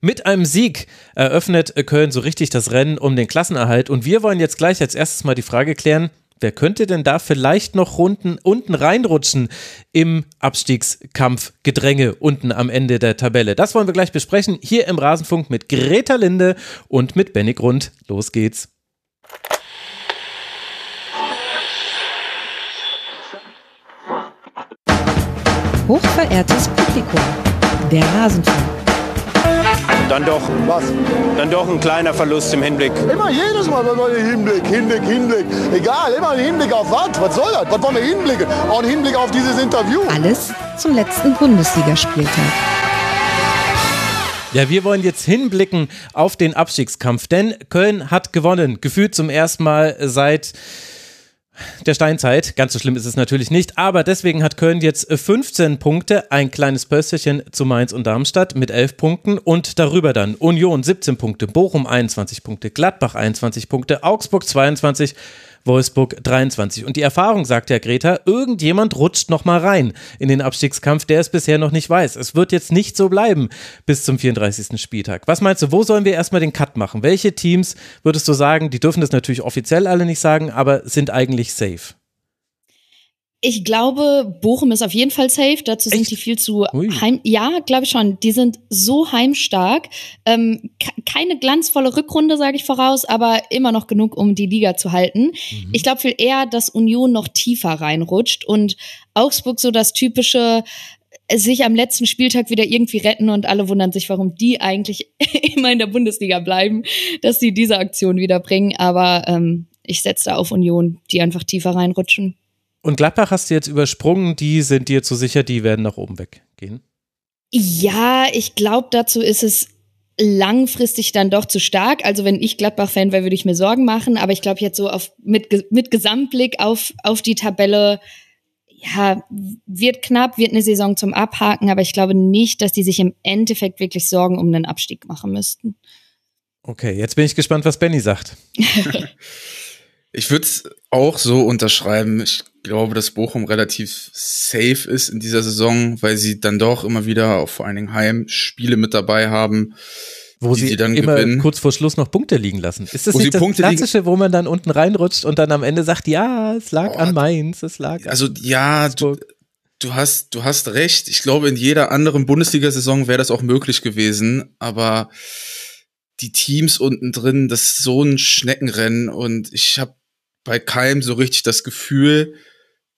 Mit einem Sieg eröffnet Köln so richtig das Rennen um den Klassenerhalt und wir wollen jetzt gleich als erstes mal die Frage klären, wer könnte denn da vielleicht noch Runden unten reinrutschen im Abstiegskampf Gedränge unten am Ende der Tabelle? Das wollen wir gleich besprechen hier im Rasenfunk mit Greta Linde und mit Benny Grund. Los geht's. Hochverehrtes Publikum, der Rasenfunk dann doch, was? Dann doch ein kleiner Verlust im Hinblick. Immer jedes Mal wollen wir Hinblick, Hinblick, Hinblick. Egal, immer ein Hinblick auf was? Was soll das? Was wollen wir hinblicken? Auch ein Hinblick auf dieses Interview. Alles zum letzten Bundesligaspieltag. Ja, wir wollen jetzt hinblicken auf den Abstiegskampf, denn Köln hat gewonnen, gefühlt zum ersten Mal seit der Steinzeit. Ganz so schlimm ist es natürlich nicht, aber deswegen hat Köln jetzt 15 Punkte, ein kleines Pösterchen zu Mainz und Darmstadt mit 11 Punkten und darüber dann Union 17 Punkte, Bochum 21 Punkte, Gladbach 21 Punkte, Augsburg 22 Wolfsburg 23. Und die Erfahrung, sagt ja Greta, irgendjemand rutscht noch mal rein in den Abstiegskampf, der es bisher noch nicht weiß. Es wird jetzt nicht so bleiben bis zum 34. Spieltag. Was meinst du, wo sollen wir erstmal den Cut machen? Welche Teams würdest du sagen, die dürfen das natürlich offiziell alle nicht sagen, aber sind eigentlich safe? Ich glaube, Bochum ist auf jeden Fall safe. Dazu sind Echt? die viel zu Ui. heim. Ja, glaube ich schon. Die sind so heimstark. Ähm, keine glanzvolle Rückrunde, sage ich voraus, aber immer noch genug, um die Liga zu halten. Mhm. Ich glaube viel eher, dass Union noch tiefer reinrutscht und Augsburg so das typische äh, sich am letzten Spieltag wieder irgendwie retten und alle wundern sich, warum die eigentlich immer in der Bundesliga bleiben, dass sie diese Aktion wieder bringen. Aber ähm, ich setze da auf Union, die einfach tiefer reinrutschen. Und Gladbach hast du jetzt übersprungen, die sind dir zu sicher, die werden nach oben weggehen. Ja, ich glaube, dazu ist es langfristig dann doch zu stark. Also wenn ich Gladbach-Fan wäre, würde ich mir Sorgen machen. Aber ich glaube jetzt so auf, mit, mit Gesamtblick auf, auf die Tabelle, ja, wird knapp, wird eine Saison zum Abhaken. Aber ich glaube nicht, dass die sich im Endeffekt wirklich Sorgen um den Abstieg machen müssten. Okay, jetzt bin ich gespannt, was Benny sagt. ich würde es auch so unterschreiben. Ich glaube, dass Bochum relativ safe ist in dieser Saison, weil sie dann doch immer wieder auch vor allen Dingen Heimspiele mit dabei haben. Wo sie, sie, dann immer gewinnen. kurz vor Schluss noch Punkte liegen lassen. Ist das wo nicht das Punkte Klassische, wo man dann unten reinrutscht und dann am Ende sagt, ja, es lag oh, an Mainz, es lag Also ja, du, du, hast, du hast recht. Ich glaube, in jeder anderen Bundesliga-Saison wäre das auch möglich gewesen, aber die Teams unten drin, das ist so ein Schneckenrennen und ich habe bei keinem so richtig das Gefühl,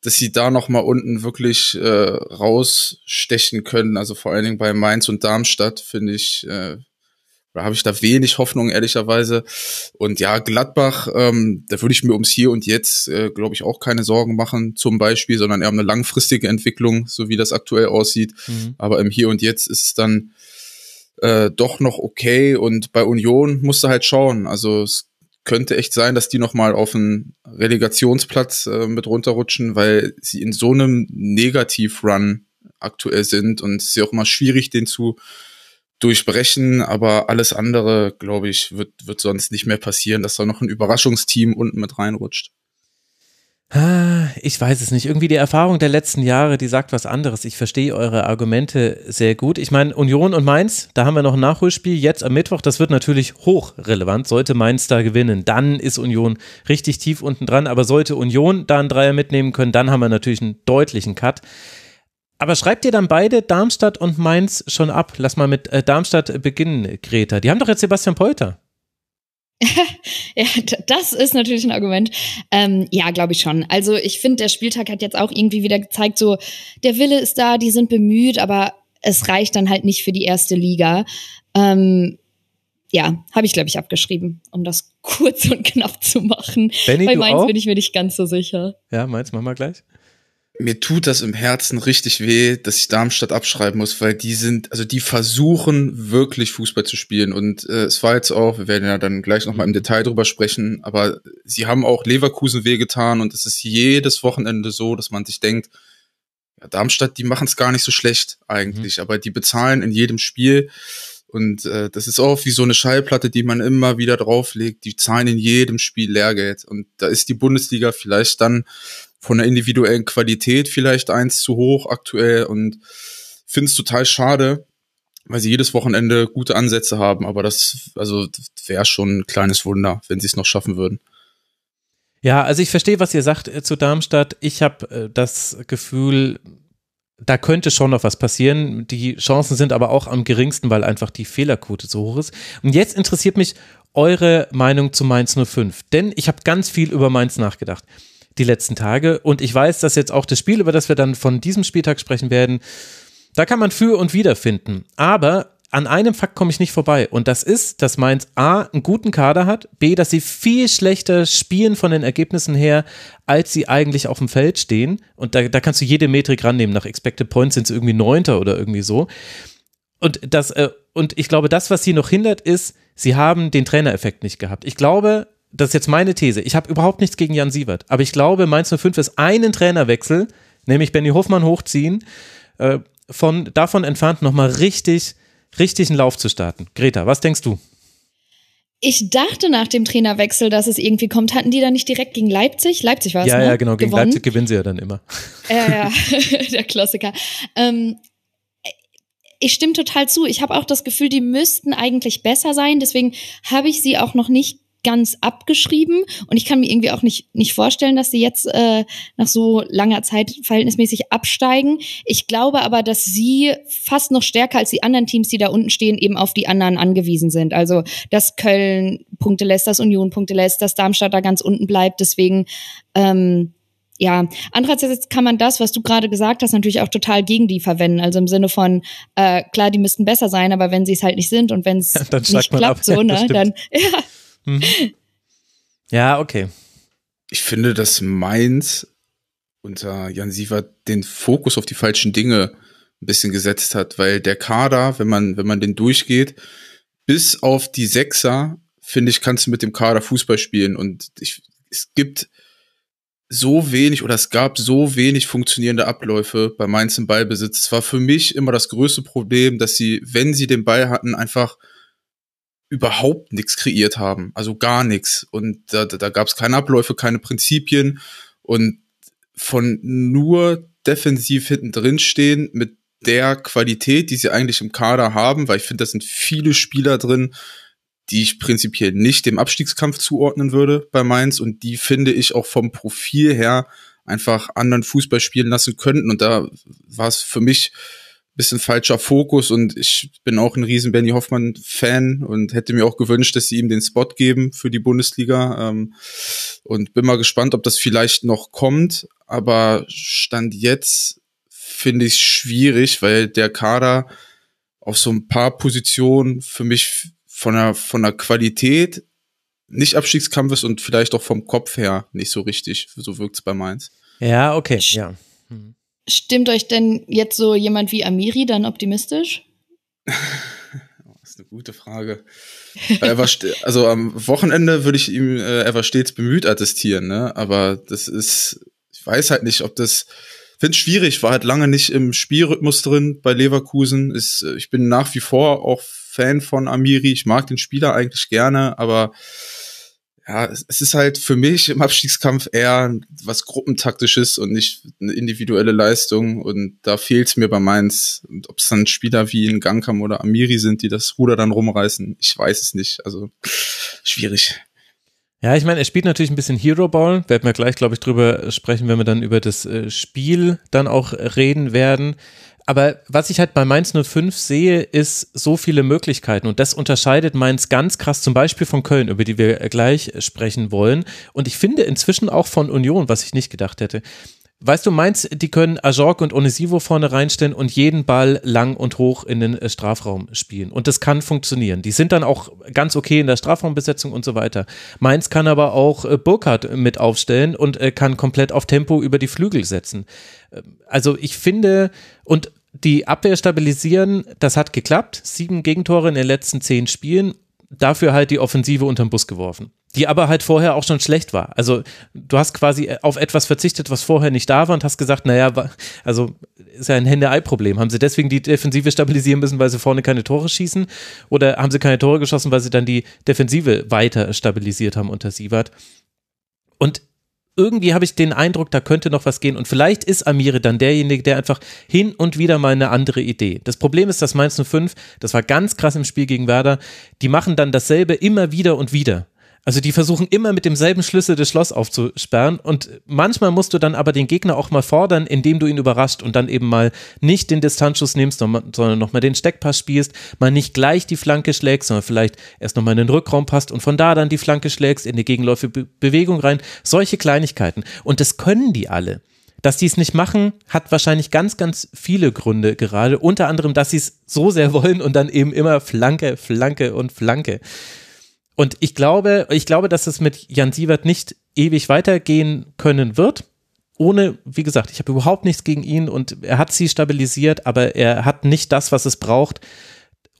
dass sie da noch mal unten wirklich äh, rausstechen können. Also vor allen Dingen bei Mainz und Darmstadt finde ich, äh, da habe ich da wenig Hoffnung ehrlicherweise. Und ja, Gladbach, ähm, da würde ich mir ums Hier und Jetzt, äh, glaube ich, auch keine Sorgen machen zum Beispiel, sondern eher um eine langfristige Entwicklung, so wie das aktuell aussieht. Mhm. Aber im Hier und Jetzt ist es dann äh, doch noch okay. Und bei Union musst du halt schauen. Also es könnte echt sein, dass die nochmal auf einen Relegationsplatz äh, mit runterrutschen, weil sie in so einem Negativ-Run aktuell sind und es ist ja auch immer schwierig, den zu durchbrechen, aber alles andere, glaube ich, wird, wird sonst nicht mehr passieren, dass da noch ein Überraschungsteam unten mit reinrutscht. Ich weiß es nicht. Irgendwie die Erfahrung der letzten Jahre, die sagt was anderes. Ich verstehe eure Argumente sehr gut. Ich meine, Union und Mainz, da haben wir noch ein Nachholspiel jetzt am Mittwoch. Das wird natürlich hochrelevant. Sollte Mainz da gewinnen, dann ist Union richtig tief unten dran. Aber sollte Union da einen Dreier mitnehmen können, dann haben wir natürlich einen deutlichen Cut. Aber schreibt ihr dann beide Darmstadt und Mainz schon ab? Lass mal mit äh, Darmstadt beginnen, Greta. Die haben doch jetzt Sebastian Polter. ja, das ist natürlich ein Argument. Ähm, ja, glaube ich schon. Also ich finde, der Spieltag hat jetzt auch irgendwie wieder gezeigt, so der Wille ist da, die sind bemüht, aber es reicht dann halt nicht für die erste Liga. Ähm, ja, habe ich, glaube ich, abgeschrieben, um das kurz und knapp zu machen. Benny, Bei Mainz auch? bin ich mir nicht ganz so sicher. Ja, Mainz, machen wir gleich mir tut das im Herzen richtig weh, dass ich Darmstadt abschreiben muss, weil die sind, also die versuchen wirklich Fußball zu spielen. Und äh, es war jetzt auch, wir werden ja dann gleich nochmal im Detail drüber sprechen, aber sie haben auch Leverkusen wehgetan und es ist jedes Wochenende so, dass man sich denkt, ja, Darmstadt, die machen es gar nicht so schlecht eigentlich, mhm. aber die bezahlen in jedem Spiel. Und äh, das ist auch wie so eine Schallplatte, die man immer wieder drauflegt, die zahlen in jedem Spiel Lehrgeld. Und da ist die Bundesliga vielleicht dann von der individuellen Qualität vielleicht eins zu hoch aktuell und finde es total schade, weil sie jedes Wochenende gute Ansätze haben, aber das, also wäre schon ein kleines Wunder, wenn sie es noch schaffen würden. Ja, also ich verstehe, was ihr sagt äh, zu Darmstadt. Ich habe äh, das Gefühl, da könnte schon noch was passieren. Die Chancen sind aber auch am geringsten, weil einfach die Fehlerquote so hoch ist. Und jetzt interessiert mich eure Meinung zu Mainz 05, denn ich habe ganz viel über Mainz nachgedacht die letzten Tage und ich weiß, dass jetzt auch das Spiel, über das wir dann von diesem Spieltag sprechen werden, da kann man für und wider finden. Aber an einem Fakt komme ich nicht vorbei. Und das ist, dass Mainz A einen guten Kader hat, B, dass sie viel schlechter spielen von den Ergebnissen her, als sie eigentlich auf dem Feld stehen. Und da, da kannst du jede Metrik rannehmen. Nach Expected Points sind sie irgendwie Neunter oder irgendwie so. Und das, äh, und ich glaube, das, was sie noch hindert, ist, sie haben den Trainereffekt nicht gehabt. Ich glaube, das ist jetzt meine These. Ich habe überhaupt nichts gegen Jan Sievert, aber ich glaube, Mainz 05 ist einen Trainerwechsel, nämlich Benny Hofmann hochziehen, äh, von davon entfernt nochmal richtig richtig einen Lauf zu starten. Greta, was denkst du? Ich dachte nach dem Trainerwechsel, dass es irgendwie kommt. Hatten die da nicht direkt gegen Leipzig? Leipzig war es, Ja, ne? ja, genau. Gegen Gewonnen? Leipzig gewinnen sie ja dann immer. Ja, ja, der Klassiker. Ähm, ich stimme total zu. Ich habe auch das Gefühl, die müssten eigentlich besser sein. Deswegen habe ich sie auch noch nicht ganz abgeschrieben und ich kann mir irgendwie auch nicht nicht vorstellen, dass sie jetzt äh, nach so langer Zeit verhältnismäßig absteigen. Ich glaube aber, dass sie fast noch stärker als die anderen Teams, die da unten stehen, eben auf die anderen angewiesen sind. Also dass Köln Punkte lässt, dass Union Punkte lässt, dass Darmstadt da ganz unten bleibt. Deswegen ähm, ja, andererseits kann man das, was du gerade gesagt hast, natürlich auch total gegen die verwenden. Also im Sinne von, äh, klar, die müssten besser sein, aber wenn sie es halt nicht sind und wenn es Ja, nicht klappt, ab. so, Ja, ne, stimmt. dann, ja, Mhm. Ja, okay. Ich finde, dass Mainz unter Jan Sievert den Fokus auf die falschen Dinge ein bisschen gesetzt hat, weil der Kader, wenn man, wenn man den durchgeht, bis auf die Sechser, finde ich, kannst du mit dem Kader Fußball spielen und ich, es gibt so wenig oder es gab so wenig funktionierende Abläufe bei Mainz im Ballbesitz. Es war für mich immer das größte Problem, dass sie, wenn sie den Ball hatten, einfach überhaupt nichts kreiert haben. Also gar nichts. Und da, da, gab es keine Abläufe, keine Prinzipien und von nur defensiv hinten drin stehen mit der Qualität, die sie eigentlich im Kader haben, weil ich finde, da sind viele Spieler drin, die ich prinzipiell nicht dem Abstiegskampf zuordnen würde bei Mainz und die finde ich auch vom Profil her einfach anderen Fußball spielen lassen könnten und da war es für mich bisschen falscher Fokus und ich bin auch ein riesen Benny Hoffmann Fan und hätte mir auch gewünscht, dass sie ihm den Spot geben für die Bundesliga ähm, und bin mal gespannt, ob das vielleicht noch kommt, aber Stand jetzt finde ich schwierig, weil der Kader auf so ein paar Positionen für mich von der, von der Qualität nicht Abstiegskampf ist und vielleicht auch vom Kopf her nicht so richtig. So wirkt's bei Mainz. Ja, okay, ja. Hm. Stimmt euch denn jetzt so jemand wie Amiri dann optimistisch? Das ist eine gute Frage. er war also am Wochenende würde ich ihm, äh, er war stets bemüht attestieren, ne? Aber das ist, ich weiß halt nicht, ob das, finde schwierig, war halt lange nicht im Spielrhythmus drin bei Leverkusen. Ist, äh, ich bin nach wie vor auch Fan von Amiri. Ich mag den Spieler eigentlich gerne, aber ja, es ist halt für mich im Abstiegskampf eher was Gruppentaktisches und nicht eine individuelle Leistung. Und da fehlt es mir bei Mainz. Und ob es dann Spieler wie ein Gankam oder Amiri sind, die das Ruder dann rumreißen, ich weiß es nicht. Also schwierig. Ja, ich meine, er spielt natürlich ein bisschen Hero Ball. Werden wir gleich, glaube ich, drüber sprechen, wenn wir dann über das äh, Spiel dann auch reden werden. Aber was ich halt bei Mainz 05 sehe, ist so viele Möglichkeiten. Und das unterscheidet Mainz ganz krass zum Beispiel von Köln, über die wir gleich sprechen wollen. Und ich finde inzwischen auch von Union, was ich nicht gedacht hätte. Weißt du, Mainz, die können Ajorg und Onisivo vorne reinstellen und jeden Ball lang und hoch in den äh, Strafraum spielen. Und das kann funktionieren. Die sind dann auch ganz okay in der Strafraumbesetzung und so weiter. Mainz kann aber auch äh, Burkhardt mit aufstellen und äh, kann komplett auf Tempo über die Flügel setzen. Ähm, Also ich finde, und die Abwehr stabilisieren, das hat geklappt. Sieben Gegentore in den letzten zehn Spielen. Dafür halt die Offensive unterm Bus geworfen. Die aber halt vorher auch schon schlecht war. Also du hast quasi auf etwas verzichtet, was vorher nicht da war und hast gesagt, naja, also ist ja ein Hände-Ei-Problem. Haben sie deswegen die Defensive stabilisieren müssen, weil sie vorne keine Tore schießen? Oder haben sie keine Tore geschossen, weil sie dann die Defensive weiter stabilisiert haben unter Sievert? Und irgendwie habe ich den Eindruck, da könnte noch was gehen. Und vielleicht ist Amiri dann derjenige, der einfach hin und wieder mal eine andere Idee. Das Problem ist, dass Mainz 05, das war ganz krass im Spiel gegen Werder, die machen dann dasselbe immer wieder und wieder. Also die versuchen immer mit demselben Schlüssel das Schloss aufzusperren und manchmal musst du dann aber den Gegner auch mal fordern, indem du ihn überrascht und dann eben mal nicht den Distanzschuss nimmst, sondern nochmal den Steckpass spielst, mal nicht gleich die Flanke schlägst, sondern vielleicht erst nochmal in den Rückraum passt und von da dann die Flanke schlägst, in die gegenläufige Bewegung rein. Solche Kleinigkeiten. Und das können die alle. Dass die es nicht machen, hat wahrscheinlich ganz, ganz viele Gründe gerade. Unter anderem, dass sie es so sehr wollen und dann eben immer Flanke, Flanke und Flanke. Und ich glaube, ich glaube, dass es mit Jan Sievert nicht ewig weitergehen können wird. Ohne, wie gesagt, ich habe überhaupt nichts gegen ihn und er hat sie stabilisiert, aber er hat nicht das, was es braucht,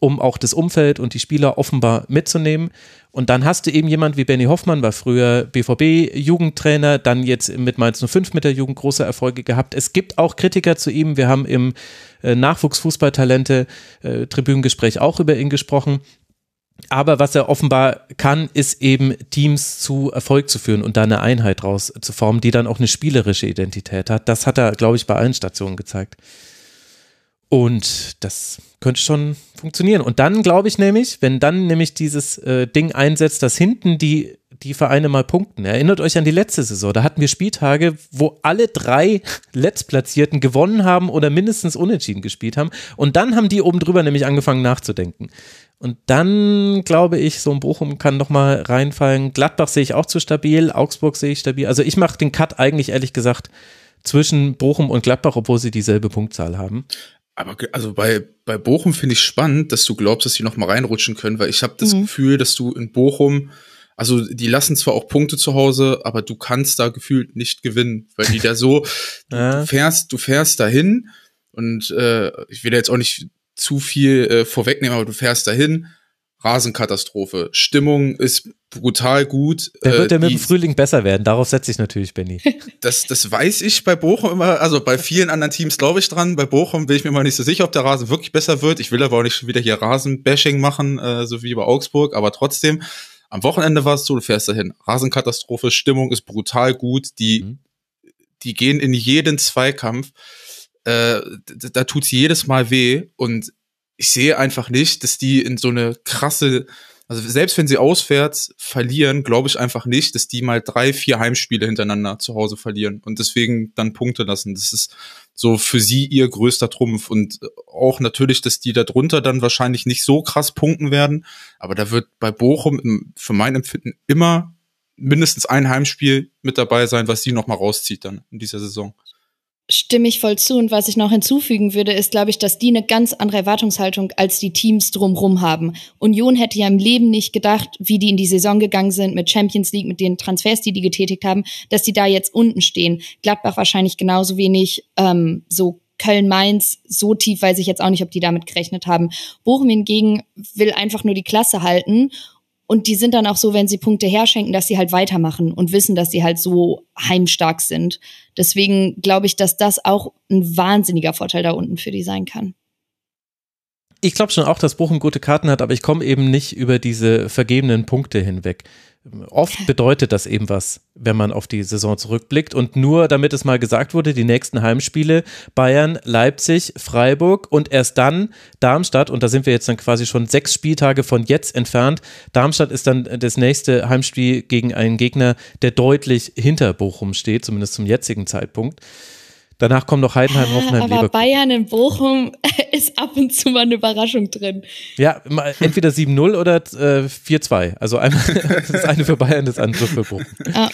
um auch das Umfeld und die Spieler offenbar mitzunehmen. Und dann hast du eben jemand wie Benny Hoffmann, war früher BVB-Jugendtrainer, dann jetzt mit Mainz 05 mit der Jugend große Erfolge gehabt. Es gibt auch Kritiker zu ihm. Wir haben im äh, Nachwuchsfußballtalente äh, auch über ihn gesprochen. Aber was er offenbar kann, ist eben Teams zu Erfolg zu führen und da eine Einheit draus zu formen, die dann auch eine spielerische Identität hat. Das hat er, glaube ich, bei allen Stationen gezeigt. Und das könnte schon funktionieren. Und dann glaube ich nämlich, wenn dann nämlich dieses äh, Ding einsetzt, dass hinten die, die Vereine mal punkten. Erinnert euch an die letzte Saison. Da hatten wir Spieltage, wo alle drei Letztplatzierten gewonnen haben oder mindestens unentschieden gespielt haben. Und dann haben die oben drüber nämlich angefangen nachzudenken. Und dann glaube ich, so ein Bochum kann nochmal reinfallen. Gladbach sehe ich auch zu stabil, Augsburg sehe ich stabil. Also ich mache den Cut eigentlich ehrlich gesagt zwischen Bochum und Gladbach, obwohl sie dieselbe Punktzahl haben. Aber also bei, bei Bochum finde ich spannend, dass du glaubst, dass sie nochmal reinrutschen können, weil ich habe das mhm. Gefühl, dass du in Bochum, also die lassen zwar auch Punkte zu Hause, aber du kannst da gefühlt nicht gewinnen, weil die da so, ja. du fährst, du fährst dahin und äh, ich will jetzt auch nicht zu viel äh, vorwegnehmen, aber du fährst dahin, Rasenkatastrophe. Stimmung ist brutal gut. Der wird ja äh, mit dem Frühling besser werden. Darauf setze ich natürlich, Benny. Das, das weiß ich bei Bochum immer. Also bei vielen anderen Teams glaube ich dran. Bei Bochum bin ich mir mal nicht so sicher, ob der Rasen wirklich besser wird. Ich will aber auch nicht wieder hier Rasenbashing machen, äh, so wie bei Augsburg. Aber trotzdem, am Wochenende war es so, du fährst dahin. Rasenkatastrophe, Stimmung ist brutal gut. Die, mhm. die gehen in jeden Zweikampf äh, da tut's jedes Mal weh und ich sehe einfach nicht, dass die in so eine krasse, also selbst wenn sie auswärts verlieren, glaube ich einfach nicht, dass die mal drei, vier Heimspiele hintereinander zu Hause verlieren und deswegen dann Punkte lassen. Das ist so für sie ihr größter Trumpf und auch natürlich, dass die da drunter dann wahrscheinlich nicht so krass punkten werden, aber da wird bei Bochum für mein Empfinden immer mindestens ein Heimspiel mit dabei sein, was sie noch mal rauszieht dann in dieser Saison stimme ich voll zu. Und was ich noch hinzufügen würde, ist, glaube ich, dass die eine ganz andere Erwartungshaltung als die Teams drumrum haben. Union hätte ja im Leben nicht gedacht, wie die in die Saison gegangen sind mit Champions League, mit den Transfers, die die getätigt haben, dass die da jetzt unten stehen. Gladbach wahrscheinlich genauso wenig, ähm, so Köln-Mainz so tief weiß ich jetzt auch nicht, ob die damit gerechnet haben. Bochum hingegen will einfach nur die Klasse halten und die sind dann auch so, wenn sie Punkte herschenken, dass sie halt weitermachen und wissen, dass sie halt so heimstark sind. Deswegen glaube ich, dass das auch ein wahnsinniger Vorteil da unten für die sein kann ich glaube schon auch, dass Bochum gute Karten hat, aber ich komme eben nicht über diese vergebenen Punkte hinweg. Oft bedeutet das eben was, wenn man auf die Saison zurückblickt. Und nur damit es mal gesagt wurde, die nächsten Heimspiele Bayern, Leipzig, Freiburg und erst dann Darmstadt. Und da sind wir jetzt dann quasi schon sechs Spieltage von jetzt entfernt. Darmstadt ist dann das nächste Heimspiel gegen einen Gegner, der deutlich hinter Bochum steht, zumindest zum jetzigen Zeitpunkt. Danach kommen noch Heidenheim, ah, Hoffenheim, Aber Leverkusen. Bayern in Bochum ist ab und zu mal eine Überraschung drin. Ja, entweder 7-0 oder äh, 4-2. Also einmal das eine für Bayern, das andere für Bochum. Ah,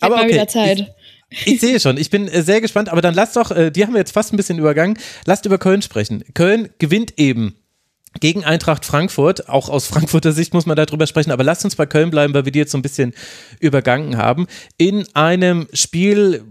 aber okay, wieder Zeit. Ich, ich, sehe schon, ich bin äh, sehr gespannt, aber dann lasst doch, äh, die haben wir jetzt fast ein bisschen übergangen, lasst über Köln sprechen. Köln gewinnt eben gegen Eintracht Frankfurt. Auch aus Frankfurter Sicht muss man darüber sprechen, aber lasst uns bei Köln bleiben, weil wir die jetzt so ein bisschen übergangen haben. In einem Spiel,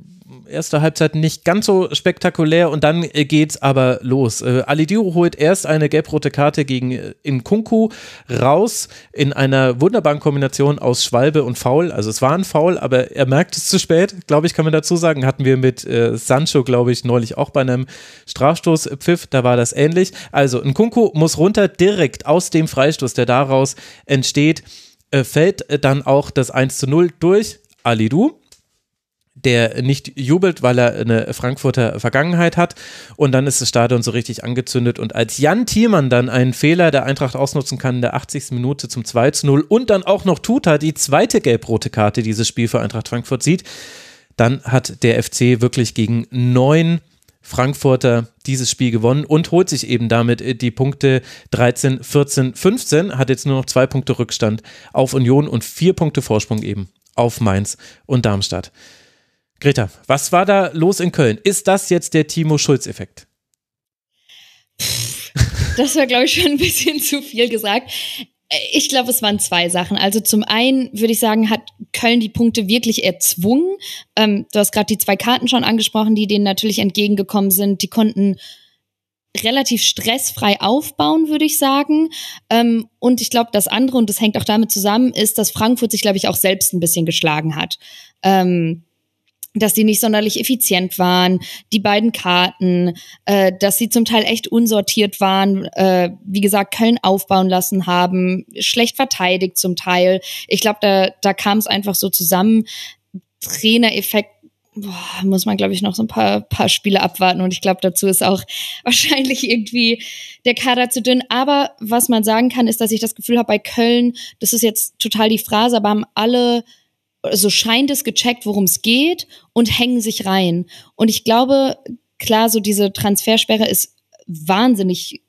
erste Halbzeit nicht ganz so spektakulär und dann äh, geht's aber los. Äh, Alidiru holt erst eine gelb-rote Karte gegen äh, Nkunku raus in einer wunderbaren Kombination aus Schwalbe und Foul. Also es war ein Foul, aber er merkt es zu spät, glaube ich, kann man dazu sagen. Hatten wir mit äh, Sancho, glaube ich, neulich auch bei einem Strafstoßpfiff, da war das ähnlich. Also Nkunku muss runter direkt aus dem Freistoß, der daraus entsteht, äh, fällt dann auch das 1 zu 0 durch Alidu der nicht jubelt, weil er eine Frankfurter Vergangenheit hat. Und dann ist das Stadion so richtig angezündet. Und als Jan Thielmann dann einen Fehler der Eintracht ausnutzen kann in der 80. Minute zum 2 zu 0 und dann auch noch Tuta die zweite gelb-rote Karte dieses Spiel für Eintracht Frankfurt sieht, dann hat der FC wirklich gegen neun Frankfurter dieses Spiel gewonnen und holt sich eben damit die Punkte 13, 14, 15, hat jetzt nur noch zwei Punkte Rückstand auf Union und vier Punkte Vorsprung eben auf Mainz und Darmstadt. Greta, was war da los in Köln? Ist das jetzt der Timo Schulz-Effekt? Das war, glaube ich, schon ein bisschen zu viel gesagt. Ich glaube, es waren zwei Sachen. Also zum einen würde ich sagen, hat Köln die Punkte wirklich erzwungen. Ähm, du hast gerade die zwei Karten schon angesprochen, die denen natürlich entgegengekommen sind. Die konnten relativ stressfrei aufbauen, würde ich sagen. Ähm, und ich glaube, das andere, und das hängt auch damit zusammen, ist, dass Frankfurt sich, glaube ich, auch selbst ein bisschen geschlagen hat. Ähm, dass die nicht sonderlich effizient waren, die beiden Karten, äh, dass sie zum Teil echt unsortiert waren, äh, wie gesagt, Köln aufbauen lassen haben, schlecht verteidigt zum Teil. Ich glaube, da, da kam es einfach so zusammen. Trainereffekt boah, muss man, glaube ich, noch so ein paar, paar Spiele abwarten. Und ich glaube, dazu ist auch wahrscheinlich irgendwie der Kader zu dünn. Aber was man sagen kann, ist, dass ich das Gefühl habe, bei Köln, das ist jetzt total die Phrase, aber haben alle so scheint es gecheckt, worum es geht und hängen sich rein. Und ich glaube, klar, so diese Transfersperre ist wahnsinnig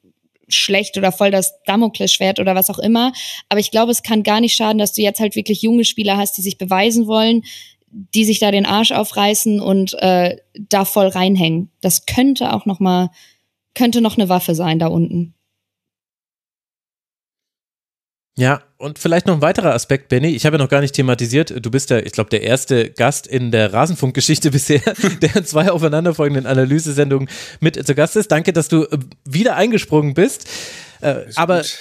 schlecht oder voll das Damoklesschwert oder was auch immer. Aber ich glaube, es kann gar nicht schaden, dass du jetzt halt wirklich junge Spieler hast, die sich beweisen wollen, die sich da den Arsch aufreißen und äh, da voll reinhängen. Das könnte auch noch mal könnte noch eine Waffe sein da unten. Ja, und vielleicht noch ein weiterer Aspekt, Benny. Ich habe ja noch gar nicht thematisiert. Du bist ja, ich glaube, der erste Gast in der Rasenfunkgeschichte bisher, der in zwei aufeinanderfolgenden Analysesendungen mit zu Gast ist. Danke, dass du äh, wieder eingesprungen bist. Äh, aber gut.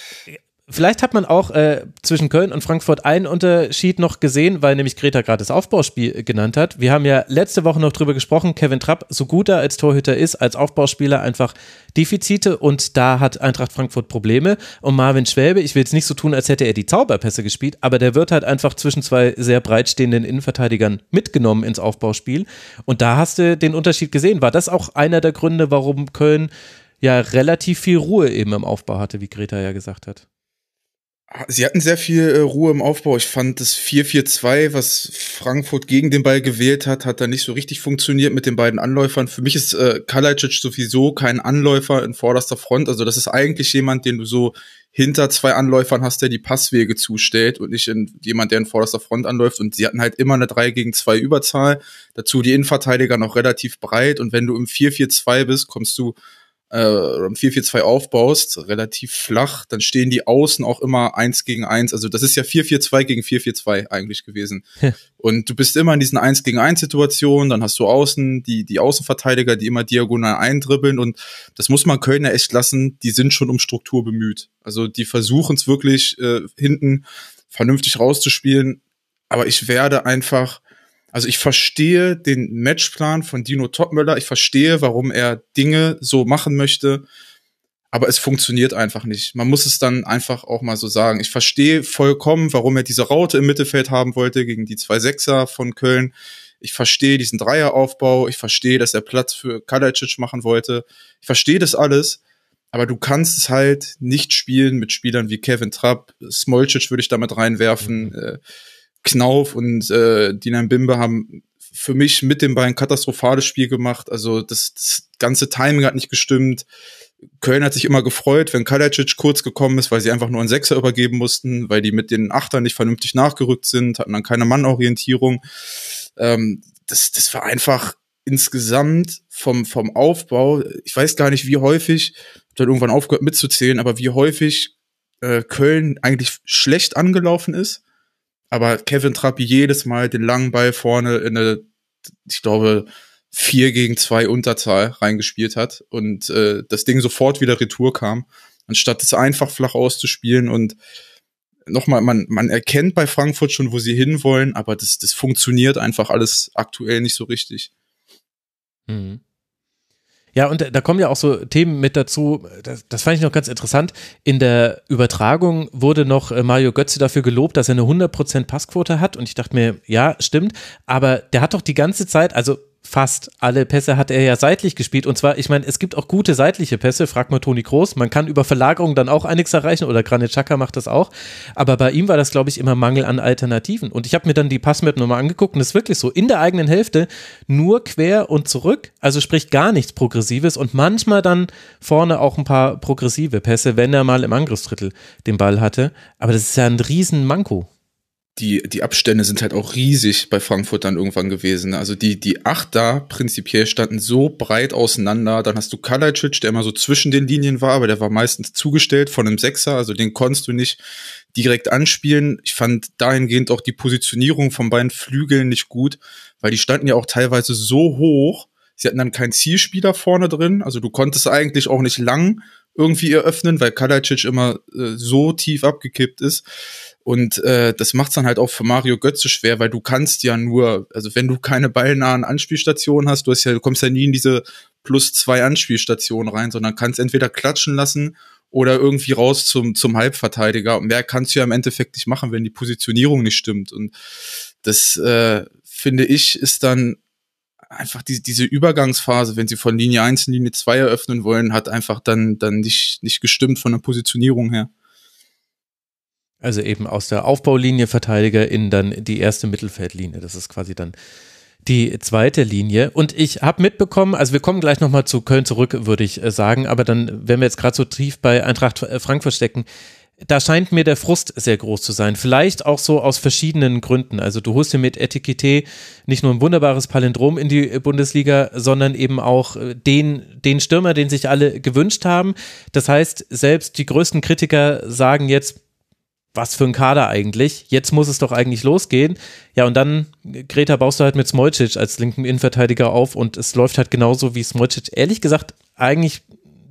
Vielleicht hat man auch äh, zwischen Köln und Frankfurt einen Unterschied noch gesehen, weil nämlich Greta gerade das Aufbauspiel genannt hat. Wir haben ja letzte Woche noch drüber gesprochen, Kevin Trapp, so gut er als Torhüter ist, als Aufbauspieler einfach Defizite und da hat Eintracht Frankfurt Probleme. Und Marvin Schwäbe, ich will jetzt nicht so tun, als hätte er die Zauberpässe gespielt, aber der wird halt einfach zwischen zwei sehr breitstehenden Innenverteidigern mitgenommen ins Aufbauspiel. Und da hast du den Unterschied gesehen. War das auch einer der Gründe, warum Köln ja relativ viel Ruhe eben im Aufbau hatte, wie Greta ja gesagt hat? Sie hatten sehr viel äh, Ruhe im Aufbau. Ich fand das 4-4-2, was Frankfurt gegen den Ball gewählt hat, hat da nicht so richtig funktioniert mit den beiden Anläufern. Für mich ist äh, Kalajdzic sowieso kein Anläufer in vorderster Front. Also das ist eigentlich jemand, den du so hinter zwei Anläufern hast, der die Passwege zustellt und nicht in, jemand, der in vorderster Front anläuft. Und sie hatten halt immer eine 3 gegen 2 Überzahl. Dazu die Innenverteidiger noch relativ breit. Und wenn du im 4-4-2 bist, kommst du äh, im 4-4-2 aufbaust, relativ flach, dann stehen die Außen auch immer eins gegen eins. Also das ist ja 4-4-2 gegen 4-4-2 eigentlich gewesen. Und du bist immer in diesen eins gegen eins Situationen, dann hast du außen die, die Außenverteidiger, die immer diagonal eindribbeln und das muss man Kölner echt lassen, die sind schon um Struktur bemüht. Also die versuchen es wirklich äh, hinten vernünftig rauszuspielen, aber ich werde einfach also ich verstehe den Matchplan von Dino Topmöller. Ich verstehe, warum er Dinge so machen möchte. Aber es funktioniert einfach nicht. Man muss es dann einfach auch mal so sagen. Ich verstehe vollkommen, warum er diese Raute im Mittelfeld haben wollte gegen die zwei Sechser von Köln. Ich verstehe diesen Dreieraufbau. Ich verstehe, dass er Platz für Kalajdzic machen wollte. Ich verstehe das alles. Aber du kannst es halt nicht spielen mit Spielern wie Kevin Trapp. Smolcic würde ich damit reinwerfen. Mhm. Knauf und äh, Dinan Bimbe haben für mich mit dem Ball ein katastrophales Spiel gemacht. Also das, das ganze Timing hat nicht gestimmt. Köln hat sich immer gefreut, wenn Kalajdzic kurz gekommen ist, weil sie einfach nur einen Sechser übergeben mussten, weil die mit den Achtern nicht vernünftig nachgerückt sind, hatten dann keine Mannorientierung. Ähm, das, das war einfach insgesamt vom, vom Aufbau, ich weiß gar nicht, wie häufig, ich dann irgendwann aufgehört mitzuzählen, aber wie häufig äh, Köln eigentlich schlecht angelaufen ist aber Kevin Trapp jedes Mal den langen Ball vorne in eine, ich glaube, vier gegen zwei Unterzahl reingespielt hat und äh, das Ding sofort wieder retour kam, anstatt es einfach flach auszuspielen und nochmal, man, man erkennt bei Frankfurt schon, wo sie hinwollen, aber das, das funktioniert einfach alles aktuell nicht so richtig. Mhm. Ja, und da kommen ja auch so Themen mit dazu, das, das fand ich noch ganz interessant. In der Übertragung wurde noch äh, Mario Götze dafür gelobt, dass er eine 100% Passquote hat. Und ich dachte mir, ja, stimmt, aber der hat doch die ganze Zeit, also fast alle Pässe hat er ja seitlich gespielt. Und zwar, ich meine, es gibt auch gute seitliche Pässe, fragt mal Toni Groß. Man kann über Verlagerung dann auch einiges erreichen oder Granit Xhaka macht das auch. Aber bei ihm war das, glaube ich, immer Mangel an Alternativen. Und ich habe mir dann die Passmap nochmal angeguckt und es ist wirklich so, in der eigenen Hälfte nur quer und zurück, also sprich gar nichts Progressives und manchmal dann vorne auch ein paar progressive Pässe, wenn er mal im Angriffsdrittel den Ball hatte. Aber das ist ja ein Riesenmanko die, die Abstände sind halt auch riesig bei Frankfurt dann irgendwann gewesen. Also die, die acht da prinzipiell standen so breit auseinander. Dann hast du Kalajdzic, der immer so zwischen den Linien war, aber der war meistens zugestellt von einem Sechser. Also den konntest du nicht direkt anspielen. Ich fand dahingehend auch die Positionierung von beiden Flügeln nicht gut, weil die standen ja auch teilweise so hoch. Sie hatten dann keinen Zielspieler vorne drin. Also du konntest eigentlich auch nicht lang irgendwie eröffnen, weil Kalajdzic immer äh, so tief abgekippt ist. Und äh, das macht's dann halt auch für Mario Götze schwer, weil du kannst ja nur, also wenn du keine ballnahen Anspielstationen hast, du hast ja, du kommst ja nie in diese plus zwei Anspielstationen rein, sondern kannst entweder klatschen lassen oder irgendwie raus zum, zum Halbverteidiger. Und mehr kannst du ja im Endeffekt nicht machen, wenn die Positionierung nicht stimmt. Und das, äh, finde ich, ist dann einfach die, diese Übergangsphase, wenn sie von Linie 1 in Linie 2 eröffnen wollen, hat einfach dann, dann nicht, nicht gestimmt von der Positionierung her. Also eben aus der Aufbaulinie Verteidiger in dann die erste Mittelfeldlinie. Das ist quasi dann die zweite Linie. Und ich habe mitbekommen, also wir kommen gleich nochmal zu Köln zurück, würde ich äh, sagen, aber dann, wenn wir jetzt gerade so tief bei Eintracht äh, Frankfurt stecken, da scheint mir der Frust sehr groß zu sein. Vielleicht auch so aus verschiedenen Gründen. Also du holst dir mit Etikette nicht nur ein wunderbares Palindrom in die Bundesliga, sondern eben auch äh, den, den Stürmer, den sich alle gewünscht haben. Das heißt, selbst die größten Kritiker sagen jetzt, was für ein Kader eigentlich. Jetzt muss es doch eigentlich losgehen. Ja, und dann, Greta, baust du halt mit Smolcic als linken Innenverteidiger auf und es läuft halt genauso, wie Smolcic, ehrlich gesagt, eigentlich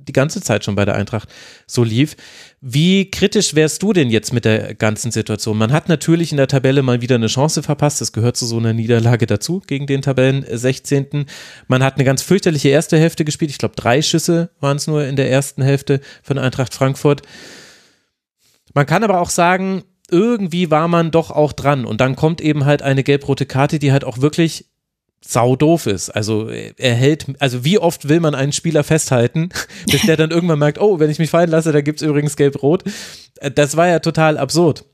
die ganze Zeit schon bei der Eintracht so lief. Wie kritisch wärst du denn jetzt mit der ganzen Situation? Man hat natürlich in der Tabelle mal wieder eine Chance verpasst. Das gehört zu so einer Niederlage dazu gegen den Tabellen 16. Man hat eine ganz fürchterliche erste Hälfte gespielt. Ich glaube, drei Schüsse waren es nur in der ersten Hälfte von Eintracht Frankfurt. Man kann aber auch sagen, irgendwie war man doch auch dran und dann kommt eben halt eine gelb-rote Karte, die halt auch wirklich sau doof ist. Also er hält, also wie oft will man einen Spieler festhalten, bis der dann irgendwann merkt, oh, wenn ich mich fallen lasse, da gibt es übrigens gelb-rot. Das war ja total absurd.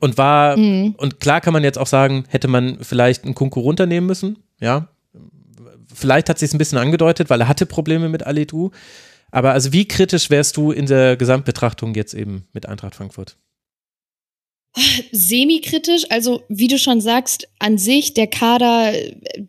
Und war, mhm. und klar kann man jetzt auch sagen, hätte man vielleicht einen Kunku runternehmen müssen, ja. Vielleicht hat sich ein bisschen angedeutet, weil er hatte Probleme mit Alidu. Aber also wie kritisch wärst du in der Gesamtbetrachtung jetzt eben mit Eintracht Frankfurt? Semi-kritisch, also wie du schon sagst, an sich der Kader,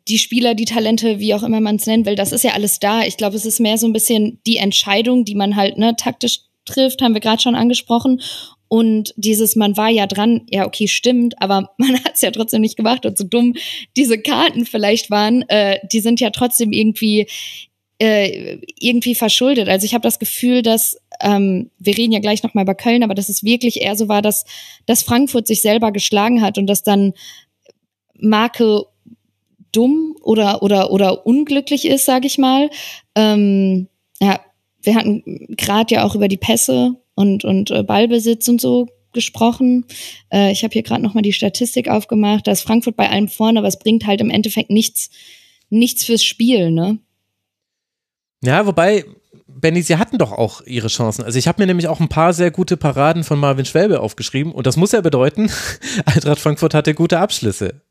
die Spieler, die Talente, wie auch immer man es nennen will, das ist ja alles da. Ich glaube, es ist mehr so ein bisschen die Entscheidung, die man halt ne, taktisch trifft, haben wir gerade schon angesprochen. Und dieses, man war ja dran, ja, okay, stimmt, aber man hat es ja trotzdem nicht gemacht und so dumm diese Karten vielleicht waren, äh, die sind ja trotzdem irgendwie äh, irgendwie verschuldet. Also ich habe das Gefühl, dass ähm, wir reden ja gleich noch mal über Köln, aber dass es wirklich eher so war, dass, dass Frankfurt sich selber geschlagen hat und dass dann Marke dumm oder oder oder unglücklich ist, sage ich mal. Ähm, ja, wir hatten gerade ja auch über die Pässe und und äh, Ballbesitz und so gesprochen. Äh, ich habe hier gerade noch mal die Statistik aufgemacht. Da ist Frankfurt bei allem vorne, aber es bringt halt im Endeffekt nichts nichts fürs Spiel, ne? Ja, wobei, Benny, sie hatten doch auch ihre Chancen. Also ich habe mir nämlich auch ein paar sehr gute Paraden von Marvin Schwäbe aufgeschrieben und das muss ja bedeuten, Eintracht Frankfurt hatte gute Abschlüsse.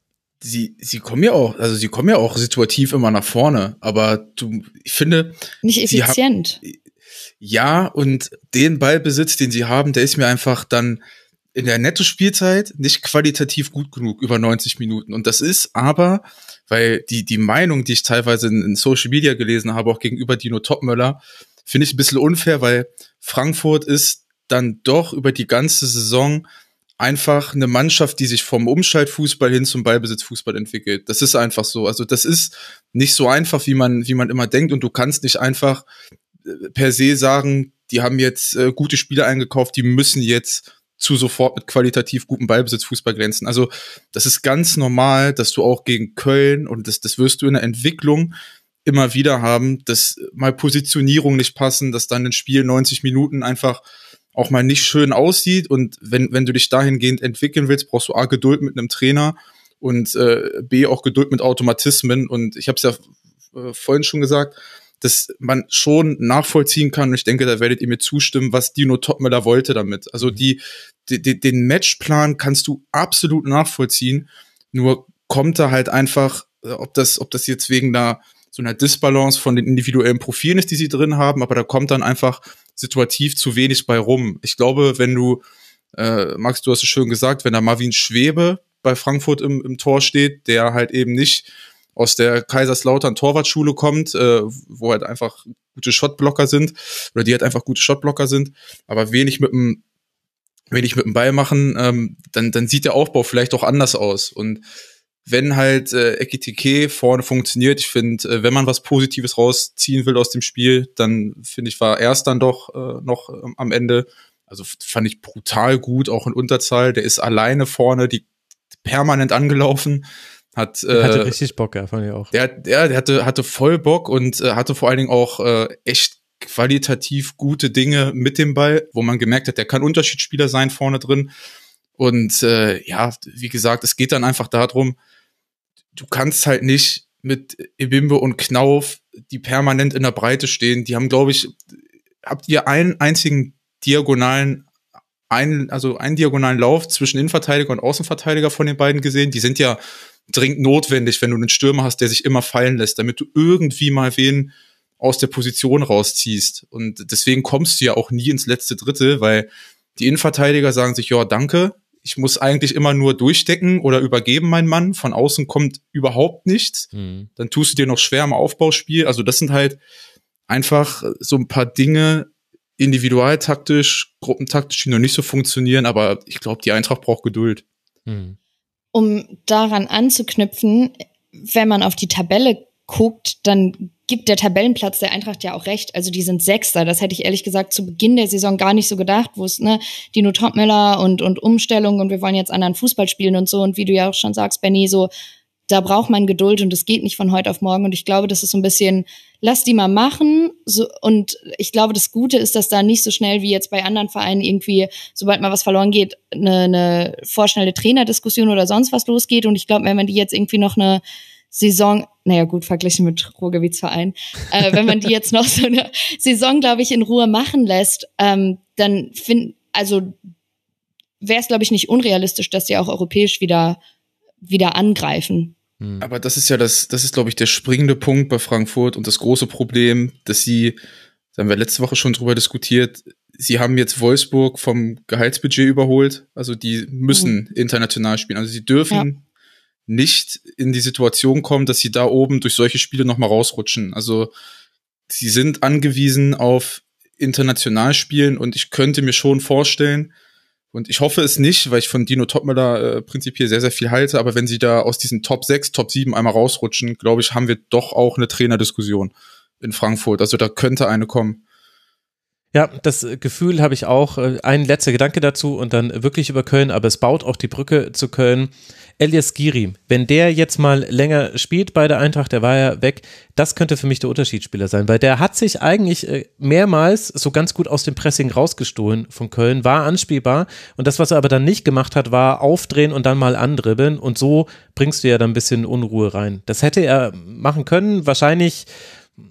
Sie, sie kommen ja auch, also sie kommen ja auch situativ immer nach vorne, aber du, ich finde. Nicht effizient. Haben, ja, und den Ballbesitz, den sie haben, der ist mir einfach dann in der Netto-Spielzeit nicht qualitativ gut genug über 90 Minuten. Und das ist aber weil die, die Meinung, die ich teilweise in, in Social Media gelesen habe, auch gegenüber Dino Topmöller, finde ich ein bisschen unfair, weil Frankfurt ist dann doch über die ganze Saison einfach eine Mannschaft, die sich vom Umschaltfußball hin zum Ballbesitzfußball entwickelt. Das ist einfach so. Also das ist nicht so einfach, wie man, wie man immer denkt. Und du kannst nicht einfach äh, per se sagen, die haben jetzt äh, gute Spieler eingekauft, die müssen jetzt zu sofort mit qualitativ gutem Ballbesitz Fußball glänzen. Also das ist ganz normal, dass du auch gegen Köln und das, das wirst du in der Entwicklung immer wieder haben, dass mal Positionierung nicht passen, dass dann ein Spiel 90 Minuten einfach auch mal nicht schön aussieht. Und wenn, wenn du dich dahingehend entwickeln willst, brauchst du A, Geduld mit einem Trainer und äh, B, auch Geduld mit Automatismen. Und ich habe es ja äh, vorhin schon gesagt, dass man schon nachvollziehen kann, und ich denke, da werdet ihr mir zustimmen, was Dino Topmiller wollte damit. Also die, die, den Matchplan kannst du absolut nachvollziehen, nur kommt da halt einfach, äh, ob das, ob das jetzt wegen einer so einer Disbalance von den individuellen Profilen ist, die sie drin haben, aber da kommt dann einfach situativ zu wenig bei rum. Ich glaube, wenn du, äh, Max, du hast es schön gesagt, wenn da Marvin Schwebe bei Frankfurt im, im Tor steht, der halt eben nicht aus der Kaiserslautern Torwartschule kommt, äh, wo halt einfach gute Shotblocker sind oder die halt einfach gute Shotblocker sind, aber wenig mit dem wenig mit dem Ball machen, ähm, dann dann sieht der Aufbau vielleicht auch anders aus und wenn halt äh, Ekitike vorne funktioniert, ich finde, äh, wenn man was Positives rausziehen will aus dem Spiel, dann finde ich, war er es dann doch äh, noch ähm, am Ende. Also fand ich brutal gut, auch in Unterzahl. Der ist alleine vorne, die permanent angelaufen. Hat, äh, hatte richtig Bock, ja, fand ich auch. Der, der, der hatte, hatte voll Bock und äh, hatte vor allen Dingen auch äh, echt qualitativ gute Dinge mit dem Ball, wo man gemerkt hat, der kann Unterschiedsspieler sein vorne drin. Und äh, ja, wie gesagt, es geht dann einfach darum, du kannst halt nicht mit Ebimbe und Knauf, die permanent in der Breite stehen, die haben, glaube ich, habt ihr einen einzigen diagonalen, einen, also einen diagonalen Lauf zwischen Innenverteidiger und Außenverteidiger von den beiden gesehen? Die sind ja dringend notwendig, wenn du einen Stürmer hast, der sich immer fallen lässt, damit du irgendwie mal wen aus der Position rausziehst. Und deswegen kommst du ja auch nie ins letzte Drittel, weil die Innenverteidiger sagen sich, ja, danke, ich muss eigentlich immer nur durchdecken oder übergeben mein Mann. Von außen kommt überhaupt nichts. Mhm. Dann tust du dir noch schwer im Aufbauspiel. Also das sind halt einfach so ein paar Dinge, individualtaktisch, gruppentaktisch, die noch nicht so funktionieren. Aber ich glaube, die Eintracht braucht Geduld. Mhm. Um daran anzuknüpfen, wenn man auf die Tabelle guckt, dann gibt der Tabellenplatz der Eintracht ja auch recht. Also die sind Sechster. Das hätte ich ehrlich gesagt zu Beginn der Saison gar nicht so gedacht, wo es, ne, Dino Topmüller und, und Umstellung und wir wollen jetzt anderen Fußball spielen und so. Und wie du ja auch schon sagst, Benny, so, da braucht man Geduld und es geht nicht von heute auf morgen. Und ich glaube, das ist so ein bisschen, lass die mal machen. So, und ich glaube, das Gute ist, dass da nicht so schnell wie jetzt bei anderen Vereinen irgendwie, sobald mal was verloren geht, eine, eine vorschnelle Trainerdiskussion oder sonst was losgeht. Und ich glaube, wenn man die jetzt irgendwie noch eine Saison, naja gut, verglichen mit Ruhrgebietsverein, äh, wenn man die jetzt noch so eine Saison, glaube ich, in Ruhe machen lässt, ähm, dann find, also wäre es, glaube ich, nicht unrealistisch, dass sie auch europäisch wieder, wieder angreifen. Hm. Aber das ist ja das, das ist, glaube ich, der springende Punkt bei Frankfurt und das große Problem, dass sie, da haben wir letzte Woche schon drüber diskutiert, sie haben jetzt Wolfsburg vom Gehaltsbudget überholt. Also die müssen mhm. international spielen. Also sie dürfen ja nicht in die Situation kommen, dass sie da oben durch solche Spiele nochmal rausrutschen. Also sie sind angewiesen auf international spielen und ich könnte mir schon vorstellen, und ich hoffe es nicht, weil ich von Dino Topmüller äh, prinzipiell sehr, sehr viel halte, aber wenn sie da aus diesen Top 6, Top 7 einmal rausrutschen, glaube ich, haben wir doch auch eine Trainerdiskussion in Frankfurt. Also da könnte eine kommen. Ja, das Gefühl habe ich auch. Äh, ein letzter Gedanke dazu und dann wirklich über Köln, aber es baut auch die Brücke zu Köln. Elias Giri, wenn der jetzt mal länger spielt bei der Eintracht, der war ja weg, das könnte für mich der Unterschiedsspieler sein, weil der hat sich eigentlich äh, mehrmals so ganz gut aus dem Pressing rausgestohlen von Köln, war anspielbar und das, was er aber dann nicht gemacht hat, war aufdrehen und dann mal andribbeln und so bringst du ja dann ein bisschen Unruhe rein. Das hätte er machen können, wahrscheinlich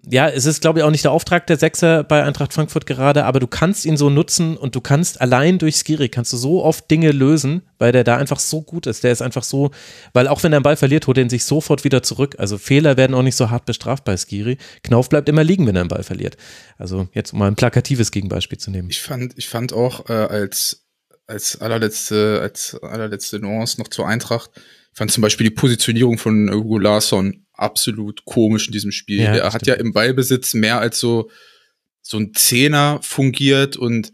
ja, es ist, glaube ich, auch nicht der Auftrag der Sechser bei Eintracht Frankfurt gerade, aber du kannst ihn so nutzen und du kannst allein durch Skiri kannst du so oft Dinge lösen, weil der da einfach so gut ist. Der ist einfach so, weil auch wenn er einen Ball verliert, holt er ihn sich sofort wieder zurück. Also Fehler werden auch nicht so hart bestraft bei Skiri. Knauf bleibt immer liegen, wenn er einen Ball verliert. Also jetzt um mal ein plakatives Gegenbeispiel zu nehmen. Ich fand, ich fand auch äh, als als allerletzte als allerletzte Nuance noch zur Eintracht. Ich fand zum Beispiel die Positionierung von Hugo Larsson absolut komisch in diesem Spiel. Ja, er hat stimmt. ja im Ballbesitz mehr als so, so ein Zehner fungiert und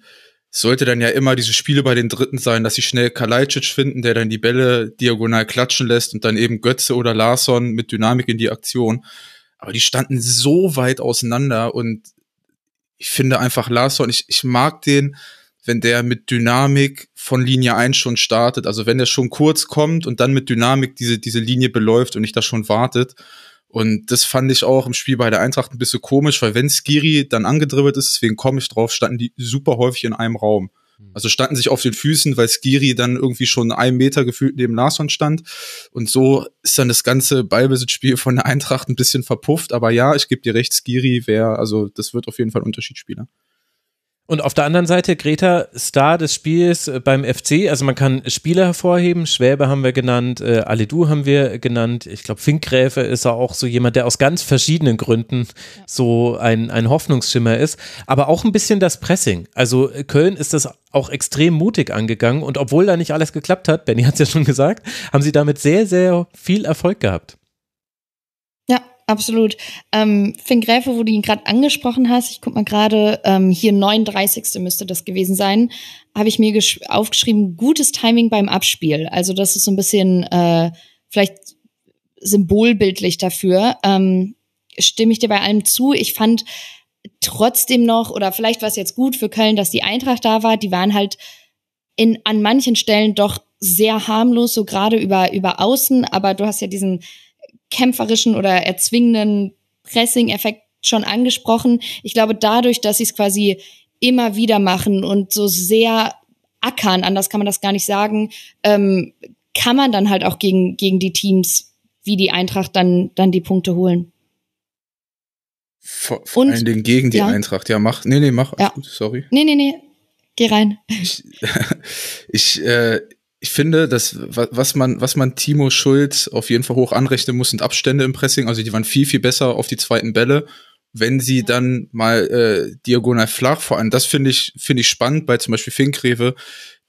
sollte dann ja immer diese Spiele bei den Dritten sein, dass sie schnell Kalajdzic finden, der dann die Bälle diagonal klatschen lässt und dann eben Götze oder Larsson mit Dynamik in die Aktion. Aber die standen so weit auseinander und ich finde einfach Larsson, ich, ich mag den, wenn der mit Dynamik von Linie 1 schon startet. Also wenn der schon kurz kommt und dann mit Dynamik diese, diese Linie beläuft und nicht da schon wartet. Und das fand ich auch im Spiel bei der Eintracht ein bisschen komisch, weil wenn Skiri dann angedribbelt ist, deswegen komme ich drauf, standen die super häufig in einem Raum. Hm. Also standen sich auf den Füßen, weil Skiri dann irgendwie schon einen Meter gefühlt neben Larson stand. Und so ist dann das ganze Ballbesitzspiel von der Eintracht ein bisschen verpufft. Aber ja, ich gebe dir recht, Skiri wäre, also das wird auf jeden Fall Unterschiedsspieler. Und auf der anderen Seite Greta, Star des Spiels äh, beim FC. Also man kann Spieler hervorheben. Schwäbe haben wir genannt, äh, Alidu haben wir genannt. Ich glaube, Finkgräfe ist auch so jemand, der aus ganz verschiedenen Gründen so ein, ein Hoffnungsschimmer ist. Aber auch ein bisschen das Pressing. Also äh, Köln ist das auch extrem mutig angegangen. Und obwohl da nicht alles geklappt hat, Benny hat es ja schon gesagt, haben sie damit sehr, sehr viel Erfolg gehabt. Absolut. Ähm, Finn Gräfe, wo du ihn gerade angesprochen hast, ich guck mal gerade, ähm, hier 39. müsste das gewesen sein, habe ich mir aufgeschrieben, gutes Timing beim Abspiel. Also das ist so ein bisschen äh, vielleicht symbolbildlich dafür. Ähm, stimme ich dir bei allem zu. Ich fand trotzdem noch, oder vielleicht war es jetzt gut für Köln, dass die Eintracht da war. Die waren halt in, an manchen Stellen doch sehr harmlos, so gerade über, über außen. Aber du hast ja diesen kämpferischen oder erzwingenden Pressing-Effekt schon angesprochen. Ich glaube, dadurch, dass sie es quasi immer wieder machen und so sehr ackern, anders kann man das gar nicht sagen, ähm, kann man dann halt auch gegen, gegen die Teams wie die Eintracht dann, dann die Punkte holen. Vor, vor und, allen Dingen gegen die ja. Eintracht. Ja, mach. Nee, nee, mach. Ja. Gut, sorry. Nee, nee, nee. Geh rein. Ich, ich, äh, ich finde, dass was man, was man Timo Schulz auf jeden Fall hoch anrechnen muss, sind Abstände im Pressing. Also die waren viel, viel besser auf die zweiten Bälle. Wenn sie dann mal äh, diagonal flach, vor allem das finde ich, finde ich spannend bei zum Beispiel Finkrewe,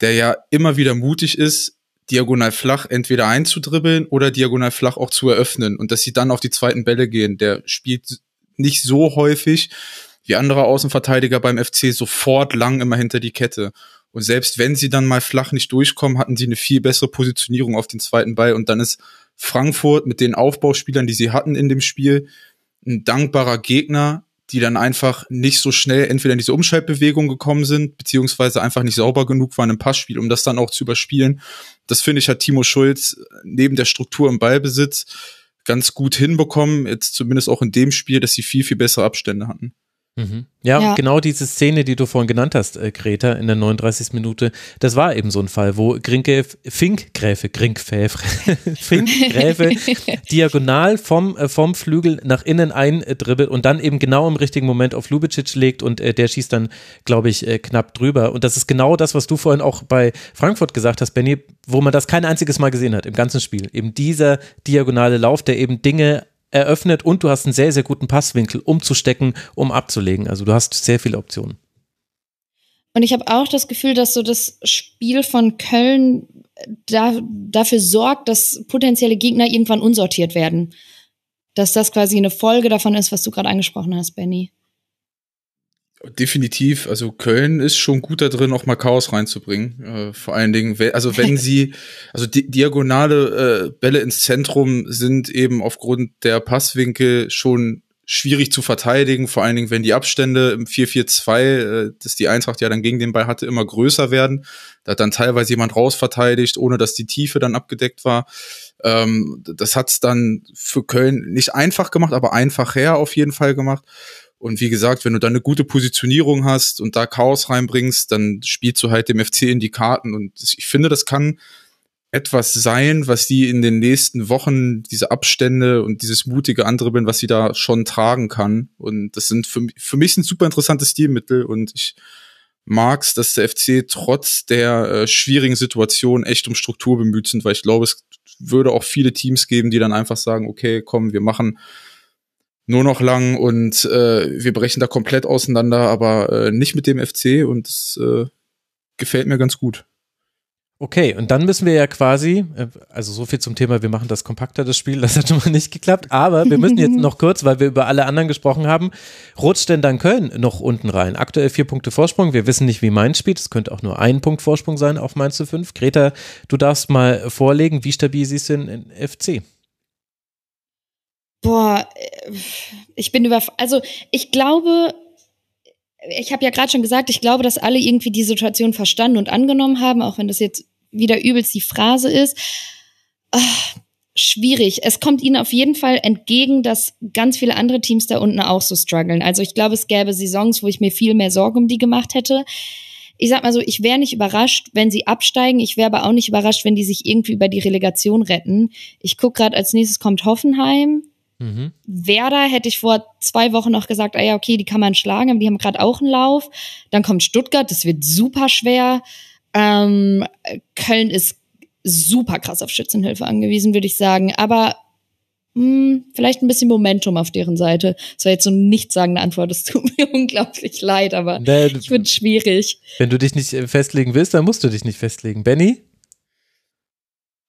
der ja immer wieder mutig ist, diagonal flach entweder einzudribbeln oder diagonal flach auch zu eröffnen und dass sie dann auf die zweiten Bälle gehen. Der spielt nicht so häufig wie andere Außenverteidiger beim FC sofort lang immer hinter die Kette. Und selbst wenn sie dann mal flach nicht durchkommen, hatten sie eine viel bessere Positionierung auf den zweiten Ball. Und dann ist Frankfurt mit den Aufbauspielern, die sie hatten in dem Spiel, ein dankbarer Gegner, die dann einfach nicht so schnell entweder in diese Umschaltbewegung gekommen sind, beziehungsweise einfach nicht sauber genug waren im Passspiel, um das dann auch zu überspielen. Das finde ich, hat Timo Schulz neben der Struktur im Ballbesitz ganz gut hinbekommen, jetzt zumindest auch in dem Spiel, dass sie viel, viel bessere Abstände hatten. Mhm. Ja, ja, genau diese Szene, die du vorhin genannt hast, äh, Greta, in der 39. Minute, das war eben so ein Fall, wo Grinke, Finkgräfe, Grinkfäf, Finkgräfe diagonal vom, äh, vom Flügel nach innen eindribbelt und dann eben genau im richtigen Moment auf Lubicic legt und äh, der schießt dann, glaube ich, äh, knapp drüber. Und das ist genau das, was du vorhin auch bei Frankfurt gesagt hast, Benny, wo man das kein einziges Mal gesehen hat im ganzen Spiel. Eben dieser diagonale Lauf, der eben Dinge eröffnet und du hast einen sehr, sehr guten Passwinkel, um zu stecken, um abzulegen. Also du hast sehr viele Optionen. Und ich habe auch das Gefühl, dass so das Spiel von Köln da, dafür sorgt, dass potenzielle Gegner irgendwann unsortiert werden. Dass das quasi eine Folge davon ist, was du gerade angesprochen hast, Benny. Definitiv, also Köln ist schon gut da drin, auch mal Chaos reinzubringen. Äh, vor allen Dingen, also wenn sie, also di diagonale äh, Bälle ins Zentrum sind eben aufgrund der Passwinkel schon schwierig zu verteidigen, vor allen Dingen, wenn die Abstände im 4-4-2, äh, das die Eintracht ja dann gegen den Ball hatte, immer größer werden. Da hat dann teilweise jemand rausverteidigt, ohne dass die Tiefe dann abgedeckt war. Ähm, das hat's dann für Köln nicht einfach gemacht, aber einfacher auf jeden Fall gemacht. Und wie gesagt, wenn du dann eine gute Positionierung hast und da Chaos reinbringst, dann spielst du halt dem FC in die Karten. Und ich finde, das kann etwas sein, was die in den nächsten Wochen, diese Abstände und dieses mutige Andribbeln, was sie da schon tragen kann. Und das sind für, für mich ein super interessantes Stilmittel und ich mag's, dass der FC trotz der äh, schwierigen Situation echt um Struktur bemüht sind, weil ich glaube, es würde auch viele Teams geben, die dann einfach sagen, okay, komm, wir machen nur noch lang und äh, wir brechen da komplett auseinander, aber äh, nicht mit dem FC und es äh, gefällt mir ganz gut. Okay, und dann müssen wir ja quasi, äh, also so viel zum Thema, wir machen das kompakter, das Spiel, das hat schon mal nicht geklappt, aber wir müssen jetzt noch kurz, weil wir über alle anderen gesprochen haben, rutscht denn dann Köln noch unten rein? Aktuell vier Punkte Vorsprung, wir wissen nicht, wie Mainz spielt, es könnte auch nur ein Punkt Vorsprung sein auf Mainz zu fünf. Greta, du darfst mal vorlegen, wie stabil siehst du den FC? Boah, äh, ich bin über, also ich glaube, ich habe ja gerade schon gesagt, ich glaube, dass alle irgendwie die Situation verstanden und angenommen haben, auch wenn das jetzt wieder übelst die Phrase ist. Ah, schwierig. Es kommt ihnen auf jeden Fall entgegen, dass ganz viele andere Teams da unten auch so strugglen. Also ich glaube, es gäbe Saisons, wo ich mir viel mehr Sorgen um die gemacht hätte. Ich sag mal so, ich wäre nicht überrascht, wenn sie absteigen. Ich wäre aber auch nicht überrascht, wenn die sich irgendwie über die Relegation retten. Ich guck gerade, als nächstes kommt Hoffenheim. Mhm. Werder hätte ich vor zwei Wochen noch gesagt, ah ja, okay, die kann man schlagen, aber die haben gerade auch einen Lauf. Dann kommt Stuttgart, das wird super schwer. Ähm, Köln ist super krass auf Schützenhilfe angewiesen, würde ich sagen. Aber mh, hm, vielleicht ein bisschen Momentum auf deren Seite. Das war jetzt so eine nichtssagende Antwort. Das tut mir unglaublich leid, aber nee, ich finde es schwierig. Wenn du dich nicht äh, festlegen willst, dann musst du dich nicht festlegen. Benny?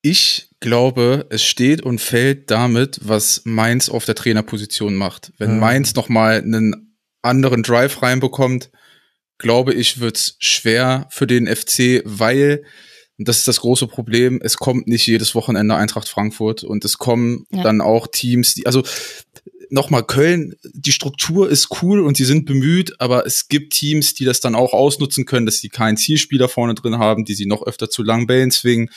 Ich glaube, es steht und fällt damit, was Mainz auf der Trainerposition macht. Wenn mhm. Mainz nochmal einen anderen Drive reinbekommt, glaube ich, wird's schwer für den FC, weil und das ist das große Problem. Es kommt nicht jedes Wochenende Eintracht Frankfurt und es kommen ja. dann auch Teams, die, also nochmal Köln, die Struktur ist cool und sie sind bemüht, aber es gibt Teams, die das dann auch ausnutzen können, dass sie keinen Zielspieler vorne drin haben, die sie noch öfter zu langen Bällen zwingen,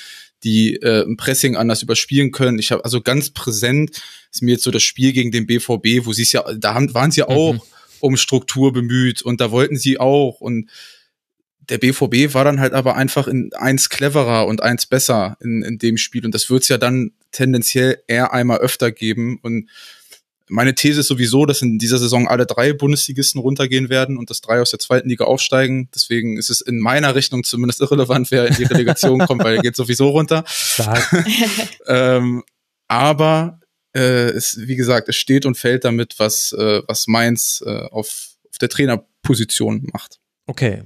die äh, ein Pressing anders überspielen können. Ich habe also ganz präsent ist mir jetzt so das Spiel gegen den BVB, wo sie es ja, da haben, waren sie auch mhm. um Struktur bemüht und da wollten sie auch und der BVB war dann halt aber einfach in eins cleverer und eins besser in, in dem Spiel. Und das wird es ja dann tendenziell eher einmal öfter geben. Und meine These ist sowieso, dass in dieser Saison alle drei Bundesligisten runtergehen werden und dass drei aus der zweiten Liga aufsteigen. Deswegen ist es in meiner Rechnung zumindest irrelevant, wer in die Relegation kommt, weil er geht sowieso runter. ähm, aber äh, es, wie gesagt, es steht und fällt damit, was, äh, was Mainz äh, auf, auf der Trainerposition macht. Okay,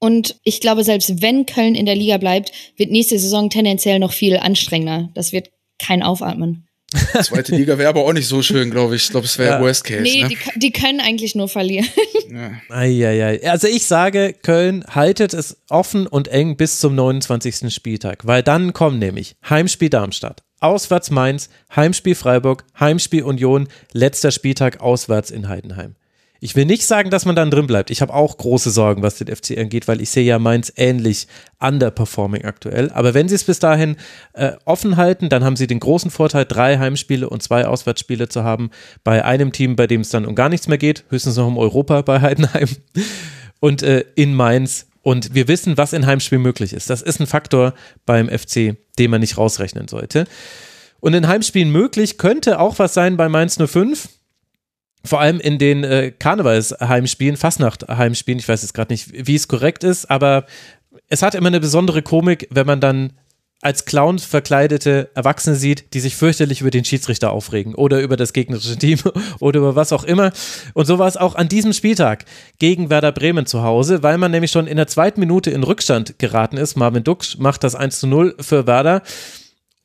und ich glaube, selbst wenn Köln in der Liga bleibt, wird nächste Saison tendenziell noch viel anstrengender. Das wird kein Aufatmen. Zweite Liga wäre aber auch nicht so schön, glaube ich. Ich glaube, es wäre ja. Worst Case. Nee, ne? die, die, können eigentlich nur verlieren. Ja. Eieiei. Also ich sage, Köln haltet es offen und eng bis zum 29. Spieltag, weil dann kommen nämlich Heimspiel Darmstadt, auswärts Mainz, Heimspiel Freiburg, Heimspiel Union, letzter Spieltag auswärts in Heidenheim. Ich will nicht sagen, dass man dann drin bleibt. Ich habe auch große Sorgen, was den FC angeht, weil ich sehe ja Mainz ähnlich underperforming aktuell. Aber wenn sie es bis dahin äh, offen halten, dann haben sie den großen Vorteil, drei Heimspiele und zwei Auswärtsspiele zu haben. Bei einem Team, bei dem es dann um gar nichts mehr geht, höchstens noch um Europa bei Heidenheim und äh, in Mainz. Und wir wissen, was in Heimspiel möglich ist. Das ist ein Faktor beim FC, den man nicht rausrechnen sollte. Und in Heimspielen möglich könnte auch was sein bei Mainz 05 vor allem in den äh, Karnevalsheimspielen, Fastnacht-Heimspielen, ich weiß jetzt gerade nicht, wie es korrekt ist, aber es hat immer eine besondere Komik, wenn man dann als Clown verkleidete Erwachsene sieht, die sich fürchterlich über den Schiedsrichter aufregen oder über das gegnerische Team oder über was auch immer. Und so war es auch an diesem Spieltag gegen Werder Bremen zu Hause, weil man nämlich schon in der zweiten Minute in Rückstand geraten ist. Marvin Dux macht das 1 zu 0 für Werder.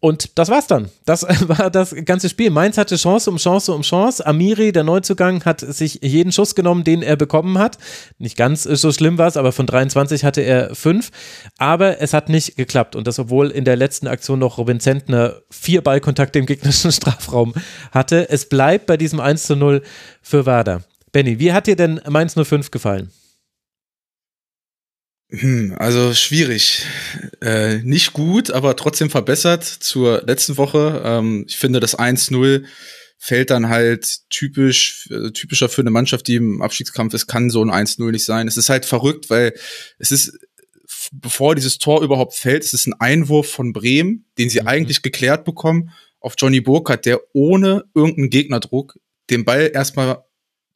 Und das war's dann. Das war das ganze Spiel. Mainz hatte Chance um Chance um Chance. Amiri, der Neuzugang, hat sich jeden Schuss genommen, den er bekommen hat. Nicht ganz so schlimm war es, aber von 23 hatte er fünf. Aber es hat nicht geklappt. Und das, obwohl in der letzten Aktion noch Robin Zentner vier Ballkontakte im gegnerischen Strafraum hatte. Es bleibt bei diesem 1 zu 0 für Werder. Benny, wie hat dir denn Mainz 05 gefallen? Hm, also schwierig. Äh, nicht gut, aber trotzdem verbessert zur letzten Woche. Ähm, ich finde, das 1-0 fällt dann halt typisch, äh, typischer für eine Mannschaft, die im Abstiegskampf ist, kann so ein 1-0 nicht sein. Es ist halt verrückt, weil es ist, bevor dieses Tor überhaupt fällt, es ist ein Einwurf von Bremen, den sie mhm. eigentlich geklärt bekommen, auf Johnny Burkhardt, der ohne irgendeinen Gegnerdruck den Ball erstmal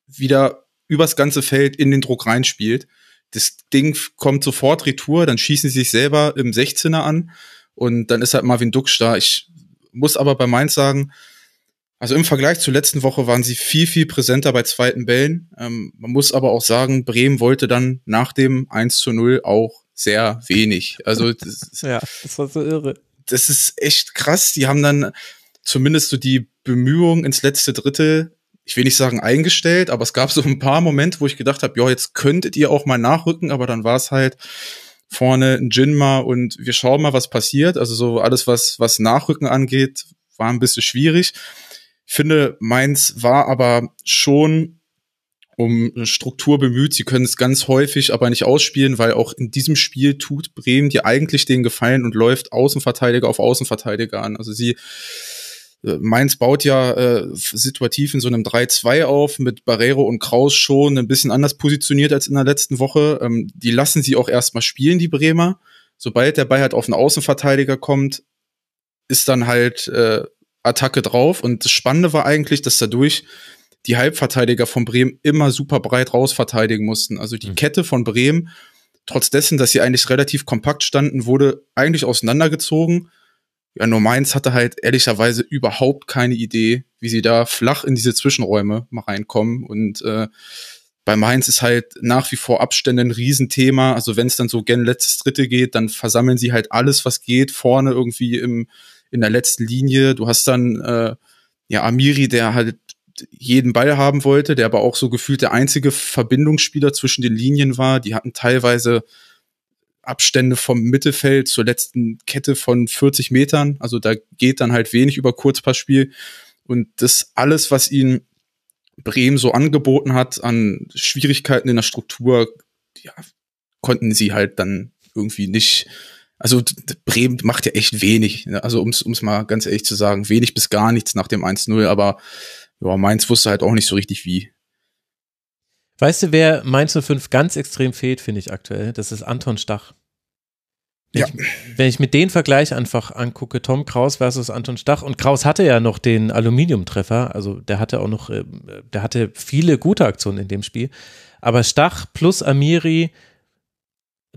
wieder übers ganze Feld in den Druck reinspielt das Ding kommt sofort retour, dann schießen sie sich selber im 16er an und dann ist halt Marvin Dux da. Ich muss aber bei Mainz sagen, also im Vergleich zur letzten Woche waren sie viel, viel präsenter bei zweiten Bällen. Ähm, man muss aber auch sagen, Bremen wollte dann nach dem 1 zu 0 auch sehr wenig. Also das, ja, das war so irre. Das ist echt krass. Die haben dann zumindest so die Bemühungen ins letzte Drittel ich will nicht sagen eingestellt, aber es gab so ein paar Momente, wo ich gedacht habe, ja, jetzt könntet ihr auch mal nachrücken, aber dann war es halt vorne ein Jinma und wir schauen mal, was passiert. Also so alles, was, was Nachrücken angeht, war ein bisschen schwierig. Ich finde, Mainz war aber schon um Struktur bemüht. Sie können es ganz häufig aber nicht ausspielen, weil auch in diesem Spiel tut Bremen dir eigentlich den Gefallen und läuft Außenverteidiger auf Außenverteidiger an. Also sie Mainz baut ja äh, situativ in so einem 3-2 auf, mit Barrero und Kraus schon ein bisschen anders positioniert als in der letzten Woche. Ähm, die lassen sie auch erstmal spielen, die Bremer. Sobald der Ball halt auf einen Außenverteidiger kommt, ist dann halt äh, Attacke drauf. Und das Spannende war eigentlich, dass dadurch die Halbverteidiger von Bremen immer super breit raus verteidigen mussten. Also die mhm. Kette von Bremen, trotz dessen, dass sie eigentlich relativ kompakt standen, wurde eigentlich auseinandergezogen ja, nur Mainz hatte halt ehrlicherweise überhaupt keine Idee, wie sie da flach in diese Zwischenräume mal reinkommen. Und äh, bei Mainz ist halt nach wie vor Abstände ein Riesenthema. Also wenn es dann so gen letztes Dritte geht, dann versammeln sie halt alles, was geht, vorne irgendwie im, in der letzten Linie. Du hast dann äh, ja Amiri, der halt jeden Ball haben wollte, der aber auch so gefühlt der einzige Verbindungsspieler zwischen den Linien war. Die hatten teilweise Abstände vom Mittelfeld zur letzten Kette von 40 Metern. Also da geht dann halt wenig über Kurzpassspiel. Und das alles, was ihnen Bremen so angeboten hat an Schwierigkeiten in der Struktur, ja, konnten sie halt dann irgendwie nicht. Also Bremen macht ja echt wenig. Ne? Also um es mal ganz ehrlich zu sagen, wenig bis gar nichts nach dem 1-0. Aber ja, Mainz wusste halt auch nicht so richtig wie. Weißt du, wer Mainz 05 ganz extrem fehlt, finde ich aktuell? Das ist Anton Stach. Wenn, ja. ich, wenn ich mit den Vergleich einfach angucke, Tom Kraus versus Anton Stach, und Kraus hatte ja noch den Aluminiumtreffer, also der hatte auch noch, äh, der hatte viele gute Aktionen in dem Spiel. Aber Stach plus Amiri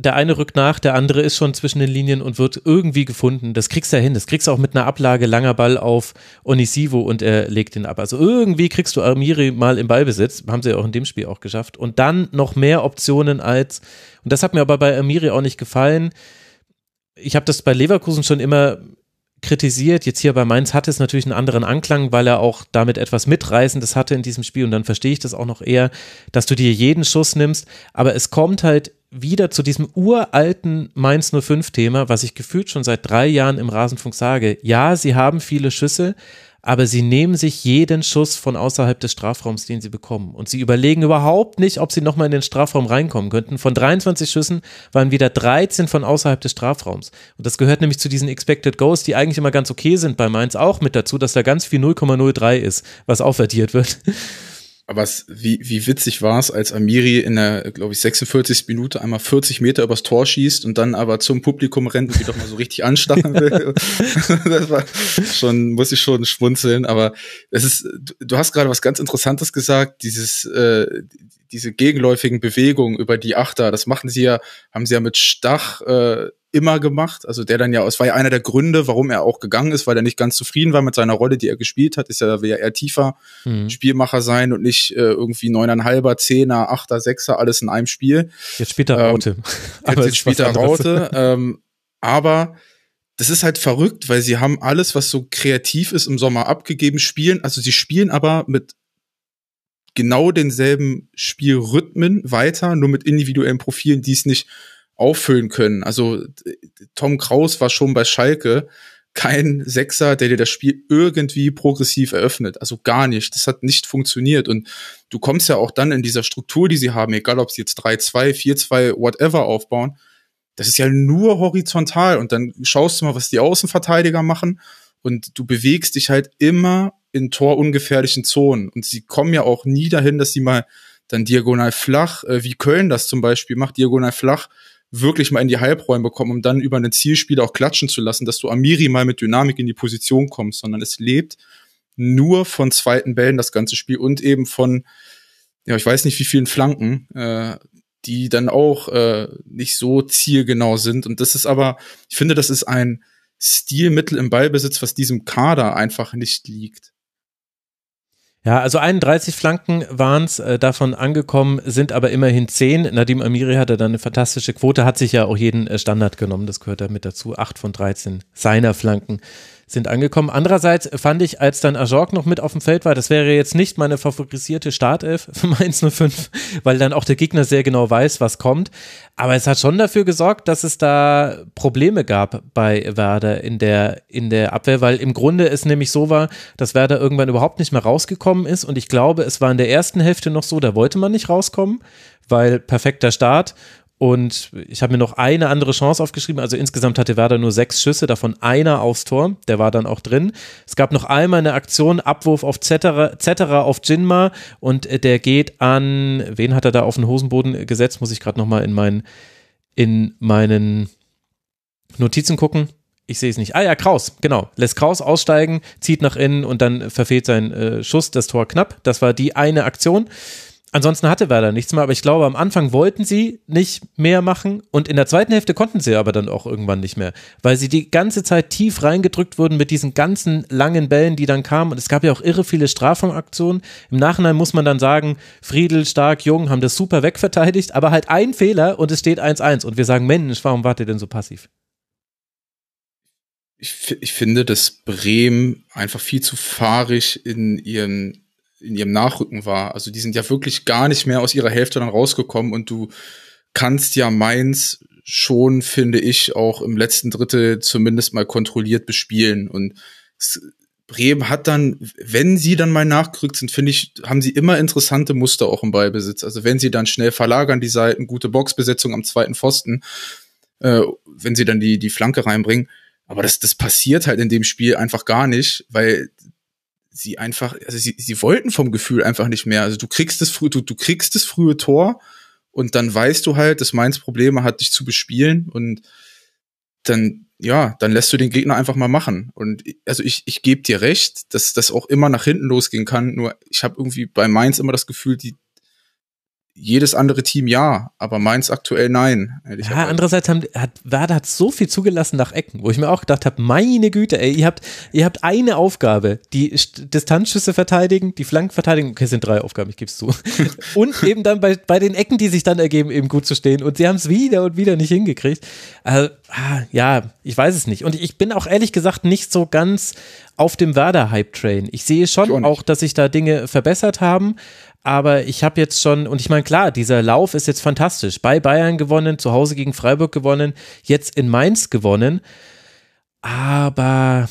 der eine rückt nach, der andere ist schon zwischen den Linien und wird irgendwie gefunden. Das kriegst du ja hin. Das kriegst du auch mit einer Ablage langer Ball auf Onisivo und er legt ihn ab. Also irgendwie kriegst du Amiri mal im Ballbesitz. Haben sie ja auch in dem Spiel auch geschafft. Und dann noch mehr Optionen als, und das hat mir aber bei Amiri auch nicht gefallen. Ich habe das bei Leverkusen schon immer kritisiert. Jetzt hier bei Mainz hat es natürlich einen anderen Anklang, weil er auch damit etwas Mitreißendes hatte in diesem Spiel und dann verstehe ich das auch noch eher, dass du dir jeden Schuss nimmst. Aber es kommt halt wieder zu diesem uralten Mainz 05 Thema, was ich gefühlt schon seit drei Jahren im Rasenfunk sage. Ja, sie haben viele Schüsse, aber sie nehmen sich jeden Schuss von außerhalb des Strafraums, den sie bekommen. Und sie überlegen überhaupt nicht, ob sie nochmal in den Strafraum reinkommen könnten. Von 23 Schüssen waren wieder 13 von außerhalb des Strafraums. Und das gehört nämlich zu diesen Expected Goals, die eigentlich immer ganz okay sind bei Mainz, auch mit dazu, dass da ganz viel 0,03 ist, was aufaddiert wird. Aber es, wie, wie witzig war es, als Amiri in der, glaube ich, 46. Minute einmal 40 Meter übers Tor schießt und dann aber zum Publikum rennt und die doch mal so richtig anstacheln will. das war schon, muss ich schon schmunzeln. Aber es ist, du hast gerade was ganz Interessantes gesagt, dieses, äh, diese gegenläufigen Bewegungen über die Achter, das machen sie ja, haben sie ja mit Stach äh, immer gemacht. Also der dann ja, es war ja einer der Gründe, warum er auch gegangen ist, weil er nicht ganz zufrieden war mit seiner Rolle, die er gespielt hat. Ist ja, will ja eher tiefer mhm. Spielmacher sein und nicht äh, irgendwie neuneinhalber, zehner, achter, sechser, alles in einem Spiel. Jetzt spielt er ähm, Raute. Ähm, aber jetzt spielt er Raute. ähm, aber das ist halt verrückt, weil sie haben alles, was so kreativ ist, im Sommer abgegeben, spielen. Also sie spielen aber mit genau denselben Spielrhythmen weiter, nur mit individuellen Profilen, die es nicht auffüllen können. Also Tom Kraus war schon bei Schalke kein Sechser, der dir das Spiel irgendwie progressiv eröffnet. Also gar nicht. Das hat nicht funktioniert. Und du kommst ja auch dann in dieser Struktur, die sie haben, egal ob sie jetzt 3-2, 4-2, whatever aufbauen, das ist ja nur horizontal. Und dann schaust du mal, was die Außenverteidiger machen. Und du bewegst dich halt immer in torungefährlichen Zonen. Und sie kommen ja auch nie dahin, dass sie mal dann diagonal flach, äh, wie Köln das zum Beispiel macht, diagonal flach wirklich mal in die Halbräume kommen, um dann über einen Zielspiel auch klatschen zu lassen, dass du Amiri mal mit Dynamik in die Position kommst, sondern es lebt nur von zweiten Bällen das ganze Spiel und eben von, ja, ich weiß nicht wie vielen Flanken, äh, die dann auch äh, nicht so zielgenau sind. Und das ist aber, ich finde, das ist ein Stilmittel im Ballbesitz, was diesem Kader einfach nicht liegt. Ja, also 31 Flanken waren es, äh, davon angekommen sind aber immerhin 10. Nadim Amiri hatte dann eine fantastische Quote, hat sich ja auch jeden äh, Standard genommen, das gehört da mit dazu. 8 von 13 seiner Flanken sind angekommen. Andererseits fand ich, als dann Ajorg noch mit auf dem Feld war, das wäre jetzt nicht meine favorisierte Startelf für Mainz 05, weil dann auch der Gegner sehr genau weiß, was kommt. Aber es hat schon dafür gesorgt, dass es da Probleme gab bei Werder in der, in der Abwehr, weil im Grunde es nämlich so war, dass Werder irgendwann überhaupt nicht mehr rausgekommen ist. Und ich glaube, es war in der ersten Hälfte noch so, da wollte man nicht rauskommen, weil perfekter Start Und ich habe mir noch eine andere Chance aufgeschrieben. Also insgesamt hatte Werder nur sechs Schüsse, davon einer aufs Tor. Der war dann auch drin. Es gab noch einmal eine Aktion, Abwurf auf Zetterer, Zetterer auf Jinma und äh, der geht an, wen hat er da auf den Hosenboden gesetzt? Muss ich gerade nochmal in meinen, in meinen Notizen gucken. Ich sehe es nicht. Ah ja, Kraus, genau. Lässt Kraus aussteigen, zieht nach innen und dann verfehlt sein äh, Schuss das Tor knapp. Das war die eine Aktion. Ansonsten hatte Werder nichts mehr, aber ich glaube, am Anfang wollten sie nicht mehr machen und in der zweiten Hälfte konnten sie aber dann auch irgendwann nicht mehr, weil sie die ganze Zeit tief reingedrückt wurden mit diesen ganzen langen Bällen, die dann kamen und es gab ja auch irre viele Strafraumaktionen. Im Nachhinein muss man dann sagen, Friedel, Stark, Jung haben das super wegverteidigt, aber halt ein Fehler und es steht 1-1 und wir sagen, Mensch, warum wart ihr denn so passiv? Ich, ich finde, dass Bremen einfach viel zu fahrig in ihren in ihrem Nachrücken war. Also die sind ja wirklich gar nicht mehr aus ihrer Hälfte dann rausgekommen und du kannst ja Mainz schon, finde ich, auch im letzten Drittel zumindest mal kontrolliert bespielen. Und Bremen hat dann, wenn sie dann mal nachgerückt sind, finde ich, haben sie immer interessante Muster auch im Ballbesitz. Also wenn sie dann schnell verlagern die Seiten, gute Boxbesetzung am zweiten Pfosten, äh, wenn sie dann die, die Flanke reinbringen. Aber das, das passiert halt in dem Spiel einfach gar nicht, weil sie einfach, also sie, sie wollten vom Gefühl einfach nicht mehr. Also du kriegst das frühe, du, du kriegst das frühe Tor und dann weißt du halt, dass Mainz Probleme hat, dich zu bespielen und dann, ja, dann lässt du den Gegner einfach mal machen. Und also ich, ich gebe dir recht, dass das auch immer nach hinten losgehen kann. Nur ich habe irgendwie bei Mainz immer das Gefühl, die, jedes andere Team ja, aber meins aktuell nein. Ja, andererseits haben, hat Werder hat so viel zugelassen nach Ecken, wo ich mir auch gedacht habe, meine Güte, ey, ihr habt, ihr habt eine Aufgabe, die Distanzschüsse verteidigen, die Flanken verteidigen, okay, es sind drei Aufgaben, ich gebe es zu. und eben dann bei, bei den Ecken, die sich dann ergeben, eben gut zu stehen. Und sie haben es wieder und wieder nicht hingekriegt. Also, ja, ich weiß es nicht. Und ich bin auch ehrlich gesagt nicht so ganz auf dem Werder-Hype-Train. Ich sehe schon ich auch, auch, dass sich da Dinge verbessert haben, aber ich habe jetzt schon, und ich meine, klar, dieser Lauf ist jetzt fantastisch. Bei Bayern gewonnen, zu Hause gegen Freiburg gewonnen, jetzt in Mainz gewonnen. Aber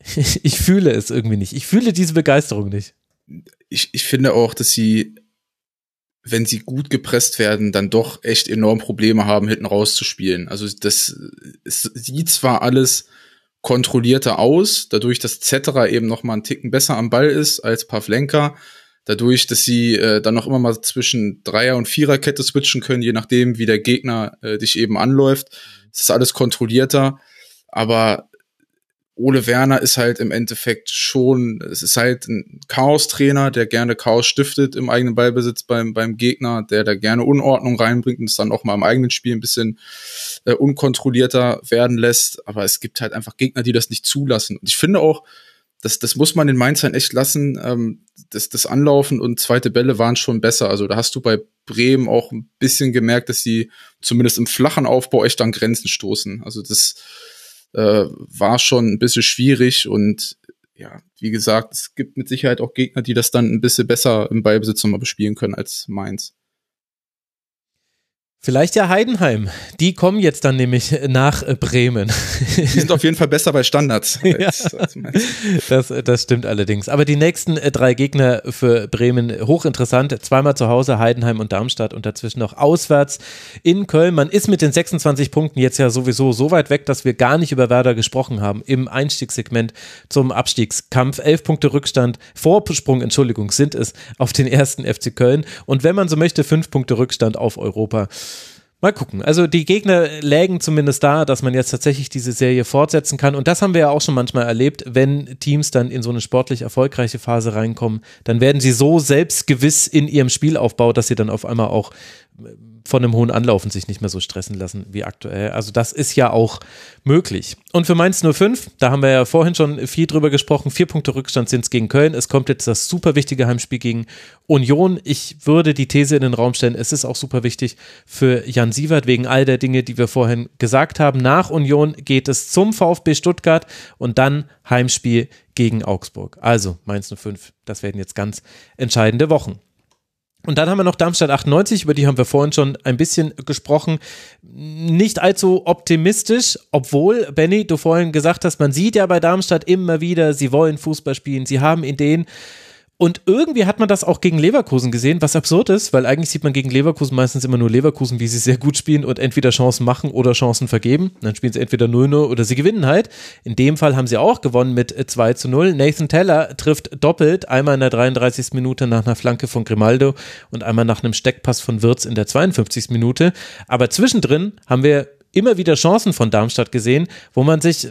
ich fühle es irgendwie nicht. Ich fühle diese Begeisterung nicht. Ich, ich finde auch, dass sie, wenn sie gut gepresst werden, dann doch echt enorm Probleme haben, hinten rauszuspielen. Also das es sieht zwar alles kontrollierter aus, dadurch, dass Zetterer eben noch mal einen Ticken besser am Ball ist als Pavlenka dadurch, dass sie äh, dann noch immer mal zwischen Dreier- und Viererkette switchen können, je nachdem, wie der Gegner äh, dich eben anläuft. Das ist alles kontrollierter, aber Ole Werner ist halt im Endeffekt schon, es ist halt ein Chaos-Trainer, der gerne Chaos stiftet im eigenen Ballbesitz beim, beim Gegner, der da gerne Unordnung reinbringt und es dann auch mal im eigenen Spiel ein bisschen äh, unkontrollierter werden lässt. Aber es gibt halt einfach Gegner, die das nicht zulassen. Und ich finde auch, das, das muss man in Mainz halt echt lassen. Ähm, das, das Anlaufen und zweite Bälle waren schon besser. Also da hast du bei Bremen auch ein bisschen gemerkt, dass sie zumindest im flachen Aufbau echt an Grenzen stoßen. Also das äh, war schon ein bisschen schwierig und ja, wie gesagt, es gibt mit Sicherheit auch Gegner, die das dann ein bisschen besser im Ballbesitz nochmal bespielen können als Mainz. Vielleicht ja Heidenheim. Die kommen jetzt dann nämlich nach Bremen. Die sind auf jeden Fall besser bei Standards. ja, das, das stimmt allerdings. Aber die nächsten äh, drei Gegner für Bremen hochinteressant. Zweimal zu Hause Heidenheim und Darmstadt und dazwischen noch auswärts in Köln. Man ist mit den 26 Punkten jetzt ja sowieso so weit weg, dass wir gar nicht über Werder gesprochen haben im Einstiegssegment zum Abstiegskampf. Elf Punkte Rückstand, Vorsprung, Entschuldigung, sind es auf den ersten FC Köln. Und wenn man so möchte, fünf Punkte Rückstand auf Europa. Mal gucken. Also die Gegner lägen zumindest da, dass man jetzt tatsächlich diese Serie fortsetzen kann. Und das haben wir ja auch schon manchmal erlebt, wenn Teams dann in so eine sportlich erfolgreiche Phase reinkommen, dann werden sie so selbstgewiss in ihrem Spielaufbau, dass sie dann auf einmal auch von einem hohen Anlaufen sich nicht mehr so stressen lassen wie aktuell. Also das ist ja auch möglich. Und für Mainz 05, da haben wir ja vorhin schon viel drüber gesprochen, vier Punkte Rückstand sind es gegen Köln. Es kommt jetzt das super wichtige Heimspiel gegen Union. Ich würde die These in den Raum stellen, es ist auch super wichtig für Jan Sievert wegen all der Dinge, die wir vorhin gesagt haben. Nach Union geht es zum VfB Stuttgart und dann Heimspiel gegen Augsburg. Also Mainz 05, das werden jetzt ganz entscheidende Wochen. Und dann haben wir noch Darmstadt 98, über die haben wir vorhin schon ein bisschen gesprochen. Nicht allzu optimistisch, obwohl, Benny, du vorhin gesagt hast, man sieht ja bei Darmstadt immer wieder, sie wollen Fußball spielen, sie haben Ideen. Und irgendwie hat man das auch gegen Leverkusen gesehen, was absurd ist, weil eigentlich sieht man gegen Leverkusen meistens immer nur Leverkusen, wie sie sehr gut spielen und entweder Chancen machen oder Chancen vergeben. Dann spielen sie entweder 0-0 oder sie gewinnen halt. In dem Fall haben sie auch gewonnen mit 2 zu 0. Nathan Teller trifft doppelt, einmal in der 33. Minute nach einer Flanke von Grimaldo und einmal nach einem Steckpass von Wirtz in der 52. Minute. Aber zwischendrin haben wir immer wieder Chancen von Darmstadt gesehen, wo man sich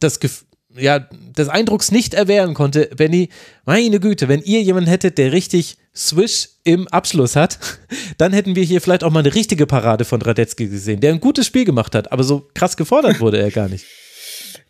das Gefühl ja, des Eindrucks nicht erwehren konnte, Benny, meine Güte, wenn ihr jemanden hättet, der richtig Swish im Abschluss hat, dann hätten wir hier vielleicht auch mal eine richtige Parade von Radetzky gesehen, der ein gutes Spiel gemacht hat, aber so krass gefordert wurde er gar nicht.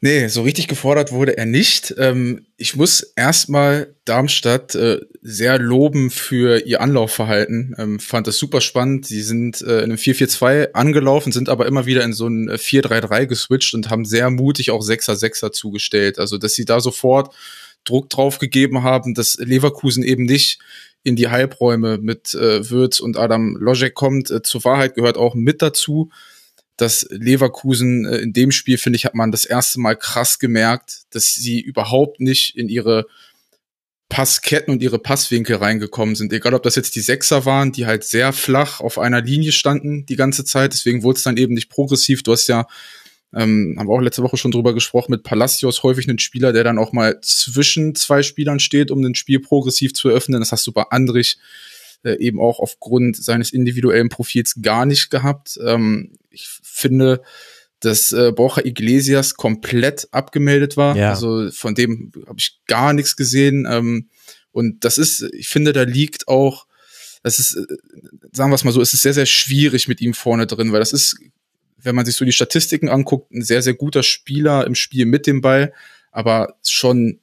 Nee, so richtig gefordert wurde er nicht. Ähm, ich muss erstmal Darmstadt äh, sehr loben für ihr Anlaufverhalten. Ähm, fand das super spannend. Sie sind äh, in einem 4-4-2 angelaufen, sind aber immer wieder in so ein 4-3-3 geswitcht und haben sehr mutig auch 6er-6er zugestellt. Also, dass sie da sofort Druck drauf gegeben haben, dass Leverkusen eben nicht in die Halbräume mit äh, Würz und Adam Lojek kommt. Äh, zur Wahrheit gehört auch mit dazu dass Leverkusen äh, in dem Spiel, finde ich, hat man das erste Mal krass gemerkt, dass sie überhaupt nicht in ihre Passketten und ihre Passwinkel reingekommen sind. Egal, ob das jetzt die Sechser waren, die halt sehr flach auf einer Linie standen die ganze Zeit. Deswegen wurde es dann eben nicht progressiv. Du hast ja, ähm, haben wir auch letzte Woche schon drüber gesprochen, mit Palacios häufig einen Spieler, der dann auch mal zwischen zwei Spielern steht, um den Spiel progressiv zu eröffnen. Das hast du bei Andrich äh, eben auch aufgrund seines individuellen Profils gar nicht gehabt. Ähm, ich finde, dass äh, Borja Iglesias komplett abgemeldet war. Ja. Also von dem habe ich gar nichts gesehen. Ähm, und das ist, ich finde, da liegt auch, das ist, äh, sagen wir es mal so, es ist sehr, sehr schwierig mit ihm vorne drin, weil das ist, wenn man sich so die Statistiken anguckt, ein sehr, sehr guter Spieler im Spiel mit dem Ball, aber schon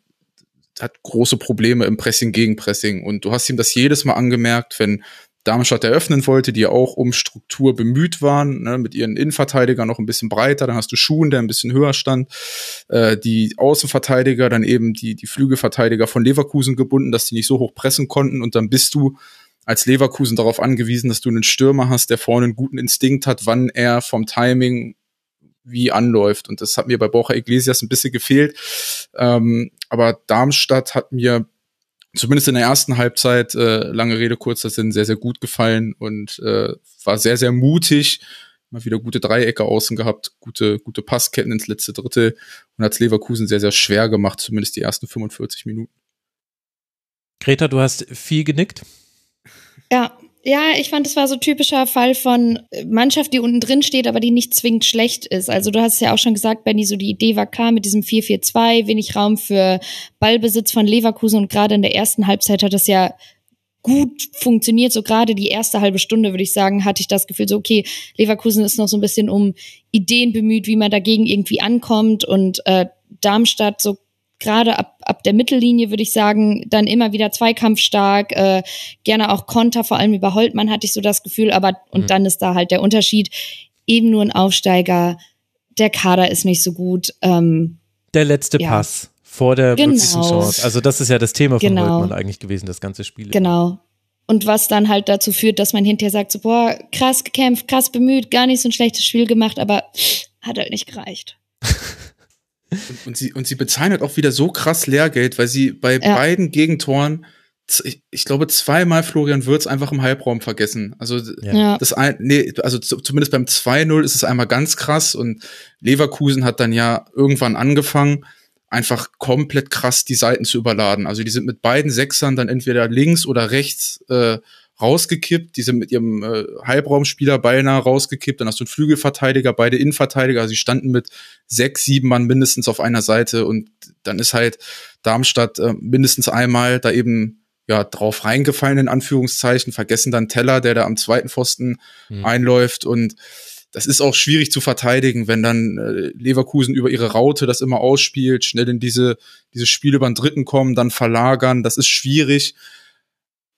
hat große Probleme im Pressing gegen Pressing. Und du hast ihm das jedes Mal angemerkt, wenn Darmstadt eröffnen wollte, die ja auch um Struktur bemüht waren, ne, mit ihren Innenverteidigern noch ein bisschen breiter, dann hast du Schuhen, der ein bisschen höher stand, äh, die Außenverteidiger, dann eben die, die Flügelverteidiger von Leverkusen gebunden, dass die nicht so hoch pressen konnten und dann bist du als Leverkusen darauf angewiesen, dass du einen Stürmer hast, der vorne einen guten Instinkt hat, wann er vom Timing wie anläuft. Und das hat mir bei Borja Iglesias ein bisschen gefehlt. Ähm, aber Darmstadt hat mir zumindest in der ersten Halbzeit, äh, lange Rede, kurzer Sinn, sehr, sehr gut gefallen und äh, war sehr, sehr mutig. Mal wieder gute Dreiecke außen gehabt, gute, gute Passketten ins letzte Drittel und hat Leverkusen sehr, sehr schwer gemacht, zumindest die ersten 45 Minuten. Greta, du hast viel genickt. Ja, ja, ich fand, es war so typischer Fall von Mannschaft, die unten drin steht, aber die nicht zwingend schlecht ist. Also du hast es ja auch schon gesagt, Benny, so die Idee war klar mit diesem 4-4-2, wenig Raum für Ballbesitz von Leverkusen und gerade in der ersten Halbzeit hat das ja gut funktioniert. So gerade die erste halbe Stunde, würde ich sagen, hatte ich das Gefühl, so okay, Leverkusen ist noch so ein bisschen um Ideen bemüht, wie man dagegen irgendwie ankommt und äh, Darmstadt so gerade ab, ab der Mittellinie, würde ich sagen, dann immer wieder zweikampfstark, äh, gerne auch Konter, vor allem über Holtmann hatte ich so das Gefühl, aber und mhm. dann ist da halt der Unterschied, eben nur ein Aufsteiger, der Kader ist nicht so gut. Ähm, der letzte ja. Pass vor der genau. Chance. Also das ist ja das Thema von genau. Holtmann eigentlich gewesen, das ganze Spiel. Genau. Und was dann halt dazu führt, dass man hinterher sagt, so, boah, krass gekämpft, krass bemüht, gar nicht so ein schlechtes Spiel gemacht, aber hat halt nicht gereicht. Und, und, sie, und sie bezahlen auch wieder so krass Lehrgeld, weil sie bei ja. beiden Gegentoren, ich, ich, glaube, zweimal Florian Würz einfach im Halbraum vergessen. Also, ja. das ein, nee, also zumindest beim 2-0 ist es einmal ganz krass und Leverkusen hat dann ja irgendwann angefangen, einfach komplett krass die Seiten zu überladen. Also die sind mit beiden Sechsern dann entweder links oder rechts äh, rausgekippt, die sind mit ihrem äh, Halbraumspieler beinahe rausgekippt, dann hast du einen Flügelverteidiger, beide Innenverteidiger, also sie standen mit sechs, sieben Mann mindestens auf einer Seite. Und dann ist halt Darmstadt äh, mindestens einmal da eben ja drauf reingefallen in Anführungszeichen, vergessen dann Teller, der da am zweiten Pfosten mhm. einläuft. Und das ist auch schwierig zu verteidigen, wenn dann äh, Leverkusen über ihre Raute das immer ausspielt, schnell in diese diese Spiele über den Dritten kommen, dann verlagern, das ist schwierig.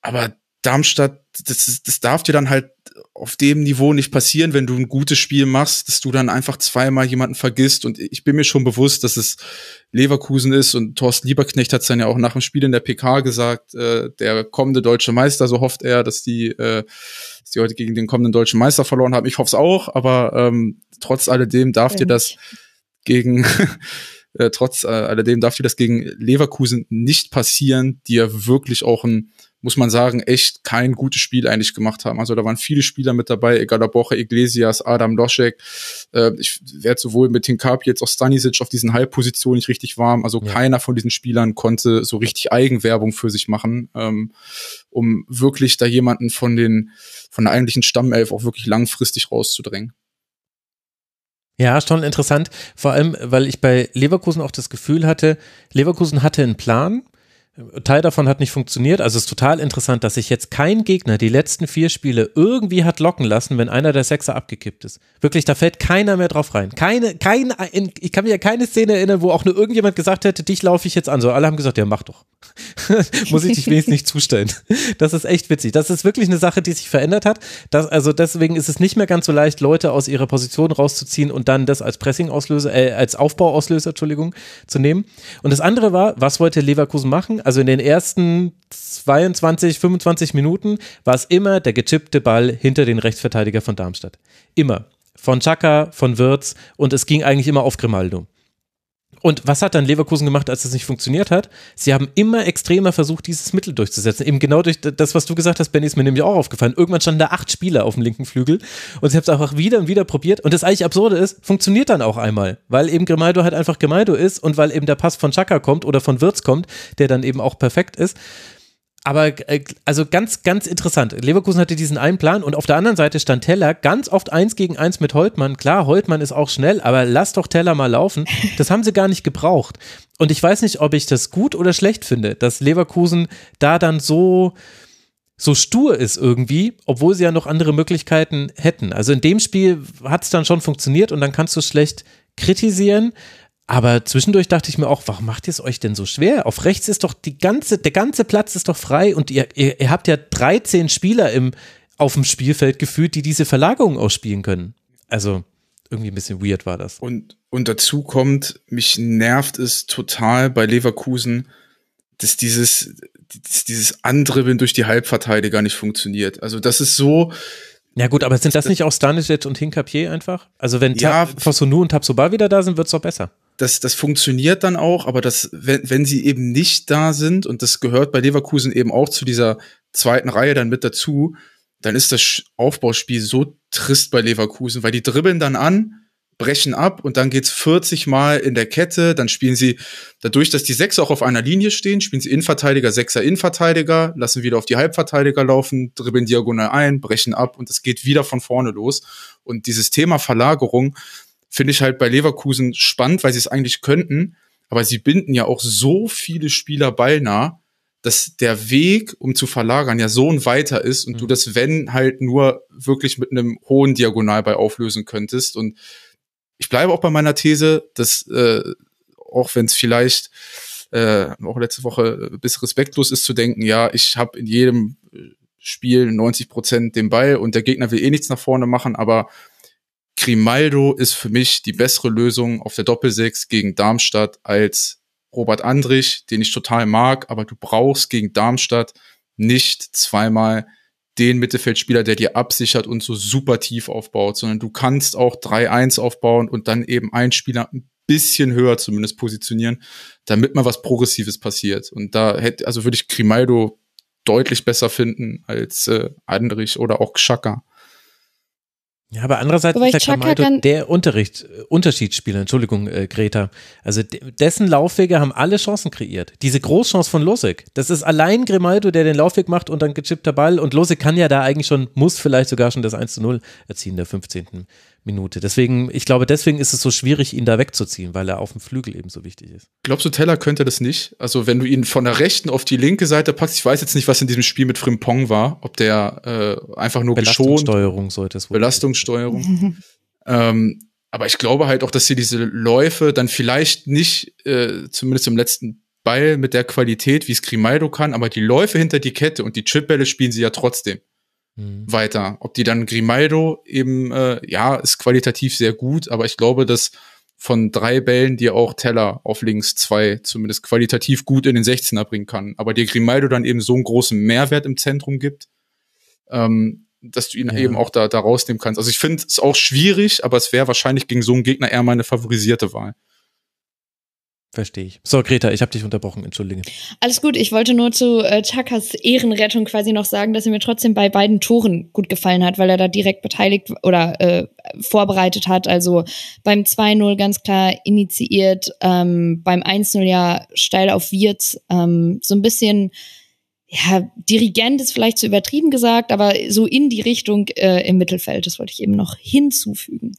Aber Darmstadt, das, das darf dir dann halt auf dem Niveau nicht passieren, wenn du ein gutes Spiel machst, dass du dann einfach zweimal jemanden vergisst. Und ich bin mir schon bewusst, dass es Leverkusen ist und Thorsten Lieberknecht hat es dann ja auch nach dem Spiel in der PK gesagt, äh, der kommende deutsche Meister, so hofft er, dass die, äh, dass die heute gegen den kommenden deutschen Meister verloren haben. Ich hoffe es auch, aber ähm, trotz alledem darf dir das gegen äh, trotz äh, alledem darf dir das gegen Leverkusen nicht passieren, die ja wirklich auch ein muss man sagen, echt kein gutes Spiel eigentlich gemacht haben. Also da waren viele Spieler mit dabei, egal ob Boche Iglesias, Adam Loschek. Äh, ich werde sowohl mit Hinkapi jetzt auch Stanisic auf diesen Halbpositionen nicht richtig warm. Also ja. keiner von diesen Spielern konnte so richtig Eigenwerbung für sich machen, ähm, um wirklich da jemanden von den von der eigentlichen Stammelf auch wirklich langfristig rauszudrängen. Ja, schon interessant. Vor allem, weil ich bei Leverkusen auch das Gefühl hatte, Leverkusen hatte einen Plan Teil davon hat nicht funktioniert. Also es ist total interessant, dass sich jetzt kein Gegner die letzten vier Spiele irgendwie hat locken lassen, wenn einer der Sechser abgekippt ist. Wirklich, da fällt keiner mehr drauf rein. Keine, kein, ich kann mir ja keine Szene erinnern, wo auch nur irgendjemand gesagt hätte, dich laufe ich jetzt an. So, alle haben gesagt, ja, mach doch. Muss ich dich wenigstens nicht zustellen. Das ist echt witzig. Das ist wirklich eine Sache, die sich verändert hat. Das, also deswegen ist es nicht mehr ganz so leicht, Leute aus ihrer Position rauszuziehen und dann das als Pressing-Auslöser, äh, als Aufbauauslöser, Entschuldigung, zu nehmen. Und das andere war, was wollte Leverkusen machen? Also in den ersten 22, 25 Minuten war es immer der gechippte Ball hinter den Rechtsverteidiger von Darmstadt. Immer. Von Chaka, von Wirtz und es ging eigentlich immer auf Grimaldo. Und was hat dann Leverkusen gemacht, als es nicht funktioniert hat? Sie haben immer extremer versucht, dieses Mittel durchzusetzen. Eben genau durch das, was du gesagt hast, Benny, ist mir nämlich auch aufgefallen. Irgendwann standen da acht Spieler auf dem linken Flügel und sie haben es einfach wieder und wieder probiert. Und das eigentlich Absurde ist, funktioniert dann auch einmal, weil eben Grimaldo halt einfach Grimaldo ist und weil eben der Pass von Chaka kommt oder von Wirtz kommt, der dann eben auch perfekt ist. Aber äh, also ganz, ganz interessant. Leverkusen hatte diesen einen Plan und auf der anderen Seite stand Teller ganz oft eins gegen eins mit Holtmann. Klar, Holtmann ist auch schnell, aber lass doch Teller mal laufen. Das haben sie gar nicht gebraucht. Und ich weiß nicht, ob ich das gut oder schlecht finde, dass Leverkusen da dann so, so stur ist irgendwie, obwohl sie ja noch andere Möglichkeiten hätten. Also in dem Spiel hat es dann schon funktioniert und dann kannst du schlecht kritisieren. Aber zwischendurch dachte ich mir auch, warum macht ihr es euch denn so schwer? Auf rechts ist doch die ganze, der ganze Platz ist doch frei und ihr, ihr, ihr habt ja 13 Spieler im, auf dem Spielfeld gefühlt, die diese Verlagerung ausspielen können. Also irgendwie ein bisschen weird war das. Und, und dazu kommt, mich nervt es total bei Leverkusen, dass dieses, dass dieses Andribbeln durch die Halbverteidiger nicht funktioniert. Also das ist so, ja gut, aber sind das nicht auch Stanisic und Hinkapier einfach? Also wenn ja, Fossonu und Tabsoba wieder da sind, wird's doch besser das, das funktioniert dann auch, aber das, wenn, wenn sie eben nicht da sind, und das gehört bei Leverkusen eben auch zu dieser zweiten Reihe dann mit dazu, dann ist das Aufbauspiel so trist bei Leverkusen, weil die dribbeln dann an, brechen ab und dann geht's 40 Mal in der Kette, dann spielen sie, dadurch, dass die Sechser auch auf einer Linie stehen, spielen sie Innenverteidiger, Sechser, Innenverteidiger, lassen wieder auf die Halbverteidiger laufen, dribbeln diagonal ein, brechen ab und es geht wieder von vorne los. Und dieses Thema Verlagerung, finde ich halt bei Leverkusen spannend, weil sie es eigentlich könnten, aber sie binden ja auch so viele Spieler ballnah, dass der Weg, um zu verlagern, ja so ein weiter ist und mhm. du das, wenn, halt nur wirklich mit einem hohen Diagonalball auflösen könntest. Und ich bleibe auch bei meiner These, dass äh, auch wenn es vielleicht äh, auch letzte Woche ein bisschen respektlos ist zu denken, ja, ich habe in jedem Spiel 90 Prozent den Ball und der Gegner will eh nichts nach vorne machen, aber Grimaldo ist für mich die bessere Lösung auf der Doppelsechs gegen Darmstadt als Robert Andrich, den ich total mag, aber du brauchst gegen Darmstadt nicht zweimal den Mittelfeldspieler, der dir absichert und so super tief aufbaut, sondern du kannst auch 3-1 aufbauen und dann eben einen Spieler ein bisschen höher zumindest positionieren, damit mal was Progressives passiert. Und da hätte, also würde ich Grimaldo deutlich besser finden als äh, Andrich oder auch Xhaka. Ja, aber andererseits Wobei ist der Kamaldo der Unterricht, äh, Unterschiedsspieler, Entschuldigung, äh, Greta. Also dessen Laufwege haben alle Chancen kreiert. Diese Großchance von Losek, das ist allein Grimaldo, der den Laufweg macht und dann gechippter Ball und Losek kann ja da eigentlich schon, muss vielleicht sogar schon das 1 zu 0 erziehen, der 15. Minute. Deswegen, ich glaube, deswegen ist es so schwierig, ihn da wegzuziehen, weil er auf dem Flügel eben so wichtig ist. Glaubst du, Teller könnte das nicht? Also, wenn du ihn von der rechten auf die linke Seite packst, ich weiß jetzt nicht, was in diesem Spiel mit Frimpong war, ob der äh, einfach nur geschont. Belastungssteuerung sollte es wohl. Belastungssteuerung. ähm, aber ich glaube halt auch, dass sie diese Läufe dann vielleicht nicht, äh, zumindest im letzten Ball mit der Qualität, wie es Grimaldo kann, aber die Läufe hinter die Kette und die Chipbälle spielen sie ja trotzdem mhm. weiter. Ob die dann Grimaldo eben, äh, ja, ist qualitativ sehr gut, aber ich glaube, dass von drei Bällen die auch Teller auf links zwei zumindest qualitativ gut in den 16er bringen kann. Aber dir Grimaldo dann eben so einen großen Mehrwert im Zentrum gibt, ähm, dass du ihn ja. eben auch da, da rausnehmen kannst. Also ich finde es auch schwierig, aber es wäre wahrscheinlich gegen so einen Gegner eher meine favorisierte Wahl. Verstehe ich. So, Greta, ich habe dich unterbrochen, entschuldige. Alles gut, ich wollte nur zu äh, Chakas Ehrenrettung quasi noch sagen, dass er mir trotzdem bei beiden Toren gut gefallen hat, weil er da direkt beteiligt oder äh, vorbereitet hat. Also beim 2-0 ganz klar initiiert, ähm, beim 1-0 ja steil auf Wirtz, ähm, so ein bisschen ja, Dirigent ist vielleicht zu übertrieben gesagt, aber so in die Richtung äh, im Mittelfeld, das wollte ich eben noch hinzufügen.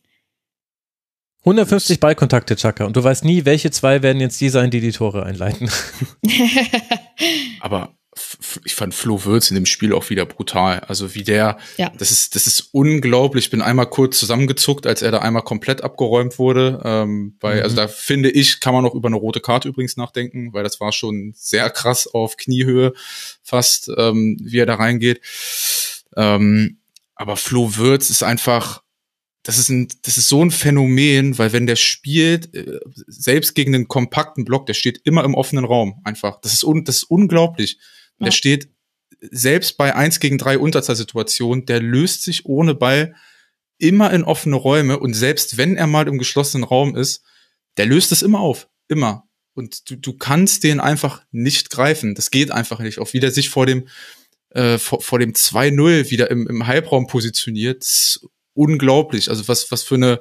150 Ballkontakte, Chaka, und du weißt nie, welche zwei werden jetzt die sein, die die Tore einleiten. Aber ich fand Flo Würz in dem Spiel auch wieder brutal. Also wie der, ja. das ist, das ist unglaublich. Ich bin einmal kurz zusammengezuckt, als er da einmal komplett abgeräumt wurde. Ähm, weil, mhm. also da finde ich, kann man noch über eine rote Karte übrigens nachdenken, weil das war schon sehr krass auf Kniehöhe fast, ähm, wie er da reingeht. Ähm, aber Flo Würz ist einfach, das ist ein, das ist so ein Phänomen, weil wenn der spielt, äh, selbst gegen einen kompakten Block, der steht immer im offenen Raum einfach. Das ist, un, das ist unglaublich. Ja. Der steht selbst bei eins gegen drei Unterzahlsituationen, der löst sich ohne Ball immer in offene Räume und selbst wenn er mal im geschlossenen Raum ist, der löst es immer auf. Immer. Und du, du kannst den einfach nicht greifen. Das geht einfach nicht. Auch wie der sich vor dem, äh, vor, vor dem 2-0 wieder im, im Halbraum positioniert, unglaublich. Also was, was für eine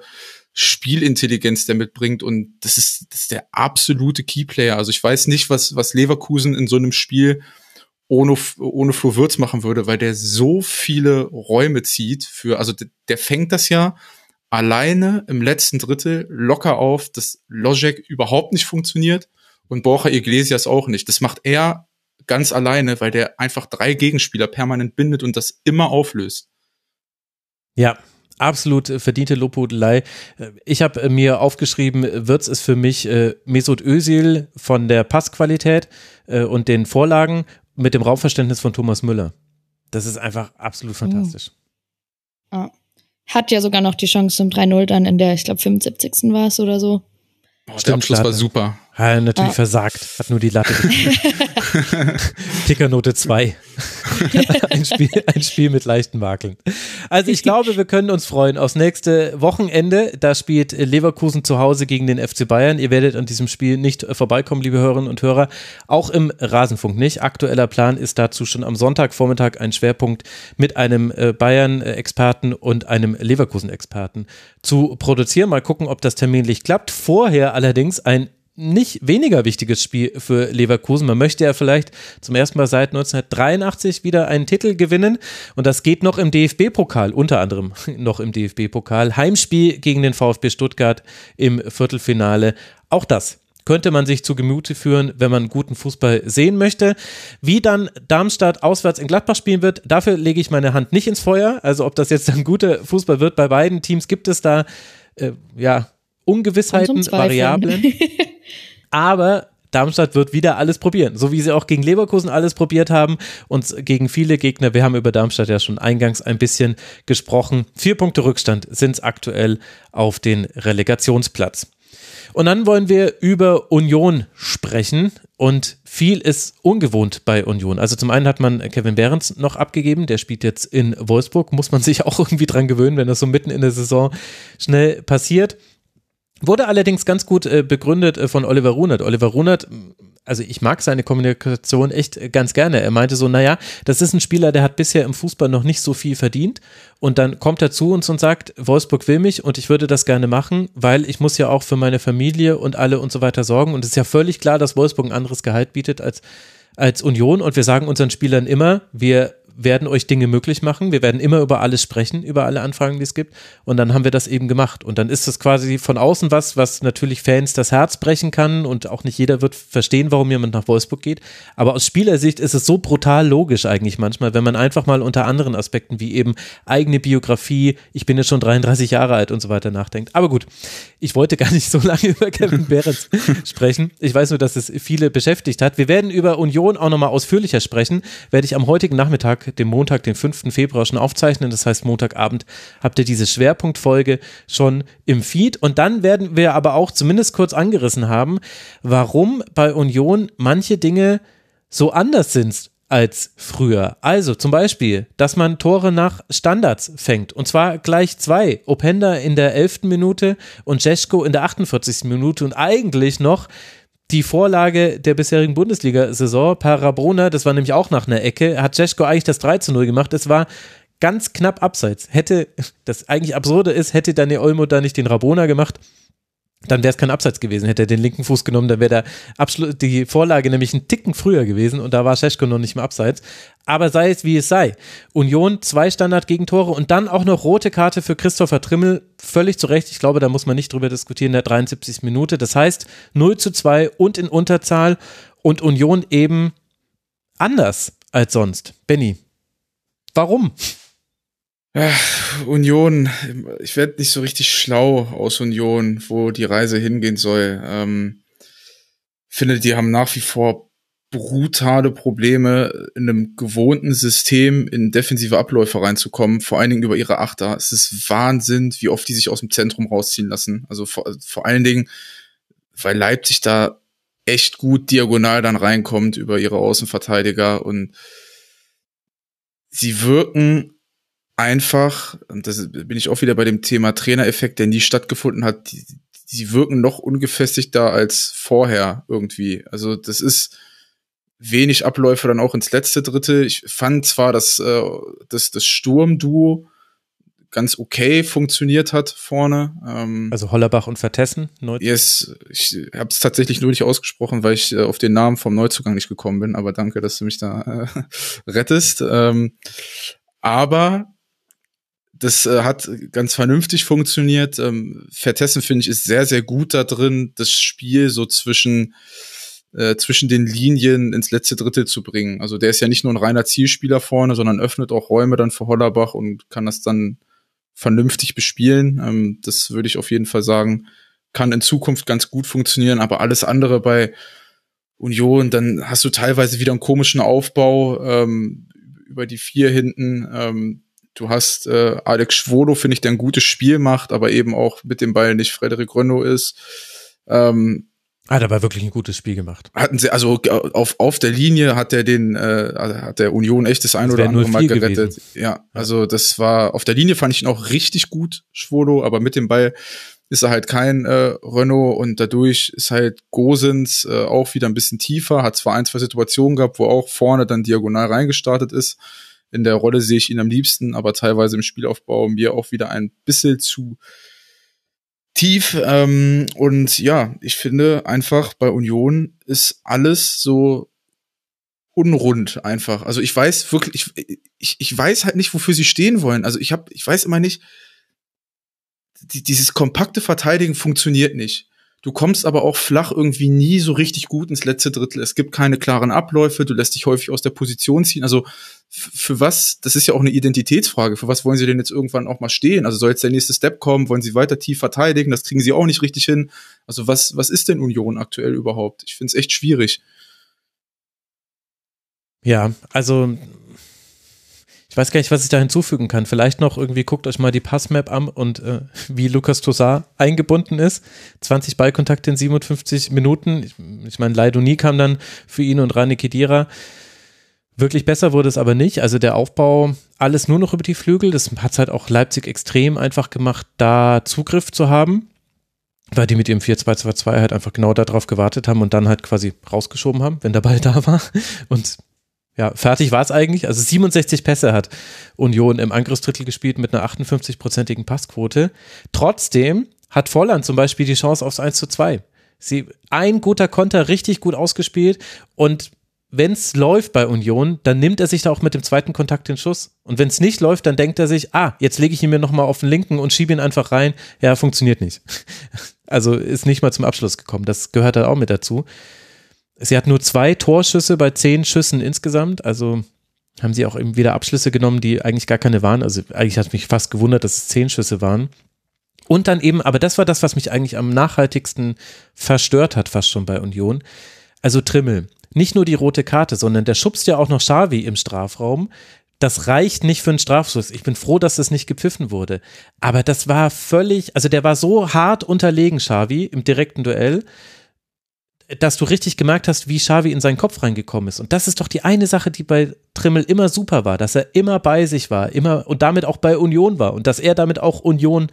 Spielintelligenz der mitbringt und das ist, das ist der absolute Keyplayer. Also ich weiß nicht, was, was Leverkusen in so einem Spiel ohne, ohne Flo Würz machen würde, weil der so viele Räume zieht für, also der, der fängt das ja alleine im letzten Drittel locker auf, dass Logic überhaupt nicht funktioniert und Borja Iglesias auch nicht. Das macht er ganz alleine, weil der einfach drei Gegenspieler permanent bindet und das immer auflöst. Ja, absolut verdiente Lobhudelei. Ich habe mir aufgeschrieben, Wirtz ist für mich äh, Mesut Özil von der Passqualität äh, und den Vorlagen mit dem Raumverständnis von Thomas Müller. Das ist einfach absolut oh. fantastisch. Oh. Hat ja sogar noch die Chance zum 3-0 dann in der, ich glaube, 75. war es oder so. Oh, der Abschluss war super. Hat natürlich ah. versagt, hat nur die Latte. Tickernote 2. ein, Spiel, ein Spiel mit leichten Makeln. Also ich glaube, wir können uns freuen aufs nächste Wochenende. Da spielt Leverkusen zu Hause gegen den FC Bayern. Ihr werdet an diesem Spiel nicht vorbeikommen, liebe Hörerinnen und Hörer. Auch im Rasenfunk nicht. Aktueller Plan ist dazu schon am Sonntagvormittag ein Schwerpunkt mit einem äh, Bayern-Experten und einem Leverkusen-Experten zu produzieren. Mal gucken, ob das terminlich klappt. Vorher allerdings ein nicht weniger wichtiges Spiel für Leverkusen. Man möchte ja vielleicht zum ersten Mal seit 1983 wieder einen Titel gewinnen und das geht noch im DFB-Pokal, unter anderem noch im DFB-Pokal. Heimspiel gegen den VfB Stuttgart im Viertelfinale. Auch das könnte man sich zu Gemüte führen, wenn man guten Fußball sehen möchte. Wie dann Darmstadt auswärts in Gladbach spielen wird, dafür lege ich meine Hand nicht ins Feuer. Also ob das jetzt ein guter Fußball wird, bei beiden Teams gibt es da äh, ja Ungewissheiten, Variablen. Aber Darmstadt wird wieder alles probieren, so wie sie auch gegen Leverkusen alles probiert haben und gegen viele Gegner. Wir haben über Darmstadt ja schon eingangs ein bisschen gesprochen. Vier Punkte Rückstand sind es aktuell auf den Relegationsplatz. Und dann wollen wir über Union sprechen und viel ist ungewohnt bei Union. Also zum einen hat man Kevin Behrens noch abgegeben, der spielt jetzt in Wolfsburg, muss man sich auch irgendwie dran gewöhnen, wenn das so mitten in der Saison schnell passiert. Wurde allerdings ganz gut äh, begründet äh, von Oliver Runert. Oliver Runert, also ich mag seine Kommunikation echt äh, ganz gerne. Er meinte so, naja, das ist ein Spieler, der hat bisher im Fußball noch nicht so viel verdient. Und dann kommt er zu uns und sagt, Wolfsburg will mich und ich würde das gerne machen, weil ich muss ja auch für meine Familie und alle und so weiter sorgen. Und es ist ja völlig klar, dass Wolfsburg ein anderes Gehalt bietet als als Union und wir sagen unseren Spielern immer, wir werden euch Dinge möglich machen. Wir werden immer über alles sprechen, über alle Anfragen, die es gibt. Und dann haben wir das eben gemacht. Und dann ist das quasi von außen was, was natürlich Fans das Herz brechen kann. Und auch nicht jeder wird verstehen, warum jemand nach Wolfsburg geht. Aber aus Spielersicht ist es so brutal logisch eigentlich manchmal, wenn man einfach mal unter anderen Aspekten wie eben eigene Biografie, ich bin jetzt schon 33 Jahre alt und so weiter nachdenkt. Aber gut, ich wollte gar nicht so lange über Kevin Behrens sprechen. Ich weiß nur, dass es viele beschäftigt hat. Wir werden über Union auch nochmal ausführlicher sprechen. Werde ich am heutigen Nachmittag dem Montag, den 5. Februar schon aufzeichnen. Das heißt, Montagabend habt ihr diese Schwerpunktfolge schon im Feed. Und dann werden wir aber auch zumindest kurz angerissen haben, warum bei Union manche Dinge so anders sind als früher. Also zum Beispiel, dass man Tore nach Standards fängt. Und zwar gleich zwei. Openda in der 11. Minute und Jeschko in der 48. Minute. Und eigentlich noch die Vorlage der bisherigen Bundesliga-Saison, Parabrona, das war nämlich auch nach einer Ecke, hat Jeschko eigentlich das 3 zu 0 gemacht. Es war ganz knapp abseits. Hätte, das eigentlich absurde ist, hätte Daniel Olmo da nicht den Rabona gemacht, dann wäre es kein Abseits gewesen. Hätte er den linken Fuß genommen, dann wäre die Vorlage nämlich einen Ticken früher gewesen und da war Scheschko noch nicht mehr Abseits. Aber sei es wie es sei. Union zwei Standard-Gegentore und dann auch noch rote Karte für Christopher Trimmel. Völlig zu Recht. Ich glaube, da muss man nicht drüber diskutieren in der 73. Minute. Das heißt 0 zu 2 und in Unterzahl und Union eben anders als sonst. Benny, warum? Union, ich werde nicht so richtig schlau aus Union, wo die Reise hingehen soll. Ähm, finde, die haben nach wie vor brutale Probleme, in einem gewohnten System in defensive Abläufe reinzukommen, vor allen Dingen über ihre Achter. Es ist Wahnsinn, wie oft die sich aus dem Zentrum rausziehen lassen. Also vor, vor allen Dingen, weil Leipzig da echt gut diagonal dann reinkommt über ihre Außenverteidiger und sie wirken einfach, und das bin ich auch wieder bei dem Thema Trainereffekt, der nie stattgefunden hat, die, die wirken noch ungefestigter als vorher irgendwie. Also das ist wenig Abläufe dann auch ins letzte Drittel. Ich fand zwar, dass äh, das, das Sturmduo ganz okay funktioniert hat vorne. Ähm, also Hollerbach und Vertessen? Yes, ich habe es tatsächlich nur nicht ausgesprochen, weil ich äh, auf den Namen vom Neuzugang nicht gekommen bin, aber danke, dass du mich da äh, rettest. Ähm, aber das äh, hat ganz vernünftig funktioniert. Ähm, Vertessen, finde ich, ist sehr, sehr gut da drin, das Spiel so zwischen, äh, zwischen den Linien ins letzte Drittel zu bringen. Also der ist ja nicht nur ein reiner Zielspieler vorne, sondern öffnet auch Räume dann für Hollerbach und kann das dann vernünftig bespielen. Ähm, das würde ich auf jeden Fall sagen, kann in Zukunft ganz gut funktionieren, aber alles andere bei Union, dann hast du teilweise wieder einen komischen Aufbau ähm, über die vier hinten. Ähm, Du hast äh, Alex Schwodo, finde ich, der ein gutes Spiel macht, aber eben auch mit dem Ball nicht Frederik Renault ist. Ähm, hat aber wirklich ein gutes Spiel gemacht. Hatten sie, also auf, auf der Linie hat er den, äh, hat der Union echt das ein oder andere Mal gerettet. Ja, also das war, auf der Linie fand ich ihn auch richtig gut, Schwodo, aber mit dem Ball ist er halt kein äh, Renault und dadurch ist halt Gosens äh, auch wieder ein bisschen tiefer, hat zwar ein, zwei Situationen gehabt, wo auch vorne dann diagonal reingestartet ist, in der Rolle sehe ich ihn am liebsten, aber teilweise im Spielaufbau mir auch wieder ein bisschen zu tief. Ähm, und ja, ich finde einfach bei Union ist alles so unrund einfach. Also ich weiß wirklich, ich, ich, ich weiß halt nicht, wofür sie stehen wollen. Also ich habe, ich weiß immer nicht, die, dieses kompakte Verteidigen funktioniert nicht. Du kommst aber auch flach irgendwie nie so richtig gut ins letzte Drittel. Es gibt keine klaren Abläufe, du lässt dich häufig aus der Position ziehen. Also für was, das ist ja auch eine Identitätsfrage, für was wollen sie denn jetzt irgendwann auch mal stehen? Also soll jetzt der nächste Step kommen, wollen sie weiter tief verteidigen, das kriegen sie auch nicht richtig hin. Also was, was ist denn Union aktuell überhaupt? Ich finde es echt schwierig. Ja, also weiß gar nicht, was ich da hinzufügen kann. Vielleicht noch irgendwie guckt euch mal die Passmap an und äh, wie Lukas Tossar eingebunden ist. 20 Ballkontakte in 57 Minuten. Ich, ich meine, Leidoni kam dann für ihn und Rani Kedira. Wirklich besser wurde es aber nicht. Also der Aufbau, alles nur noch über die Flügel. Das hat es halt auch Leipzig extrem einfach gemacht, da Zugriff zu haben. Weil die mit ihrem 4-2-2-2 halt einfach genau darauf gewartet haben und dann halt quasi rausgeschoben haben, wenn der Ball da war. Und ja, fertig war es eigentlich. Also 67 Pässe hat Union im Angriffsdrittel gespielt mit einer 58-prozentigen Passquote. Trotzdem hat Volland zum Beispiel die Chance aufs 1 zu 2. Sie, ein guter Konter richtig gut ausgespielt und wenn es läuft bei Union, dann nimmt er sich da auch mit dem zweiten Kontakt den Schuss. Und wenn es nicht läuft, dann denkt er sich, ah, jetzt lege ich ihn mir nochmal auf den linken und schiebe ihn einfach rein. Ja, funktioniert nicht. Also ist nicht mal zum Abschluss gekommen. Das gehört da auch mit dazu. Sie hat nur zwei Torschüsse bei zehn Schüssen insgesamt. Also haben sie auch eben wieder Abschlüsse genommen, die eigentlich gar keine waren. Also eigentlich hat mich fast gewundert, dass es zehn Schüsse waren. Und dann eben, aber das war das, was mich eigentlich am nachhaltigsten verstört hat, fast schon bei Union. Also Trimmel. Nicht nur die rote Karte, sondern der schubst ja auch noch Xavi im Strafraum. Das reicht nicht für einen Strafschuss. Ich bin froh, dass das nicht gepfiffen wurde. Aber das war völlig, also der war so hart unterlegen, Xavi, im direkten Duell dass du richtig gemerkt hast, wie Xavi in seinen Kopf reingekommen ist. Und das ist doch die eine Sache, die bei Trimmel immer super war, dass er immer bei sich war, immer und damit auch bei Union war und dass er damit auch Union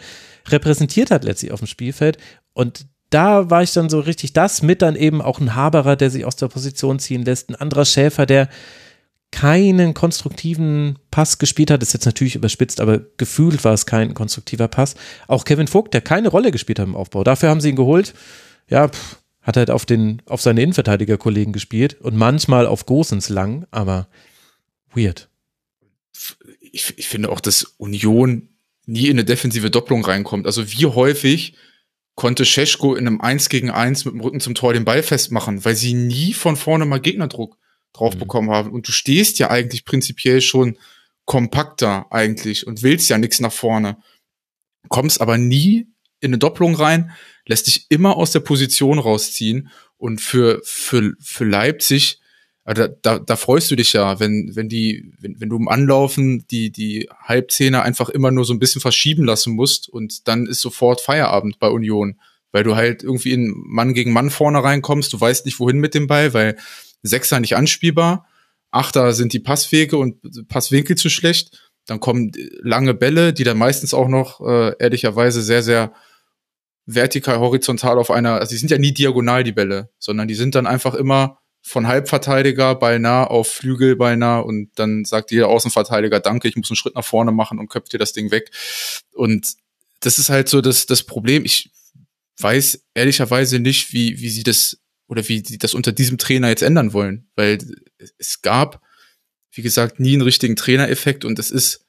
repräsentiert hat letztlich auf dem Spielfeld. Und da war ich dann so richtig das mit dann eben auch ein Haberer, der sich aus der Position ziehen lässt, ein anderer Schäfer, der keinen konstruktiven Pass gespielt hat, ist jetzt natürlich überspitzt, aber gefühlt war es kein konstruktiver Pass. Auch Kevin Vogt, der keine Rolle gespielt hat im Aufbau. Dafür haben sie ihn geholt. Ja, pff, hat halt auf den, auf seine Innenverteidigerkollegen gespielt und manchmal auf Gosens lang, aber weird. Ich, ich finde auch, dass Union nie in eine defensive Doppelung reinkommt. Also wie häufig konnte Scheschko in einem 1 gegen 1 mit dem Rücken zum Tor den Ball festmachen, weil sie nie von vorne mal Gegnerdruck drauf mhm. bekommen haben. Und du stehst ja eigentlich prinzipiell schon kompakter eigentlich und willst ja nichts nach vorne. Kommst aber nie in eine Doppelung rein, lässt dich immer aus der Position rausziehen. Und für, für, für Leipzig, also da, da, da freust du dich ja, wenn, wenn die, wenn, wenn du im Anlaufen die, die Halbzehner einfach immer nur so ein bisschen verschieben lassen musst und dann ist sofort Feierabend bei Union, weil du halt irgendwie in Mann gegen Mann vorne reinkommst, du weißt nicht wohin mit dem Ball, weil Sechser nicht anspielbar, Achter sind die Passwege und Passwinkel zu schlecht, dann kommen lange Bälle, die dann meistens auch noch äh, ehrlicherweise sehr, sehr vertikal, horizontal auf einer, also die sind ja nie diagonal, die Bälle, sondern die sind dann einfach immer von Halbverteidiger beinahe auf Flügel beinahe und dann sagt jeder Außenverteidiger, danke, ich muss einen Schritt nach vorne machen und köpft dir das Ding weg. Und das ist halt so das, das Problem. Ich weiß ehrlicherweise nicht, wie, wie sie das oder wie sie das unter diesem Trainer jetzt ändern wollen, weil es gab, wie gesagt, nie einen richtigen Trainereffekt und es ist,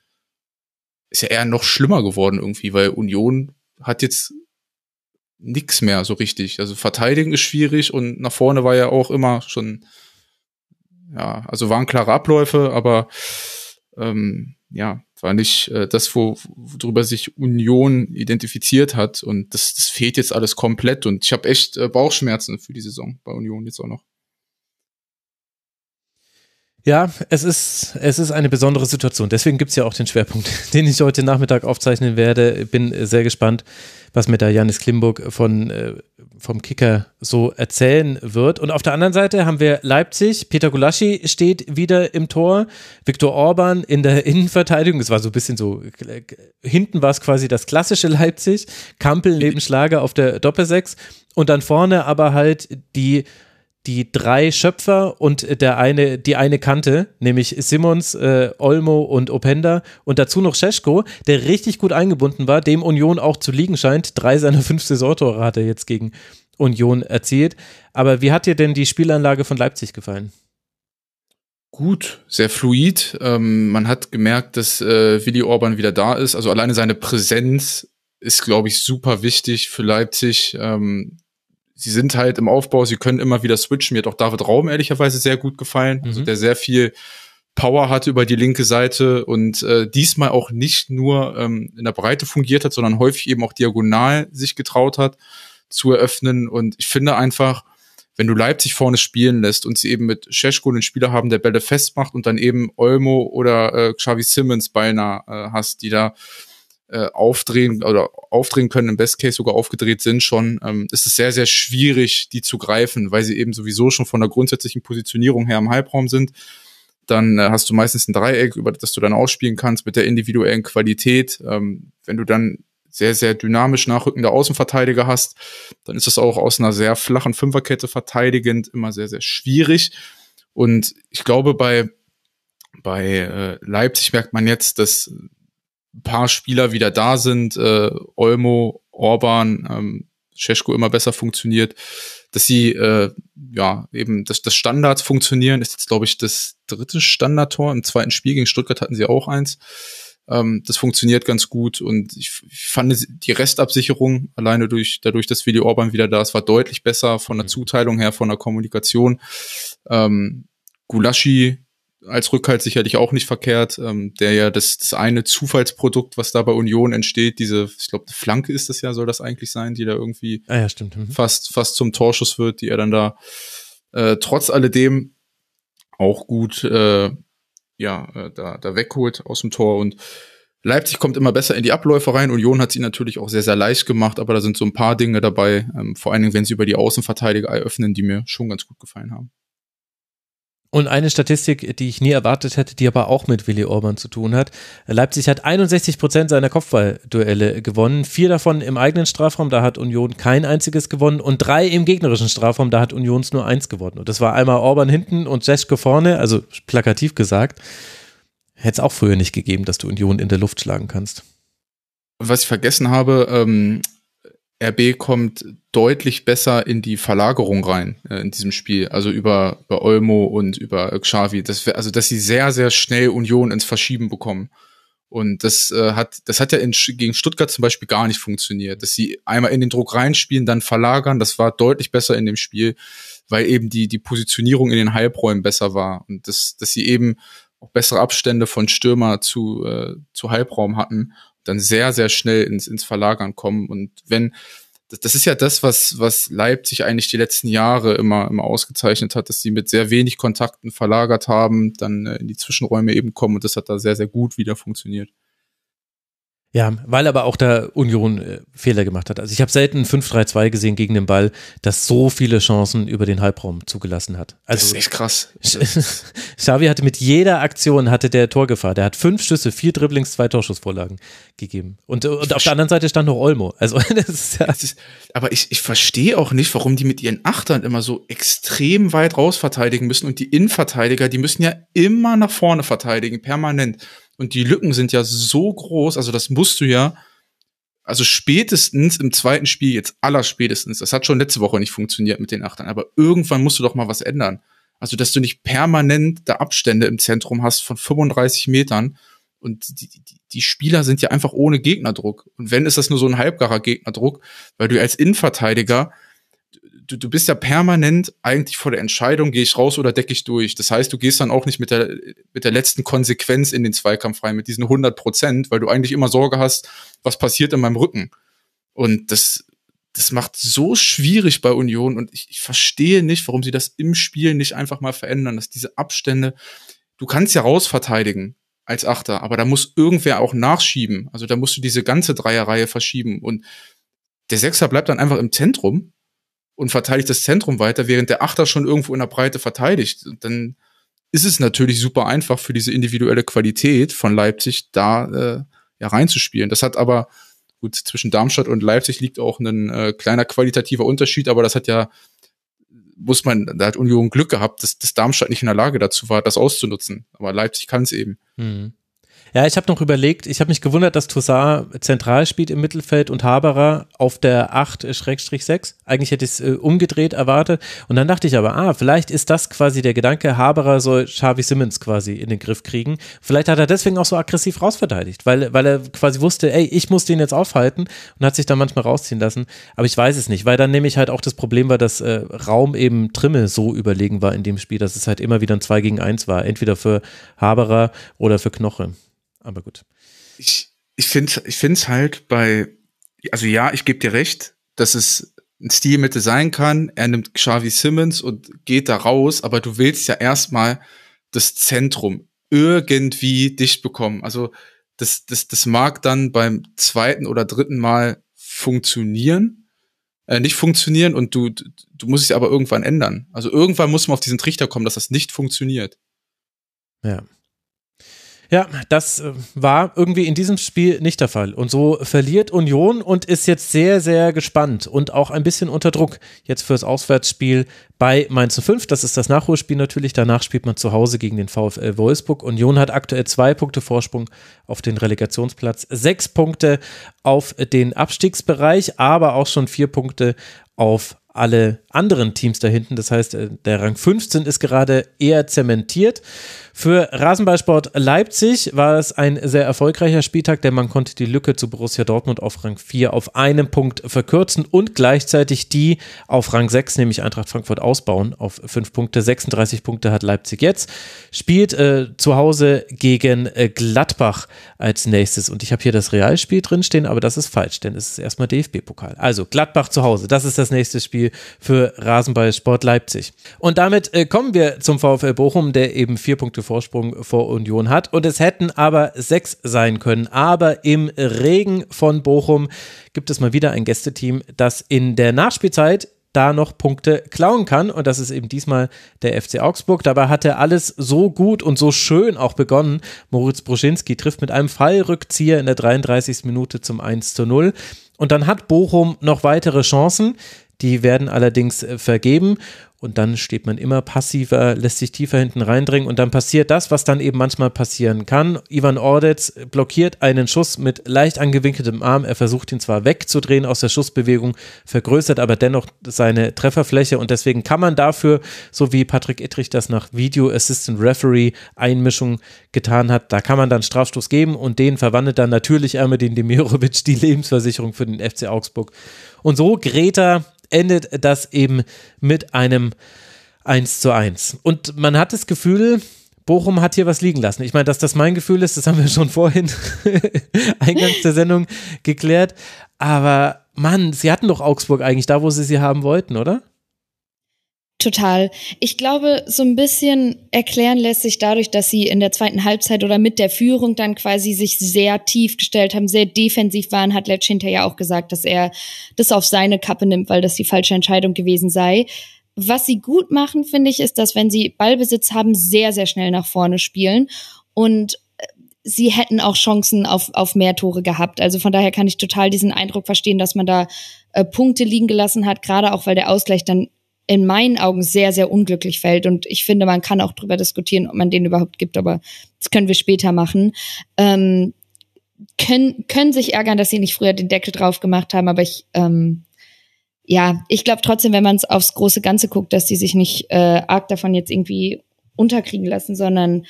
ist ja eher noch schlimmer geworden irgendwie, weil Union hat jetzt nix mehr so richtig. Also verteidigen ist schwierig und nach vorne war ja auch immer schon, ja, also waren klare Abläufe, aber ähm, ja, war nicht äh, das, wo, worüber sich Union identifiziert hat. Und das, das fehlt jetzt alles komplett. Und ich habe echt äh, Bauchschmerzen für die Saison bei Union jetzt auch noch. Ja, es ist, es ist eine besondere Situation. Deswegen gibt es ja auch den Schwerpunkt, den ich heute Nachmittag aufzeichnen werde. Bin sehr gespannt, was mir da Janis Klimburg von, äh, vom Kicker so erzählen wird. Und auf der anderen Seite haben wir Leipzig. Peter Gulaschi steht wieder im Tor. Viktor Orban in der Innenverteidigung. Es war so ein bisschen so, hinten war es quasi das klassische Leipzig. Kampel neben Schlager auf der Doppelsechs. Und dann vorne aber halt die die drei Schöpfer und der eine, die eine Kante, nämlich Simmons, äh, Olmo und Openda und dazu noch Scheschko, der richtig gut eingebunden war, dem Union auch zu liegen scheint. Drei seiner fünf Saisontore hat er jetzt gegen Union erzielt. Aber wie hat dir denn die Spielanlage von Leipzig gefallen? Gut, sehr fluid. Ähm, man hat gemerkt, dass äh, Willi Orban wieder da ist. Also alleine seine Präsenz ist, glaube ich, super wichtig für Leipzig. Ähm, sie sind halt im Aufbau, sie können immer wieder switchen. Mir hat auch David Raum ehrlicherweise sehr gut gefallen, also mhm. also der sehr viel Power hatte über die linke Seite und äh, diesmal auch nicht nur ähm, in der Breite fungiert hat, sondern häufig eben auch diagonal sich getraut hat zu eröffnen. Und ich finde einfach, wenn du Leipzig vorne spielen lässt und sie eben mit Scheschko einen Spieler haben, der Bälle festmacht und dann eben Olmo oder äh, Xavi Simmons beinahe äh, hast, die da äh, aufdrehen oder aufdrehen können, im Best Case sogar aufgedreht sind schon, ähm, ist es sehr, sehr schwierig, die zu greifen, weil sie eben sowieso schon von der grundsätzlichen Positionierung her im Halbraum sind. Dann äh, hast du meistens ein Dreieck, über das du dann ausspielen kannst mit der individuellen Qualität. Ähm, wenn du dann sehr, sehr dynamisch nachrückende Außenverteidiger hast, dann ist das auch aus einer sehr flachen Fünferkette verteidigend immer sehr, sehr schwierig. Und ich glaube, bei, bei äh, Leipzig merkt man jetzt, dass paar Spieler wieder da sind, äh, Olmo, Orban, ähm, Scheschko immer besser funktioniert, dass sie äh, ja eben dass das Standards funktionieren, ist jetzt glaube ich das dritte Standardtor im zweiten Spiel gegen Stuttgart hatten sie auch eins. Ähm, das funktioniert ganz gut und ich, ich fand die Restabsicherung alleine durch dadurch, dass Willi Orban wieder da ist, war deutlich besser von der mhm. Zuteilung her, von der Kommunikation. Ähm, Gulaschi als Rückhalt sicherlich auch nicht verkehrt, ähm, der ja das, das eine Zufallsprodukt, was da bei Union entsteht, diese, ich glaube, Flanke ist das ja, soll das eigentlich sein, die da irgendwie ah ja, stimmt. Mhm. fast, fast zum Torschuss wird, die er dann da äh, trotz alledem auch gut äh, ja, äh, da, da wegholt aus dem Tor und Leipzig kommt immer besser in die Abläufe rein. Union hat sie natürlich auch sehr, sehr leicht gemacht, aber da sind so ein paar Dinge dabei, ähm, vor allen Dingen, wenn sie über die Außenverteidiger eröffnen, die mir schon ganz gut gefallen haben. Und eine Statistik, die ich nie erwartet hätte, die aber auch mit Willi Orban zu tun hat. Leipzig hat 61 Prozent seiner Kopfballduelle gewonnen. Vier davon im eigenen Strafraum, da hat Union kein einziges gewonnen. Und drei im gegnerischen Strafraum, da hat Union nur eins gewonnen. Und das war einmal Orban hinten und Jeschke vorne, also plakativ gesagt. Hätte es auch früher nicht gegeben, dass du Union in der Luft schlagen kannst. Was ich vergessen habe, ähm, RB kommt deutlich besser in die Verlagerung rein äh, in diesem Spiel, also über, über Olmo und über Xavi. Das, also, dass sie sehr, sehr schnell Union ins Verschieben bekommen. Und das äh, hat, das hat ja in, gegen Stuttgart zum Beispiel gar nicht funktioniert, dass sie einmal in den Druck reinspielen, dann verlagern. Das war deutlich besser in dem Spiel, weil eben die die Positionierung in den Halbräumen besser war und dass dass sie eben auch bessere Abstände von Stürmer zu äh, zu Halbraum hatten dann sehr, sehr schnell ins, ins Verlagern kommen. Und wenn, das, das ist ja das, was, was Leipzig eigentlich die letzten Jahre immer, immer ausgezeichnet hat, dass sie mit sehr wenig Kontakten verlagert haben, dann äh, in die Zwischenräume eben kommen und das hat da sehr, sehr gut wieder funktioniert. Ja, weil aber auch da Union äh, Fehler gemacht hat. Also ich habe selten 5-3-2 gesehen gegen den Ball, das so viele Chancen über den Halbraum zugelassen hat. Also, das ist echt krass. Xavi hatte mit jeder Aktion hatte der Torgefahr. Der hat fünf Schüsse, vier Dribblings, zwei Torschussvorlagen gegeben. Und, und auf der anderen Seite stand noch Olmo. Also das ist ja. Das ist, aber ich, ich verstehe auch nicht, warum die mit ihren Achtern immer so extrem weit raus verteidigen müssen und die Innenverteidiger, die müssen ja immer nach vorne verteidigen, permanent. Und die Lücken sind ja so groß, also das musst du ja, also spätestens im zweiten Spiel, jetzt aller spätestens, das hat schon letzte Woche nicht funktioniert mit den Achtern, aber irgendwann musst du doch mal was ändern. Also, dass du nicht permanent da Abstände im Zentrum hast von 35 Metern und die, die, die Spieler sind ja einfach ohne Gegnerdruck. Und wenn, ist das nur so ein halbgarer Gegnerdruck, weil du als Innenverteidiger du, du bist ja permanent eigentlich vor der Entscheidung, gehe ich raus oder decke ich durch. Das heißt, du gehst dann auch nicht mit der, mit der letzten Konsequenz in den Zweikampf rein, mit diesen 100 Prozent, weil du eigentlich immer Sorge hast, was passiert in meinem Rücken. Und das, das macht so schwierig bei Union und ich, ich verstehe nicht, warum sie das im Spiel nicht einfach mal verändern, dass diese Abstände, du kannst ja rausverteidigen als Achter, aber da muss irgendwer auch nachschieben. Also da musst du diese ganze Dreierreihe verschieben und der Sechser bleibt dann einfach im Zentrum und verteidigt das Zentrum weiter, während der Achter schon irgendwo in der Breite verteidigt. Und dann ist es natürlich super einfach für diese individuelle Qualität von Leipzig da äh, ja reinzuspielen. Das hat aber gut zwischen Darmstadt und Leipzig liegt auch ein äh, kleiner qualitativer Unterschied, aber das hat ja muss man, da hat Union Glück gehabt, dass, dass Darmstadt nicht in der Lage dazu war, das auszunutzen. Aber Leipzig kann es eben. Mhm. Ja, ich habe noch überlegt, ich habe mich gewundert, dass Toussaint zentral spielt im Mittelfeld und Haberer auf der 8-6. Eigentlich hätte ich es äh, umgedreht erwartet. Und dann dachte ich aber, ah, vielleicht ist das quasi der Gedanke, Haberer soll Xavi Simmons quasi in den Griff kriegen. Vielleicht hat er deswegen auch so aggressiv rausverteidigt, weil, weil er quasi wusste, ey, ich muss den jetzt aufhalten und hat sich dann manchmal rausziehen lassen. Aber ich weiß es nicht, weil dann nehme ich halt auch das Problem war, dass äh, Raum eben Trimme so überlegen war in dem Spiel, dass es halt immer wieder ein 2 gegen 1 war. Entweder für Haberer oder für Knoche aber gut. Ich, ich finde ich finde es halt bei, also ja, ich gebe dir recht, dass es ein Stilmittel sein kann. Er nimmt Xavi Simmons und geht da raus, aber du willst ja erstmal das Zentrum irgendwie dicht bekommen. Also das, das, das mag dann beim zweiten oder dritten Mal funktionieren, äh, nicht funktionieren und du, du musst es aber irgendwann ändern. Also irgendwann muss man auf diesen Trichter kommen, dass das nicht funktioniert. Ja. Ja, das äh, war irgendwie in diesem Spiel nicht der Fall. Und so verliert Union und ist jetzt sehr, sehr gespannt und auch ein bisschen unter Druck jetzt fürs Auswärtsspiel bei Mainz 05. Das ist das Nachholspiel natürlich. Danach spielt man zu Hause gegen den VfL Wolfsburg. Union hat aktuell zwei Punkte Vorsprung auf den Relegationsplatz, sechs Punkte auf den Abstiegsbereich, aber auch schon vier Punkte auf alle anderen Teams da hinten. Das heißt, äh, der Rang 15 ist gerade eher zementiert. Für Rasenballsport Leipzig war es ein sehr erfolgreicher Spieltag, denn man konnte die Lücke zu Borussia Dortmund auf Rang 4 auf einen Punkt verkürzen und gleichzeitig die auf Rang 6, nämlich Eintracht Frankfurt, ausbauen auf 5 Punkte. 36 Punkte hat Leipzig jetzt. Spielt äh, zu Hause gegen äh, Gladbach als nächstes. Und ich habe hier das Realspiel drinstehen, aber das ist falsch, denn es ist erstmal DFB-Pokal. Also Gladbach zu Hause, das ist das nächste Spiel für Rasenballsport Leipzig. Und damit äh, kommen wir zum VfL Bochum, der eben vier Punkte Vorsprung vor Union hat. Und es hätten aber sechs sein können. Aber im Regen von Bochum gibt es mal wieder ein Gästeteam, das in der Nachspielzeit da noch Punkte klauen kann. Und das ist eben diesmal der FC Augsburg. Dabei hat er alles so gut und so schön auch begonnen. Moritz Broschinski trifft mit einem Fallrückzieher in der 33. Minute zum 1 zu 0. Und dann hat Bochum noch weitere Chancen. Die werden allerdings äh, vergeben und dann steht man immer passiver, lässt sich tiefer hinten reindringen und dann passiert das, was dann eben manchmal passieren kann. Ivan Ordetz blockiert einen Schuss mit leicht angewinkeltem Arm. Er versucht ihn zwar wegzudrehen aus der Schussbewegung, vergrößert aber dennoch seine Trefferfläche und deswegen kann man dafür, so wie Patrick Ittrich das nach Video Assistant Referee Einmischung getan hat, da kann man dann Strafstoß geben und den verwandelt dann natürlich Ermedin Demirovic die Lebensversicherung für den FC Augsburg. Und so Greta endet das eben mit einem 1 zu 1. Und man hat das Gefühl, Bochum hat hier was liegen lassen. Ich meine, dass das mein Gefühl ist, das haben wir schon vorhin eingangs der Sendung geklärt. Aber Mann, sie hatten doch Augsburg eigentlich da, wo sie sie haben wollten, oder? Total. Ich glaube, so ein bisschen erklären lässt sich dadurch, dass sie in der zweiten Halbzeit oder mit der Führung dann quasi sich sehr tief gestellt haben, sehr defensiv waren, hat Letsch hinterher auch gesagt, dass er das auf seine Kappe nimmt, weil das die falsche Entscheidung gewesen sei. Was sie gut machen, finde ich, ist, dass wenn sie Ballbesitz haben, sehr, sehr schnell nach vorne spielen und äh, sie hätten auch Chancen auf, auf mehr Tore gehabt. Also von daher kann ich total diesen Eindruck verstehen, dass man da äh, Punkte liegen gelassen hat, gerade auch weil der Ausgleich dann in meinen Augen sehr, sehr unglücklich fällt. Und ich finde, man kann auch drüber diskutieren, ob man den überhaupt gibt, aber das können wir später machen. Ähm, können, können sich ärgern, dass sie nicht früher den Deckel drauf gemacht haben, aber ich, ähm, ja, ich glaube trotzdem, wenn man es aufs große Ganze guckt, dass die sich nicht äh, arg davon jetzt irgendwie unterkriegen lassen, sondern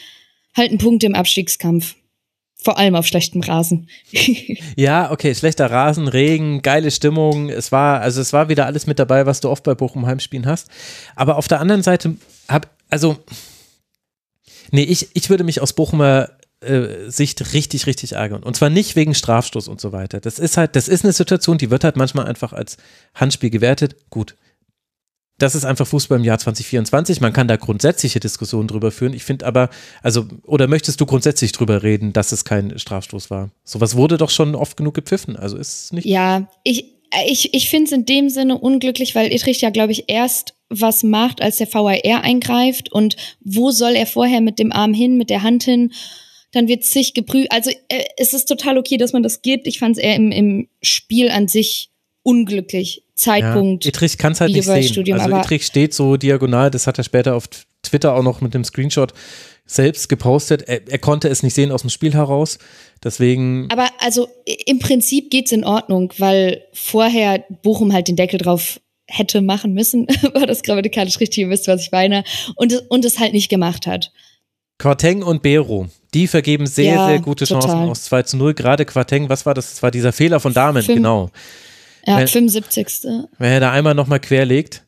halt einen Punkt im Abstiegskampf. Vor allem auf schlechtem Rasen. ja, okay, schlechter Rasen, Regen, geile Stimmung. Es war, also es war wieder alles mit dabei, was du oft bei Bochum Heimspielen hast. Aber auf der anderen Seite hab, also, nee, ich, ich würde mich aus Bochumer äh, Sicht richtig, richtig ärgern. Und zwar nicht wegen Strafstoß und so weiter. Das ist halt, das ist eine Situation, die wird halt manchmal einfach als Handspiel gewertet. Gut, das ist einfach Fußball im Jahr 2024. Man kann da grundsätzliche Diskussionen drüber führen. Ich finde aber, also, oder möchtest du grundsätzlich drüber reden, dass es kein Strafstoß war? Sowas wurde doch schon oft genug gepfiffen. Also ist nicht. Ja, ich, ich, ich finde es in dem Sinne unglücklich, weil Ittrich ja, glaube ich, erst was macht, als der VAR eingreift. Und wo soll er vorher mit dem Arm hin, mit der Hand hin? Dann wird sich geprüft. Also äh, es ist total okay, dass man das gibt. Ich fand es eher im, im Spiel an sich unglücklich. Zeitpunkt. Ja, Etrich kann es halt nicht sehen. Also Etrich steht so diagonal, das hat er später auf Twitter auch noch mit dem Screenshot selbst gepostet. Er, er, konnte es nicht sehen aus dem Spiel heraus. Deswegen. Aber also im Prinzip geht's in Ordnung, weil vorher Bochum halt den Deckel drauf hätte machen müssen, war das grammatikalisch richtig, ihr wisst, was ich meine, und, und es halt nicht gemacht hat. Quarteng und Bero, die vergeben sehr, ja, sehr gute Chancen total. aus 2 zu 0. Gerade Quarteng, was war das? Das war dieser Fehler von Damen, Fünf, genau. Ja, wenn, 75. Wenn er da einmal nochmal querlegt,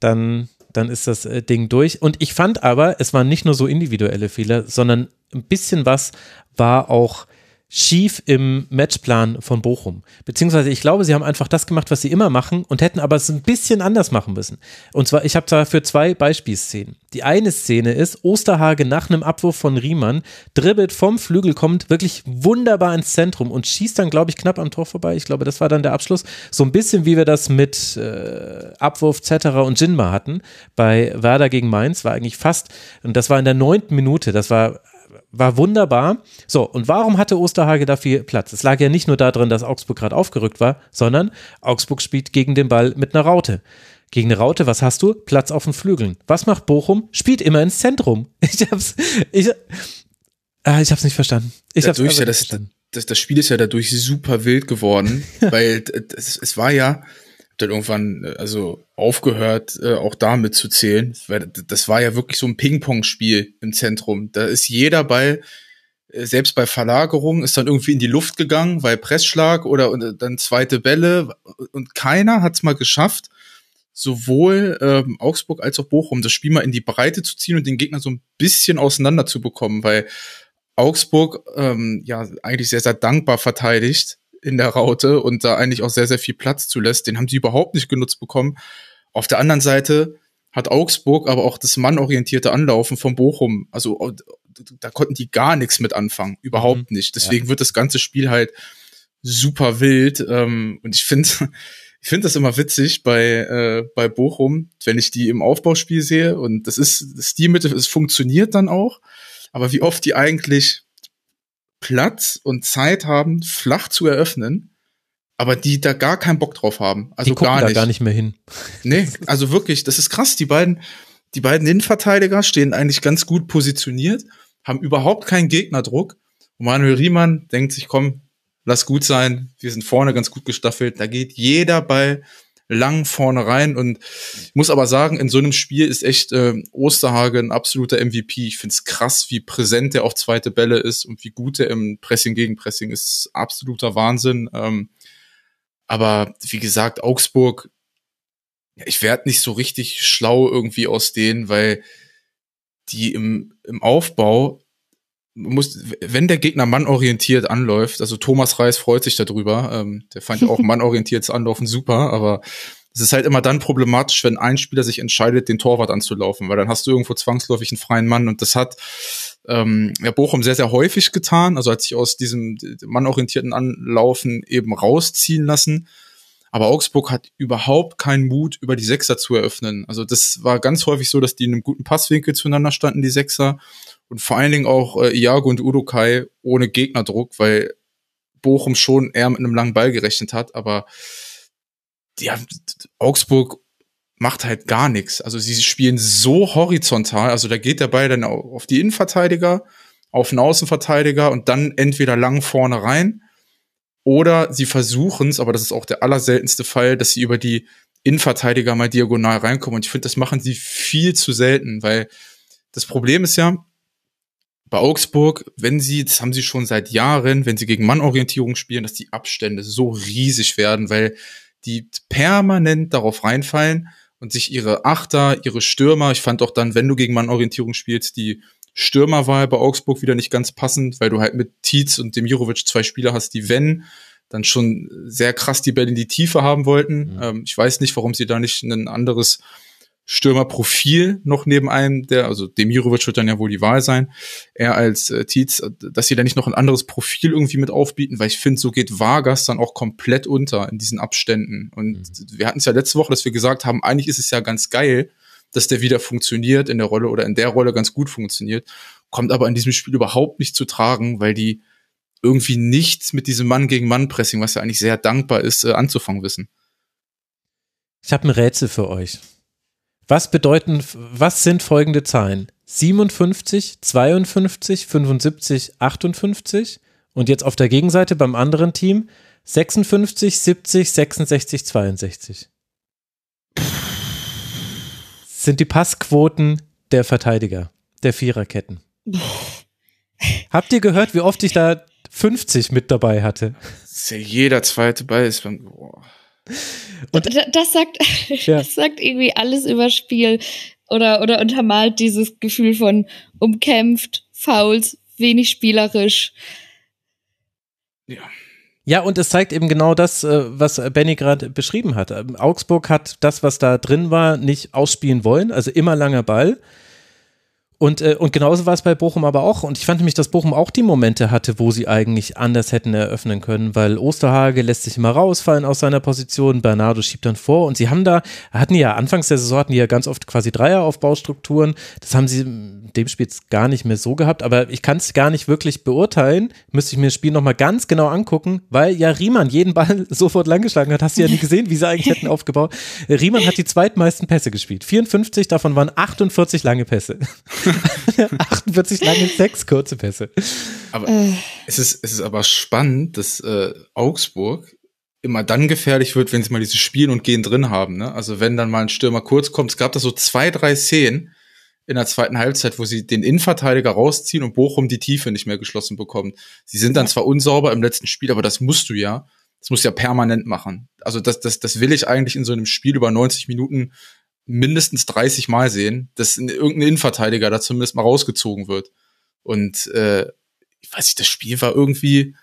dann, dann ist das äh, Ding durch. Und ich fand aber, es waren nicht nur so individuelle Fehler, sondern ein bisschen was war auch schief im Matchplan von Bochum. Beziehungsweise ich glaube, sie haben einfach das gemacht, was sie immer machen und hätten aber es ein bisschen anders machen müssen. Und zwar, ich habe dafür zwei Beispielszenen. Die eine Szene ist, Osterhage nach einem Abwurf von Riemann dribbelt vom Flügel, kommt wirklich wunderbar ins Zentrum und schießt dann, glaube ich, knapp am Tor vorbei. Ich glaube, das war dann der Abschluss. So ein bisschen wie wir das mit äh, Abwurf Zetterer und Jinma hatten bei Werder gegen Mainz, war eigentlich fast, und das war in der neunten Minute, das war war wunderbar. So, und warum hatte Osterhage da viel Platz? Es lag ja nicht nur darin, dass Augsburg gerade aufgerückt war, sondern Augsburg spielt gegen den Ball mit einer Raute. Gegen eine Raute, was hast du? Platz auf den Flügeln. Was macht Bochum? Spielt immer ins Zentrum. Ich hab's, ich, äh, ich hab's nicht verstanden. Ich dadurch hab's ja, das, verstanden. Das, das Spiel ist ja dadurch super wild geworden, weil es, es war ja, dann irgendwann äh, also aufgehört, äh, auch damit zu zählen, weil das war ja wirklich so ein Ping-Pong-Spiel im Zentrum. Da ist jeder Ball, äh, selbst bei Verlagerung, ist dann irgendwie in die Luft gegangen, weil Pressschlag oder äh, dann zweite Bälle und keiner hat es mal geschafft, sowohl ähm, Augsburg als auch Bochum das Spiel mal in die Breite zu ziehen und den Gegner so ein bisschen auseinander zu bekommen, weil Augsburg ähm, ja eigentlich sehr, sehr dankbar verteidigt in der Raute und da eigentlich auch sehr, sehr viel Platz zulässt. Den haben die überhaupt nicht genutzt bekommen. Auf der anderen Seite hat Augsburg aber auch das mannorientierte Anlaufen von Bochum. Also da konnten die gar nichts mit anfangen. Überhaupt mhm. nicht. Deswegen ja. wird das ganze Spiel halt super wild. Ähm, und ich finde, ich finde das immer witzig bei, äh, bei Bochum, wenn ich die im Aufbauspiel sehe und das ist das Stilmittel, es funktioniert dann auch, aber wie oft die eigentlich Platz und Zeit haben, flach zu eröffnen, aber die da gar keinen Bock drauf haben. Also die gar nicht. da gar nicht mehr hin. Nee, also wirklich, das ist krass. Die beiden, die beiden Innenverteidiger stehen eigentlich ganz gut positioniert, haben überhaupt keinen Gegnerdruck. Und Manuel Riemann denkt sich, komm, lass gut sein, wir sind vorne ganz gut gestaffelt. Da geht jeder Ball lang vorne rein und ich muss aber sagen, in so einem Spiel ist echt äh, Osterhage ein absoluter MVP. Ich find's krass, wie präsent er auf zweite Bälle ist und wie gut er im Pressing gegen Pressing ist. Absoluter Wahnsinn. Ähm, aber wie gesagt, Augsburg, ich werde nicht so richtig schlau irgendwie aus denen, weil die im, im Aufbau muss, wenn der Gegner mannorientiert anläuft, also Thomas Reis freut sich darüber, ähm, der fand auch mannorientiertes Anlaufen super, aber es ist halt immer dann problematisch, wenn ein Spieler sich entscheidet, den Torwart anzulaufen, weil dann hast du irgendwo zwangsläufig einen freien Mann und das hat ähm, ja, Bochum sehr, sehr häufig getan, also hat sich aus diesem mannorientierten Anlaufen eben rausziehen lassen. Aber Augsburg hat überhaupt keinen Mut, über die Sechser zu eröffnen. Also das war ganz häufig so, dass die in einem guten Passwinkel zueinander standen, die Sechser. Und vor allen Dingen auch äh, Iago und Udokai ohne Gegnerdruck, weil Bochum schon eher mit einem langen Ball gerechnet hat. Aber ja, Augsburg macht halt gar nichts. Also sie spielen so horizontal, also da geht der Ball dann auf die Innenverteidiger, auf den Außenverteidiger und dann entweder lang vorne rein oder sie versuchen es, aber das ist auch der allerseltenste Fall, dass sie über die Innenverteidiger mal diagonal reinkommen. Und ich finde, das machen sie viel zu selten, weil das Problem ist ja, bei Augsburg, wenn sie, das haben sie schon seit Jahren, wenn sie gegen Mannorientierung spielen, dass die Abstände so riesig werden, weil die permanent darauf reinfallen und sich ihre Achter, ihre Stürmer, ich fand auch dann, wenn du gegen Mannorientierung spielst, die Stürmerwahl bei Augsburg wieder nicht ganz passend, weil du halt mit Tietz und Demirovic zwei Spieler hast, die wenn, dann schon sehr krass die Bälle in die Tiefe haben wollten. Mhm. Ähm, ich weiß nicht, warum sie da nicht ein anderes Stürmerprofil noch neben einem, der, also Demirovic wird dann ja wohl die Wahl sein, er als äh, Tietz, dass sie da nicht noch ein anderes Profil irgendwie mit aufbieten, weil ich finde, so geht Vargas dann auch komplett unter in diesen Abständen. Und mhm. wir hatten es ja letzte Woche, dass wir gesagt haben, eigentlich ist es ja ganz geil, dass der wieder funktioniert in der Rolle oder in der Rolle ganz gut funktioniert, kommt aber in diesem Spiel überhaupt nicht zu tragen, weil die irgendwie nichts mit diesem Mann gegen Mann Pressing, was ja eigentlich sehr dankbar ist, äh, anzufangen wissen. Ich habe ein Rätsel für euch. Was bedeuten, was sind folgende Zahlen? 57, 52, 75, 58 und jetzt auf der Gegenseite beim anderen Team 56, 70, 66, 62. Sind die Passquoten der Verteidiger, der Viererketten. Habt ihr gehört, wie oft ich da 50 mit dabei hatte? Ja jeder zweite Ball ist beim. Boah. Und das sagt, ja. das sagt irgendwie alles über Spiel oder, oder untermalt dieses Gefühl von umkämpft, Fouls, wenig spielerisch. Ja. Ja, und es zeigt eben genau das, äh, was Benny gerade beschrieben hat. Ähm, Augsburg hat das, was da drin war, nicht ausspielen wollen, also immer langer Ball. Und, äh, und genauso war es bei Bochum aber auch. Und ich fand nämlich, dass Bochum auch die Momente hatte, wo sie eigentlich anders hätten eröffnen können, weil Osterhage lässt sich immer rausfallen aus seiner Position, Bernardo schiebt dann vor und sie haben da, hatten ja anfangs der Saison hatten die ja ganz oft quasi Dreieraufbaustrukturen. Das haben sie dem Spiel jetzt gar nicht mehr so gehabt, aber ich kann es gar nicht wirklich beurteilen. Müsste ich mir das Spiel nochmal ganz genau angucken, weil ja Riemann jeden Ball sofort langgeschlagen hat. Hast du ja nie gesehen, wie sie eigentlich hätten aufgebaut. Riemann hat die zweitmeisten Pässe gespielt. 54, davon waren 48 lange Pässe. 48 lange, sechs kurze Pässe. Aber äh. es, ist, es ist aber spannend, dass äh, Augsburg immer dann gefährlich wird, wenn sie mal dieses Spielen und Gehen drin haben. Ne? Also wenn dann mal ein Stürmer kurz kommt, es gab da so zwei, drei Szenen in der zweiten Halbzeit, wo sie den Innenverteidiger rausziehen und Bochum die Tiefe nicht mehr geschlossen bekommt. Sie sind dann zwar unsauber im letzten Spiel, aber das musst du ja. Das musst du ja permanent machen. Also das, das, das will ich eigentlich in so einem Spiel über 90 Minuten mindestens 30 Mal sehen, dass irgendein Innenverteidiger da zumindest mal rausgezogen wird. Und äh, ich weiß nicht, das Spiel war irgendwie,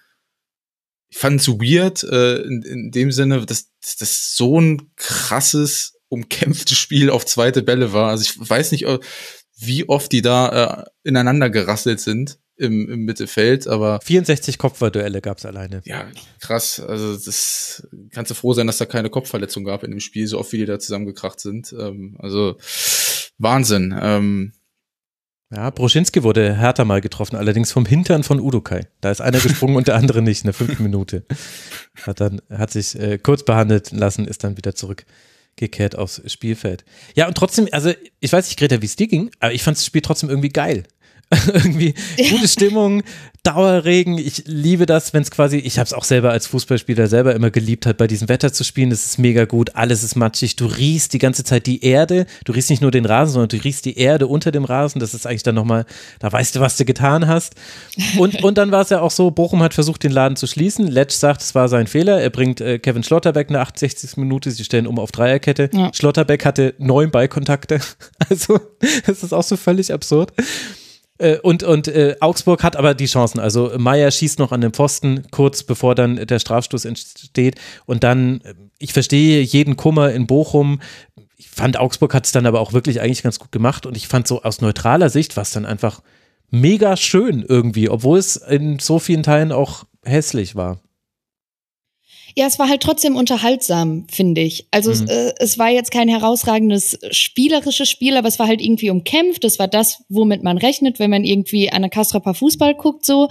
ich fand es weird, äh, in, in dem Sinne, dass das so ein krasses, umkämpftes Spiel auf zweite Bälle war. Also ich weiß nicht, wie oft die da äh, ineinander gerasselt sind. Im, im Mittelfeld, aber 64 Kopfballduelle gab es alleine. Ja, krass. Also das kannst du froh sein, dass da keine Kopfverletzung gab in dem Spiel, so oft wie die da zusammengekracht sind. Ähm, also Wahnsinn. Ähm, ja, Broschinski wurde härter mal getroffen, allerdings vom Hintern von Udokai. Da ist einer gesprungen und der andere nicht in der fünften Minute. Hat dann, hat sich äh, kurz behandelt lassen, ist dann wieder zurückgekehrt aufs Spielfeld. Ja, und trotzdem, also ich weiß nicht, Greta, wie es dir ging, aber ich fand das Spiel trotzdem irgendwie geil. irgendwie gute Stimmung, Dauerregen. Ich liebe das, wenn es quasi, ich habe es auch selber als Fußballspieler selber immer geliebt, halt bei diesem Wetter zu spielen. Das ist mega gut, alles ist matschig. Du riechst die ganze Zeit die Erde. Du riechst nicht nur den Rasen, sondern du riechst die Erde unter dem Rasen. Das ist eigentlich dann nochmal, da weißt du, was du getan hast. Und, und dann war es ja auch so, Bochum hat versucht, den Laden zu schließen. Letsch sagt, es war sein Fehler. Er bringt äh, Kevin Schlotterbeck eine 68. Minute. Sie stellen um auf Dreierkette. Ja. Schlotterbeck hatte neun Ballkontakte. Also, das ist auch so völlig absurd. Äh, und und äh, Augsburg hat aber die Chancen. Also Meier schießt noch an den Pfosten, kurz bevor dann der Strafstoß entsteht. Und dann, äh, ich verstehe jeden Kummer in Bochum. Ich fand, Augsburg hat es dann aber auch wirklich eigentlich ganz gut gemacht. Und ich fand so aus neutraler Sicht war es dann einfach mega schön irgendwie, obwohl es in so vielen Teilen auch hässlich war. Ja, es war halt trotzdem unterhaltsam, finde ich. Also mhm. es, äh, es war jetzt kein herausragendes spielerisches Spiel, aber es war halt irgendwie umkämpft. Das war das, womit man rechnet, wenn man irgendwie an der Kastrapa Fußball guckt so.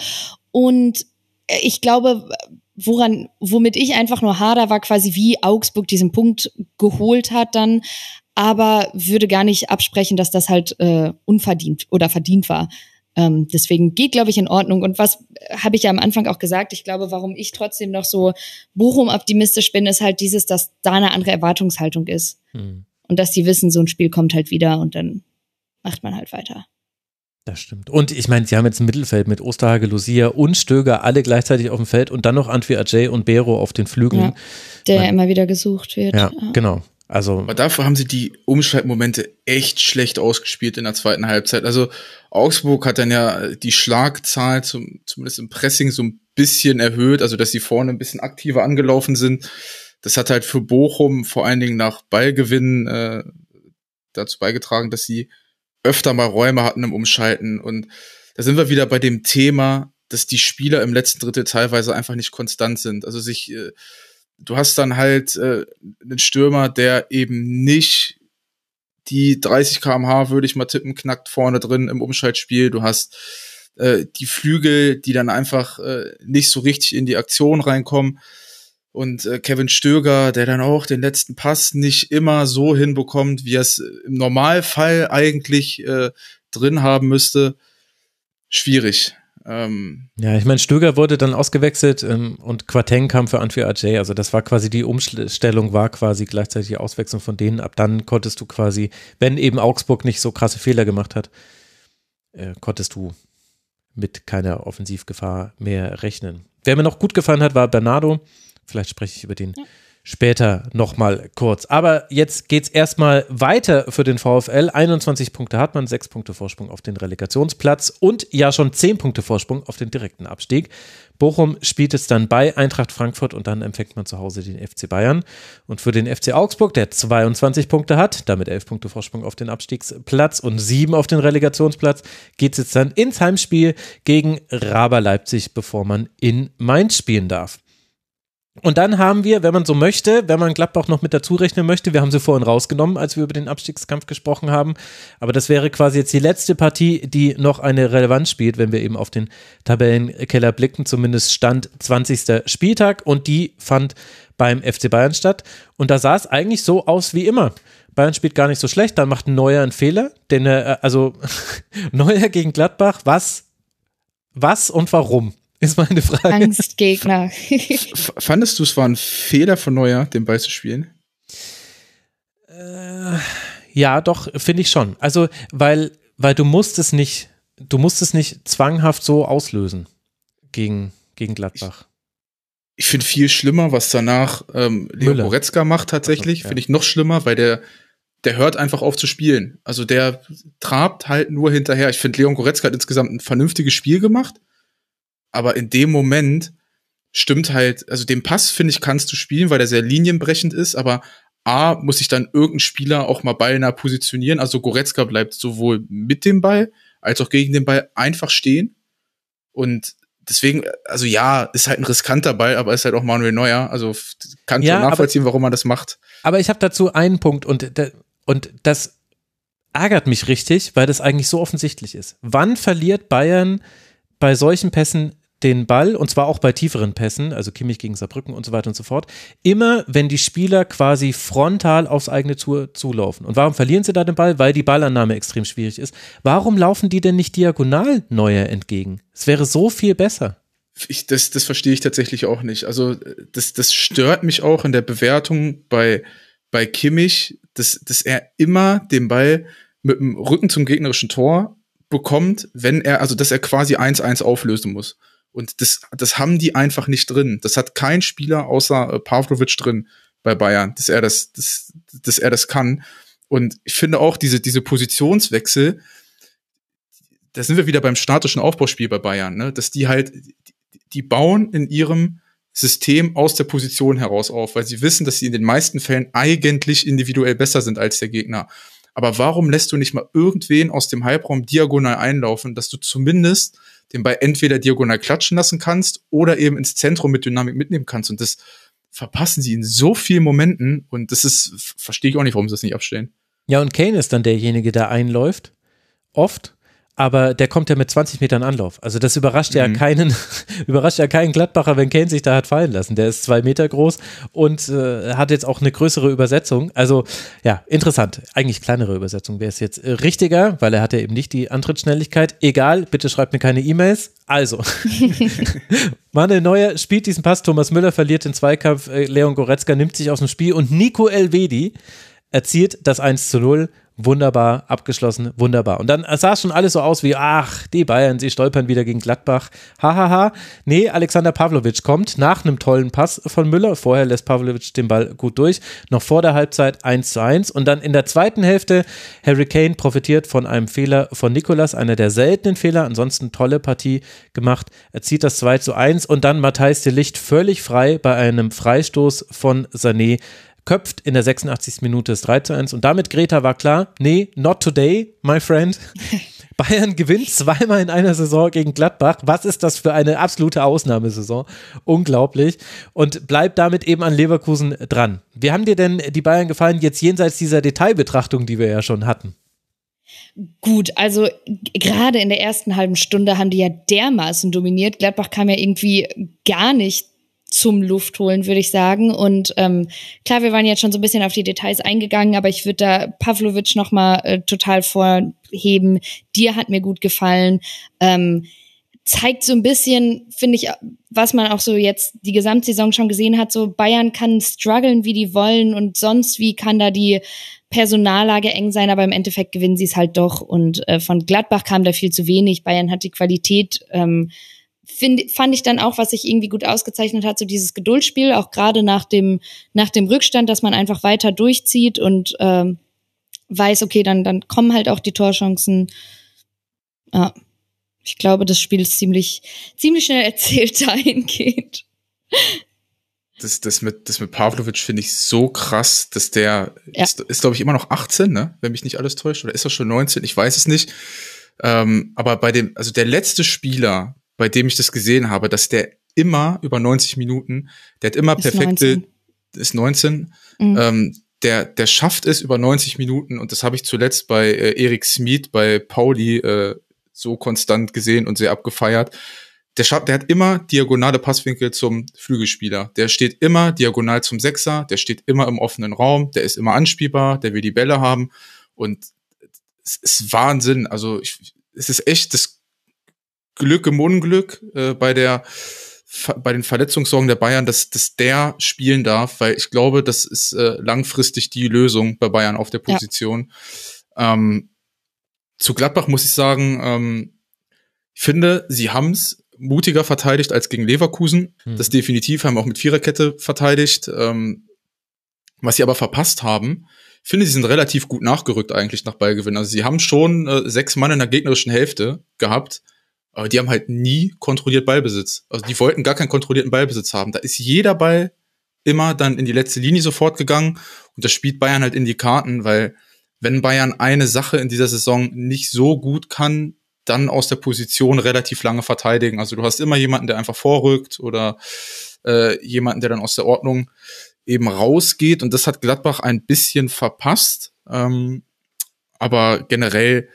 Und äh, ich glaube, woran, womit ich einfach nur hader, war quasi, wie Augsburg diesen Punkt geholt hat dann, aber würde gar nicht absprechen, dass das halt äh, unverdient oder verdient war. Ähm, deswegen geht, glaube ich, in Ordnung. Und was äh, habe ich ja am Anfang auch gesagt, ich glaube, warum ich trotzdem noch so Bochum optimistisch bin, ist halt dieses, dass da eine andere Erwartungshaltung ist. Hm. Und dass die wissen, so ein Spiel kommt halt wieder und dann macht man halt weiter. Das stimmt. Und ich meine, sie haben jetzt ein Mittelfeld mit Osterhage, Lucia und Stöger alle gleichzeitig auf dem Feld und dann noch Antwi Ajay und Bero auf den Flügeln. Ja, der Man, immer wieder gesucht wird. Ja, ja. genau. Also Aber dafür haben sie die Umschaltmomente echt schlecht ausgespielt in der zweiten Halbzeit. Also Augsburg hat dann ja die Schlagzahl zum, zumindest im Pressing so ein bisschen erhöht, also dass sie vorne ein bisschen aktiver angelaufen sind. Das hat halt für Bochum vor allen Dingen nach Ballgewinn äh, dazu beigetragen, dass sie öfter mal Räume hatten im Umschalten. Und da sind wir wieder bei dem Thema, dass die Spieler im letzten Drittel teilweise einfach nicht konstant sind. Also sich äh, du hast dann halt äh, einen Stürmer, der eben nicht die 30 kmh, würde ich mal tippen, knackt vorne drin im Umschaltspiel. Du hast äh, die Flügel, die dann einfach äh, nicht so richtig in die Aktion reinkommen. Und äh, Kevin Stöger, der dann auch den letzten Pass nicht immer so hinbekommt, wie er es im Normalfall eigentlich äh, drin haben müsste. Schwierig. Ähm, ja, ich meine, Stöger wurde dann ausgewechselt ähm, und Quateng kam für Antwi Ajay. Also das war quasi die Umstellung, war quasi gleichzeitig die Auswechslung von denen. Ab dann konntest du quasi, wenn eben Augsburg nicht so krasse Fehler gemacht hat, äh, konntest du mit keiner Offensivgefahr mehr rechnen. Wer mir noch gut gefallen hat, war Bernardo. Vielleicht spreche ich über den ja später nochmal kurz. Aber jetzt geht es erstmal weiter für den VfL. 21 Punkte hat man, 6 Punkte Vorsprung auf den Relegationsplatz und ja schon 10 Punkte Vorsprung auf den direkten Abstieg. Bochum spielt es dann bei Eintracht Frankfurt und dann empfängt man zu Hause den FC Bayern. Und für den FC Augsburg, der 22 Punkte hat, damit 11 Punkte Vorsprung auf den Abstiegsplatz und 7 auf den Relegationsplatz, geht es jetzt dann ins Heimspiel gegen Raber Leipzig, bevor man in Mainz spielen darf. Und dann haben wir, wenn man so möchte, wenn man Gladbach noch mit dazu rechnen möchte, wir haben sie vorhin rausgenommen, als wir über den Abstiegskampf gesprochen haben, aber das wäre quasi jetzt die letzte Partie, die noch eine Relevanz spielt, wenn wir eben auf den Tabellenkeller blicken, zumindest Stand 20. Spieltag und die fand beim FC Bayern statt und da sah es eigentlich so aus wie immer. Bayern spielt gar nicht so schlecht, dann macht Neuer einen Fehler, denn äh, also Neuer gegen Gladbach, was, was und warum? Ist meine Frage. Angstgegner. Fandest du, es war ein Fehler von Neuer, den Ball zu spielen? Äh, ja, doch, finde ich schon. Also, weil, weil du musst es nicht, du musst es nicht zwanghaft so auslösen gegen, gegen Gladbach. Ich, ich finde viel schlimmer, was danach ähm, Leo Müller. Goretzka macht tatsächlich. Also, ja. Finde ich noch schlimmer, weil der, der hört einfach auf zu spielen. Also der trabt halt nur hinterher. Ich finde, Leon Goretzka hat insgesamt ein vernünftiges Spiel gemacht aber in dem Moment stimmt halt, also den Pass, finde ich, kannst du spielen, weil der sehr linienbrechend ist, aber A, muss sich dann irgendein Spieler auch mal ballnah positionieren. Also Goretzka bleibt sowohl mit dem Ball als auch gegen den Ball einfach stehen. Und deswegen, also ja, ist halt ein riskanter Ball, aber ist halt auch Manuel Neuer. Also kann ja, schon nachvollziehen, aber, warum man das macht. Aber ich habe dazu einen Punkt und, und das ärgert mich richtig, weil das eigentlich so offensichtlich ist. Wann verliert Bayern bei solchen Pässen den Ball, und zwar auch bei tieferen Pässen, also Kimmich gegen Saarbrücken und so weiter und so fort, immer wenn die Spieler quasi frontal aufs eigene zu, zulaufen. Und warum verlieren sie da den Ball? Weil die Ballannahme extrem schwierig ist. Warum laufen die denn nicht diagonal Neuer entgegen? Es wäre so viel besser. Ich, das, das verstehe ich tatsächlich auch nicht. Also, das, das stört mich auch in der Bewertung bei, bei Kimmich, dass, dass er immer den Ball mit dem Rücken zum gegnerischen Tor bekommt, wenn er, also dass er quasi 1-1 auflösen muss. Und das, das haben die einfach nicht drin. Das hat kein Spieler außer äh, Pavlovic drin bei Bayern, dass er das, dass, dass er das kann. Und ich finde auch diese, diese Positionswechsel, da sind wir wieder beim statischen Aufbauspiel bei Bayern, ne? dass die halt, die bauen in ihrem System aus der Position heraus auf, weil sie wissen, dass sie in den meisten Fällen eigentlich individuell besser sind als der Gegner. Aber warum lässt du nicht mal irgendwen aus dem Halbraum diagonal einlaufen, dass du zumindest den Ball entweder diagonal klatschen lassen kannst oder eben ins Zentrum mit Dynamik mitnehmen kannst. Und das verpassen sie in so vielen Momenten und das ist, verstehe ich auch nicht, warum sie das nicht abstellen. Ja, und Kane ist dann derjenige, der einläuft. Oft aber der kommt ja mit 20 Metern Anlauf. Also das überrascht mhm. ja keinen, überrascht ja keinen Gladbacher, wenn Kane sich da hat fallen lassen. Der ist zwei Meter groß und äh, hat jetzt auch eine größere Übersetzung. Also ja, interessant. Eigentlich kleinere Übersetzung wäre es jetzt äh, richtiger, weil er hat ja eben nicht die Antrittsschnelligkeit. Egal, bitte schreibt mir keine E-Mails. Also, Manuel Neuer spielt diesen Pass, Thomas Müller verliert den Zweikampf, äh, Leon Goretzka nimmt sich aus dem Spiel und Nico Elvedi erzielt das 1 zu 0 wunderbar abgeschlossen, wunderbar. Und dann sah es schon alles so aus wie, ach, die Bayern, sie stolpern wieder gegen Gladbach. Hahaha. Ha, ha. Nee, Alexander Pavlovic kommt nach einem tollen Pass von Müller. Vorher lässt Pavlovic den Ball gut durch. Noch vor der Halbzeit 1 zu 1. Und dann in der zweiten Hälfte, Harry Kane profitiert von einem Fehler von Nikolas, einer der seltenen Fehler. Ansonsten tolle Partie gemacht. Er zieht das 2 zu 1 und dann Matthijs de Licht völlig frei bei einem Freistoß von Sané köpft in der 86. Minute das 3 zu 1 und damit Greta war klar, nee, not today, my friend. Bayern gewinnt zweimal in einer Saison gegen Gladbach. Was ist das für eine absolute Ausnahmesaison? Unglaublich. Und bleibt damit eben an Leverkusen dran. Wie haben dir denn die Bayern gefallen, jetzt jenseits dieser Detailbetrachtung, die wir ja schon hatten? Gut, also gerade in der ersten halben Stunde haben die ja dermaßen dominiert. Gladbach kam ja irgendwie gar nicht zum Luft holen, würde ich sagen. Und ähm, klar, wir waren jetzt schon so ein bisschen auf die Details eingegangen, aber ich würde da Pavlovic nochmal äh, total vorheben. Dir hat mir gut gefallen. Ähm, zeigt so ein bisschen, finde ich, was man auch so jetzt die Gesamtsaison schon gesehen hat, so Bayern kann strugglen, wie die wollen und sonst wie kann da die Personallage eng sein, aber im Endeffekt gewinnen sie es halt doch. Und äh, von Gladbach kam da viel zu wenig. Bayern hat die Qualität ähm, find, fand ich dann auch, was sich irgendwie gut ausgezeichnet hat, so dieses Geduldsspiel, auch gerade nach dem, nach dem Rückstand, dass man einfach weiter durchzieht und ähm, weiß, okay, dann, dann kommen halt auch die Torchancen. Ja, ich glaube, das Spiel ist ziemlich, ziemlich schnell erzählt dahingehend. Das, das mit, das mit Pavlovic finde ich so krass, dass der ja. ist, ist glaube ich, immer noch 18, ne? Wenn mich nicht alles täuscht. Oder ist er schon 19? Ich weiß es nicht. Ähm, aber bei dem, also der letzte Spieler, bei dem ich das gesehen habe, dass der immer über 90 Minuten, der hat immer ist perfekte, 19. ist 19, mhm. ähm, der, der schafft es über 90 Minuten und das habe ich zuletzt bei äh, Erik Smith, bei Pauli äh, so konstant gesehen und sehr abgefeiert. Der, schafft, der hat immer diagonale Passwinkel zum Flügelspieler. Der steht immer diagonal zum Sechser, der steht immer im offenen Raum, der ist immer anspielbar, der will die Bälle haben und es ist Wahnsinn. Also ich, es ist echt das Glück im Unglück äh, bei der bei den Verletzungssorgen der Bayern, dass, dass der spielen darf, weil ich glaube, das ist äh, langfristig die Lösung bei Bayern auf der Position. Ja. Ähm, zu Gladbach muss ich sagen, ähm, ich finde, sie haben's mutiger verteidigt als gegen Leverkusen. Mhm. Das definitiv haben auch mit Viererkette verteidigt. Ähm, was sie aber verpasst haben, ich finde, sie sind relativ gut nachgerückt eigentlich nach Ballgewinn. Also sie haben schon äh, sechs Mann in der gegnerischen Hälfte gehabt aber die haben halt nie kontrolliert Ballbesitz. Also die wollten gar keinen kontrollierten Ballbesitz haben. Da ist jeder Ball immer dann in die letzte Linie sofort gegangen und das spielt Bayern halt in die Karten, weil wenn Bayern eine Sache in dieser Saison nicht so gut kann, dann aus der Position relativ lange verteidigen. Also du hast immer jemanden, der einfach vorrückt oder äh, jemanden, der dann aus der Ordnung eben rausgeht. Und das hat Gladbach ein bisschen verpasst. Ähm, aber generell,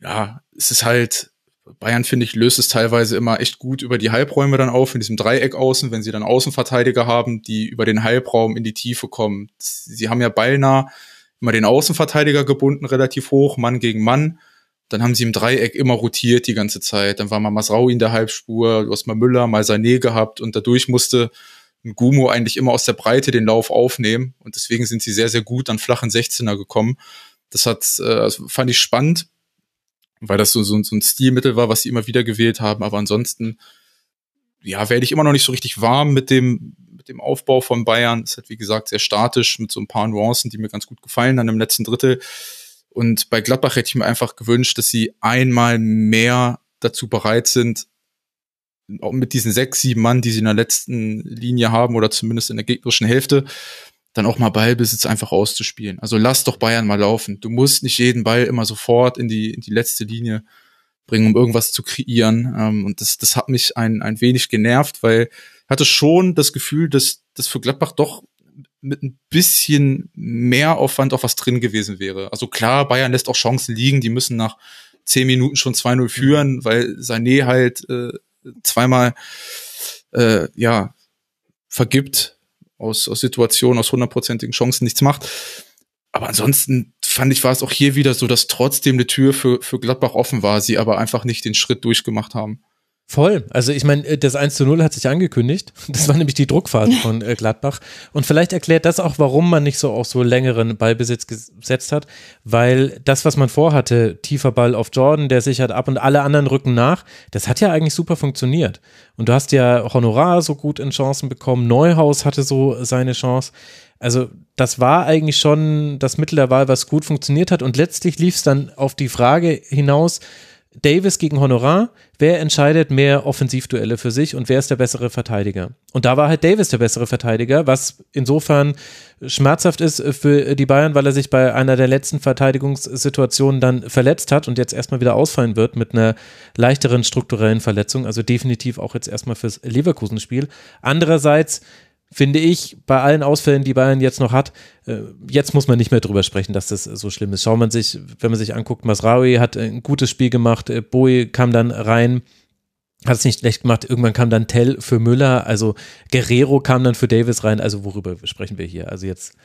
ja, es ist halt, Bayern, finde ich, löst es teilweise immer echt gut über die Halbräume dann auf, in diesem Dreieck außen, wenn sie dann Außenverteidiger haben, die über den Halbraum in die Tiefe kommen. Sie haben ja beinahe immer den Außenverteidiger gebunden, relativ hoch, Mann gegen Mann. Dann haben sie im Dreieck immer rotiert die ganze Zeit. Dann war mal Masraui in der Halbspur, du hast mal Müller, mal Sané gehabt und dadurch musste ein Gumo eigentlich immer aus der Breite den Lauf aufnehmen und deswegen sind sie sehr, sehr gut an flachen 16er gekommen. Das hat, äh, fand ich spannend, weil das so, so, so ein Stilmittel war, was sie immer wieder gewählt haben. Aber ansonsten, ja, werde ich immer noch nicht so richtig warm mit dem, mit dem Aufbau von Bayern. Es ist halt, wie gesagt, sehr statisch mit so ein paar Nuancen, die mir ganz gut gefallen dann im letzten Drittel. Und bei Gladbach hätte ich mir einfach gewünscht, dass sie einmal mehr dazu bereit sind, auch mit diesen sechs, sieben Mann, die sie in der letzten Linie haben oder zumindest in der gegnerischen Hälfte, dann auch mal Ballbesitz einfach auszuspielen. Also lass doch Bayern mal laufen. Du musst nicht jeden Ball immer sofort in die, in die letzte Linie bringen, um irgendwas zu kreieren. Ähm, und das, das hat mich ein, ein wenig genervt, weil ich hatte schon das Gefühl, dass das für Gladbach doch mit ein bisschen mehr Aufwand auch was drin gewesen wäre. Also klar, Bayern lässt auch Chancen liegen, die müssen nach zehn Minuten schon 2-0 führen, weil Sané halt äh, zweimal äh, ja vergibt aus, aus Situationen, aus hundertprozentigen Chancen nichts macht. Aber ansonsten fand ich, war es auch hier wieder so, dass trotzdem eine Tür für, für Gladbach offen war, sie aber einfach nicht den Schritt durchgemacht haben. Voll. Also ich meine, das 1 zu 0 hat sich angekündigt. Das war nämlich die Druckphase von äh, Gladbach. Und vielleicht erklärt das auch, warum man nicht so auf so längeren Ballbesitz gesetzt hat, weil das, was man vorhatte, tiefer Ball auf Jordan, der sichert ab und alle anderen rücken nach, das hat ja eigentlich super funktioniert. Und du hast ja Honorar so gut in Chancen bekommen, Neuhaus hatte so seine Chance. Also das war eigentlich schon das Mittel der Wahl, was gut funktioniert hat. Und letztlich lief es dann auf die Frage hinaus, Davis gegen Honorar, wer entscheidet mehr Offensivduelle für sich und wer ist der bessere Verteidiger? Und da war halt Davis der bessere Verteidiger, was insofern schmerzhaft ist für die Bayern, weil er sich bei einer der letzten Verteidigungssituationen dann verletzt hat und jetzt erstmal wieder ausfallen wird mit einer leichteren strukturellen Verletzung, also definitiv auch jetzt erstmal fürs Leverkusen-Spiel. Andererseits finde ich, bei allen Ausfällen, die Bayern jetzt noch hat, äh, jetzt muss man nicht mehr drüber sprechen, dass das so schlimm ist. Schaut man sich, wenn man sich anguckt, Masraoui hat ein gutes Spiel gemacht, äh, Bowie kam dann rein, hat es nicht schlecht gemacht, irgendwann kam dann Tell für Müller, also Guerrero kam dann für Davis rein, also worüber sprechen wir hier? Also jetzt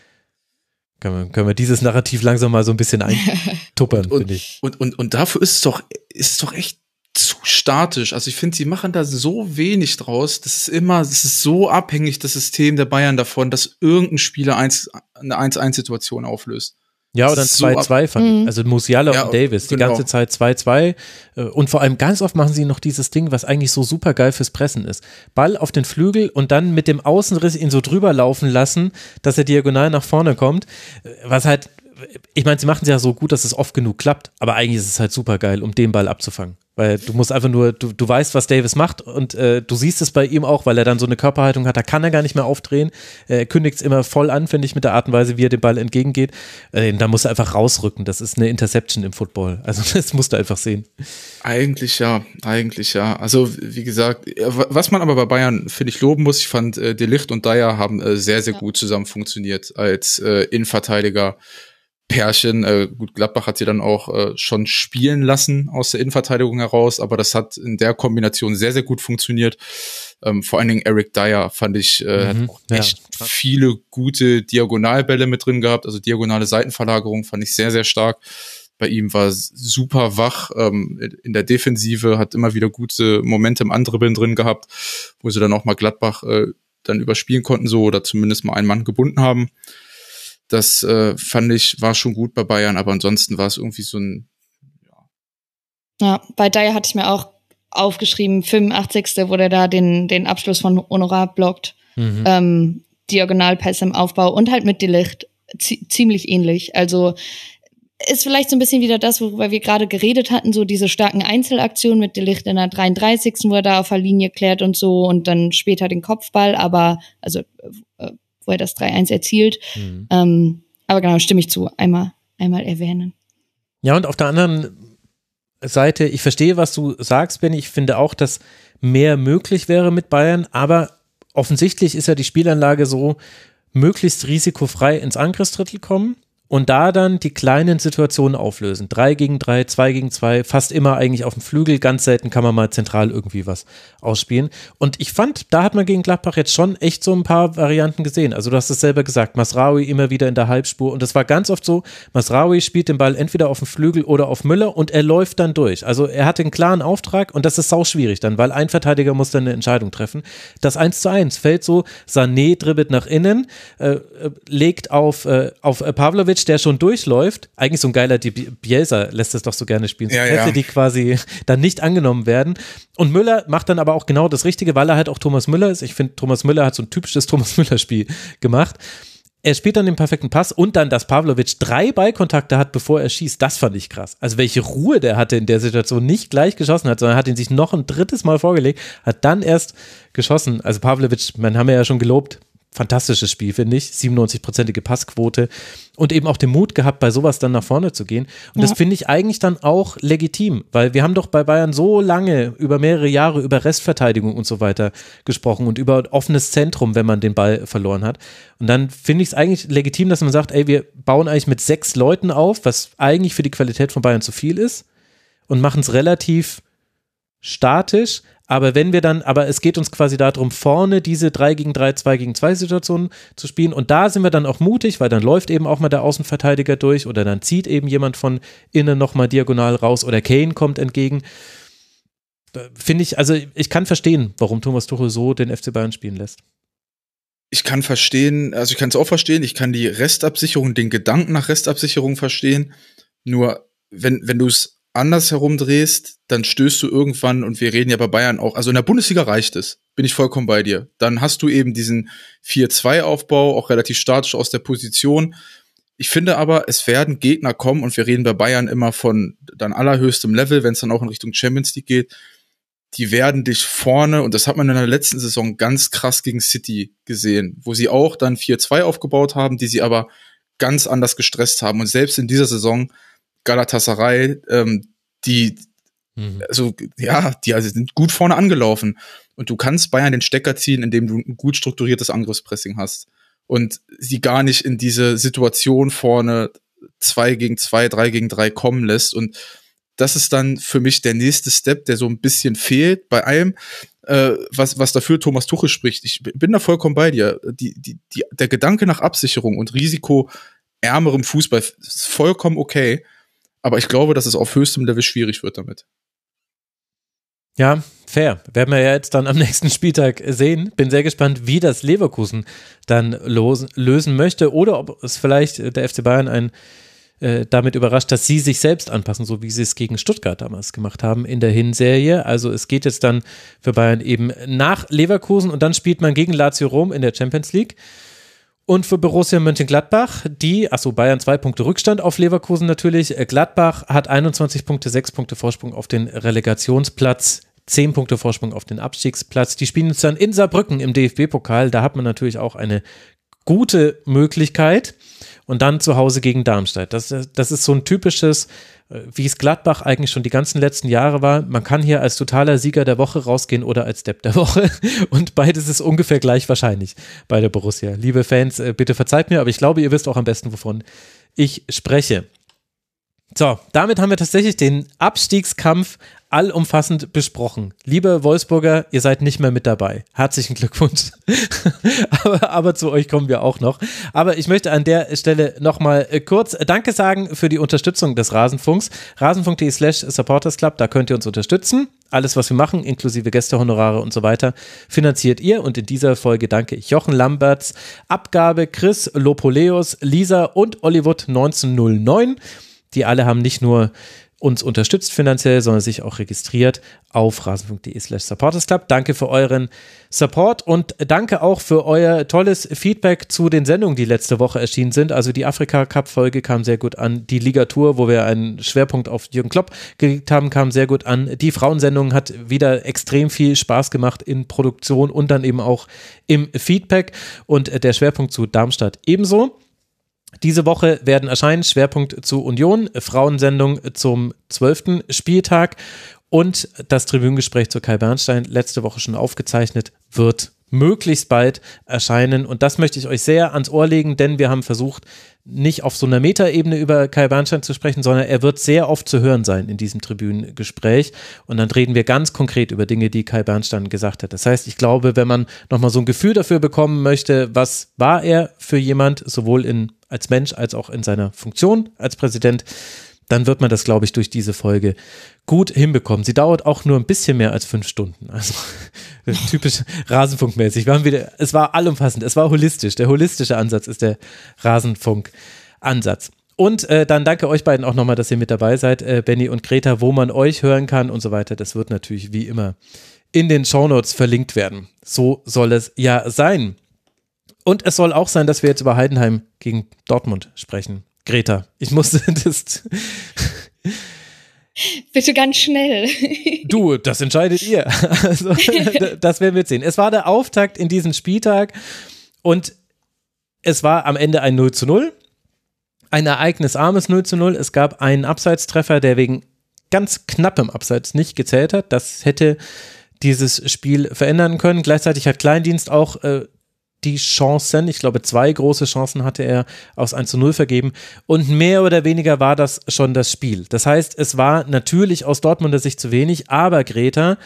können wir, können wir dieses Narrativ langsam mal so ein bisschen eintuppern, finde ich. Und, und, und dafür ist es doch, ist es doch echt zu statisch. Also ich finde, sie machen da so wenig draus. Das ist immer, das ist so abhängig, das System der Bayern davon, dass irgendein Spieler eins, eine 1-1-Situation auflöst. Ja, oder ein 2-2 so fand ich. Mhm. Also Musiala ja, und Davis, die genau. ganze Zeit 2-2. Äh, und vor allem ganz oft machen sie noch dieses Ding, was eigentlich so super geil fürs Pressen ist. Ball auf den Flügel und dann mit dem Außenriss ihn so drüber laufen lassen, dass er diagonal nach vorne kommt. Äh, was halt, ich meine, sie machen es ja so gut, dass es oft genug klappt, aber eigentlich ist es halt super geil, um den Ball abzufangen. Weil du musst einfach nur, du, du weißt, was Davis macht und äh, du siehst es bei ihm auch, weil er dann so eine Körperhaltung hat, da kann er gar nicht mehr aufdrehen. Er kündigt es immer voll an, finde ich, mit der Art und Weise, wie er dem Ball entgegengeht. Äh, da muss er einfach rausrücken. Das ist eine Interception im Football. Also das musst du einfach sehen. Eigentlich ja, eigentlich ja. Also wie gesagt, was man aber bei Bayern, finde ich, loben muss, ich fand, äh, Delicht und Dyer haben äh, sehr, sehr ja. gut zusammen funktioniert als äh, Innenverteidiger. Pärchen. Äh, gut, Gladbach hat sie dann auch äh, schon spielen lassen aus der Innenverteidigung heraus, aber das hat in der Kombination sehr, sehr gut funktioniert. Ähm, vor allen Dingen Eric Dyer fand ich, äh, mhm, hat auch echt ja. viele gute Diagonalbälle mit drin gehabt, also diagonale Seitenverlagerung fand ich sehr, sehr stark. Bei ihm war super wach ähm, in der Defensive, hat immer wieder gute Momente im Andribbeln drin gehabt, wo sie dann auch mal Gladbach äh, dann überspielen konnten, so oder zumindest mal einen Mann gebunden haben. Das äh, fand ich, war schon gut bei Bayern, aber ansonsten war es irgendwie so ein. Ja, ja bei Dyer hatte ich mir auch aufgeschrieben, 85. wo der da den, den Abschluss von Honorar blockt. Mhm. Ähm, Diagonalpässe im Aufbau und halt mit Delicht ziemlich ähnlich. Also ist vielleicht so ein bisschen wieder das, worüber wir gerade geredet hatten, so diese starken Einzelaktionen mit Delicht in der 33. wo er da auf der Linie klärt und so und dann später den Kopfball, aber also äh, wo er das 3-1 erzielt. Mhm. Ähm, aber genau, stimme ich zu. Einmal, einmal erwähnen. Ja, und auf der anderen Seite, ich verstehe, was du sagst, Benny. Ich finde auch, dass mehr möglich wäre mit Bayern, aber offensichtlich ist ja die Spielanlage so, möglichst risikofrei ins Angriffsdrittel kommen und da dann die kleinen Situationen auflösen. Drei gegen drei, zwei gegen zwei, fast immer eigentlich auf dem Flügel. Ganz selten kann man mal zentral irgendwie was ausspielen. Und ich fand, da hat man gegen Gladbach jetzt schon echt so ein paar Varianten gesehen. Also du hast es selber gesagt, Masraui immer wieder in der Halbspur. Und das war ganz oft so, Masraui spielt den Ball entweder auf dem Flügel oder auf Müller und er läuft dann durch. Also er hat einen klaren Auftrag und das ist sau schwierig dann, weil ein Verteidiger muss dann eine Entscheidung treffen. Das 1 zu 1 fällt so, Sané dribbelt nach innen, äh, äh legt auf, äh, auf Pavlovic Ibrahimovic, der schon durchläuft, eigentlich so ein geiler, die Bielsa lässt es doch so gerne spielen, so ja, Pässe, ja. die quasi dann nicht angenommen werden. Und Müller macht dann aber auch genau das Richtige, weil er halt auch Thomas Müller ist. Ich finde, Thomas Müller hat so ein typisches Thomas Müller-Spiel gemacht. Er spielt dann den perfekten Pass und dann, dass Pavlovic drei Ballkontakte hat, bevor er schießt, das fand ich krass. Also welche Ruhe der hatte in der Situation, nicht gleich geschossen hat, sondern hat ihn sich noch ein drittes Mal vorgelegt, hat dann erst geschossen. Also Pavlovic, man haben wir ja schon gelobt, fantastisches Spiel, finde ich. 97-prozentige Passquote und eben auch den Mut gehabt, bei sowas dann nach vorne zu gehen. Und ja. das finde ich eigentlich dann auch legitim, weil wir haben doch bei Bayern so lange über mehrere Jahre über Restverteidigung und so weiter gesprochen und über offenes Zentrum, wenn man den Ball verloren hat. Und dann finde ich es eigentlich legitim, dass man sagt, ey, wir bauen eigentlich mit sechs Leuten auf, was eigentlich für die Qualität von Bayern zu viel ist und machen es relativ statisch, aber wenn wir dann, aber es geht uns quasi darum, vorne diese 3 gegen 3, 2 gegen 2 Situationen zu spielen. Und da sind wir dann auch mutig, weil dann läuft eben auch mal der Außenverteidiger durch oder dann zieht eben jemand von innen nochmal diagonal raus oder Kane kommt entgegen. Finde ich, also ich kann verstehen, warum Thomas Tuchel so den FC Bayern spielen lässt. Ich kann verstehen, also ich kann es auch verstehen, ich kann die Restabsicherung, den Gedanken nach Restabsicherung verstehen. Nur wenn, wenn du es andersherum drehst, dann stößt du irgendwann, und wir reden ja bei Bayern auch, also in der Bundesliga reicht es, bin ich vollkommen bei dir. Dann hast du eben diesen 4-2-Aufbau, auch relativ statisch aus der Position. Ich finde aber, es werden Gegner kommen, und wir reden bei Bayern immer von dann allerhöchstem Level, wenn es dann auch in Richtung Champions League geht, die werden dich vorne, und das hat man in der letzten Saison ganz krass gegen City gesehen, wo sie auch dann 4-2 aufgebaut haben, die sie aber ganz anders gestresst haben. Und selbst in dieser Saison Galatasaray, ähm, die, mhm. also ja, die also sind gut vorne angelaufen. Und du kannst Bayern den Stecker ziehen, indem du ein gut strukturiertes Angriffspressing hast. Und sie gar nicht in diese Situation vorne zwei gegen zwei, drei gegen drei kommen lässt. Und das ist dann für mich der nächste Step, der so ein bisschen fehlt bei allem, äh, was, was dafür Thomas Tuchel spricht. Ich bin da vollkommen bei dir. Die, die, die, der Gedanke nach Absicherung und risikoärmerem Fußball ist vollkommen okay. Aber ich glaube, dass es auf höchstem Level schwierig wird damit. Ja, fair. Werden wir ja jetzt dann am nächsten Spieltag sehen. Bin sehr gespannt, wie das Leverkusen dann losen, lösen möchte oder ob es vielleicht der FC Bayern ein äh, damit überrascht, dass sie sich selbst anpassen, so wie sie es gegen Stuttgart damals gemacht haben in der Hinserie. Also es geht jetzt dann für Bayern eben nach Leverkusen und dann spielt man gegen Lazio Rom in der Champions League. Und für Borussia Mönchengladbach, die, achso, Bayern zwei Punkte Rückstand auf Leverkusen natürlich. Äh, Gladbach hat 21 Punkte, sechs Punkte Vorsprung auf den Relegationsplatz, zehn Punkte Vorsprung auf den Abstiegsplatz. Die spielen jetzt dann in Saarbrücken im DFB-Pokal. Da hat man natürlich auch eine gute Möglichkeit. Und dann zu Hause gegen Darmstadt. Das, das ist so ein typisches äh, wie es Gladbach eigentlich schon die ganzen letzten Jahre war. Man kann hier als totaler Sieger der Woche rausgehen oder als Depp der Woche. Und beides ist ungefähr gleich wahrscheinlich bei der Borussia. Liebe Fans, äh, bitte verzeiht mir, aber ich glaube, ihr wisst auch am besten, wovon ich spreche. So, damit haben wir tatsächlich den Abstiegskampf allumfassend besprochen. Liebe Wolfsburger, ihr seid nicht mehr mit dabei. Herzlichen Glückwunsch. aber, aber, zu euch kommen wir auch noch. Aber ich möchte an der Stelle nochmal äh, kurz Danke sagen für die Unterstützung des Rasenfunks. Rasenfunk.de slash supportersclub, da könnt ihr uns unterstützen. Alles, was wir machen, inklusive Gästehonorare und so weiter, finanziert ihr. Und in dieser Folge danke ich Jochen Lamberts, Abgabe Chris Lopoleus, Lisa und Ollywood 1909. Die alle haben nicht nur uns unterstützt finanziell, sondern sich auch registriert auf rasen.de slash supportersclub. Danke für euren Support und danke auch für euer tolles Feedback zu den Sendungen, die letzte Woche erschienen sind. Also die Afrika Cup Folge kam sehr gut an. Die Ligatur, wo wir einen Schwerpunkt auf Jürgen Klopp gelegt haben, kam sehr gut an. Die Frauensendung hat wieder extrem viel Spaß gemacht in Produktion und dann eben auch im Feedback und der Schwerpunkt zu Darmstadt ebenso. Diese Woche werden erscheinen Schwerpunkt zu Union, Frauensendung zum zwölften Spieltag und das Tribünengespräch zu Kai Bernstein, letzte Woche schon aufgezeichnet, wird möglichst bald erscheinen. Und das möchte ich euch sehr ans Ohr legen, denn wir haben versucht, nicht auf so einer Metaebene über Kai Bernstein zu sprechen, sondern er wird sehr oft zu hören sein in diesem Tribünengespräch. Und dann reden wir ganz konkret über Dinge, die Kai Bernstein gesagt hat. Das heißt, ich glaube, wenn man nochmal so ein Gefühl dafür bekommen möchte, was war er für jemand, sowohl in, als Mensch als auch in seiner Funktion als Präsident, dann wird man das, glaube ich, durch diese Folge gut hinbekommen. Sie dauert auch nur ein bisschen mehr als fünf Stunden. Also typisch Rasenfunkmäßig. Wir haben wieder, es war allumfassend, es war holistisch. Der holistische Ansatz ist der Rasenfunk-Ansatz. Und äh, dann danke euch beiden auch nochmal, dass ihr mit dabei seid, äh, Benny und Greta, wo man euch hören kann und so weiter. Das wird natürlich wie immer in den Shownotes verlinkt werden. So soll es ja sein. Und es soll auch sein, dass wir jetzt über Heidenheim gegen Dortmund sprechen. Greta, ich musste das. Bitte ganz schnell. Du, das entscheidet ihr. Also, das werden wir sehen. Es war der Auftakt in diesen Spieltag und es war am Ende ein 0 zu 0. Ein ereignisarmes 0 zu 0. Es gab einen Abseitstreffer, der wegen ganz knappem Abseits nicht gezählt hat. Das hätte dieses Spiel verändern können. Gleichzeitig hat Kleindienst auch äh, die Chancen. Ich glaube, zwei große Chancen hatte er aus 1 zu 0 vergeben. Und mehr oder weniger war das schon das Spiel. Das heißt, es war natürlich aus Dortmunder Sicht zu wenig, aber Greta,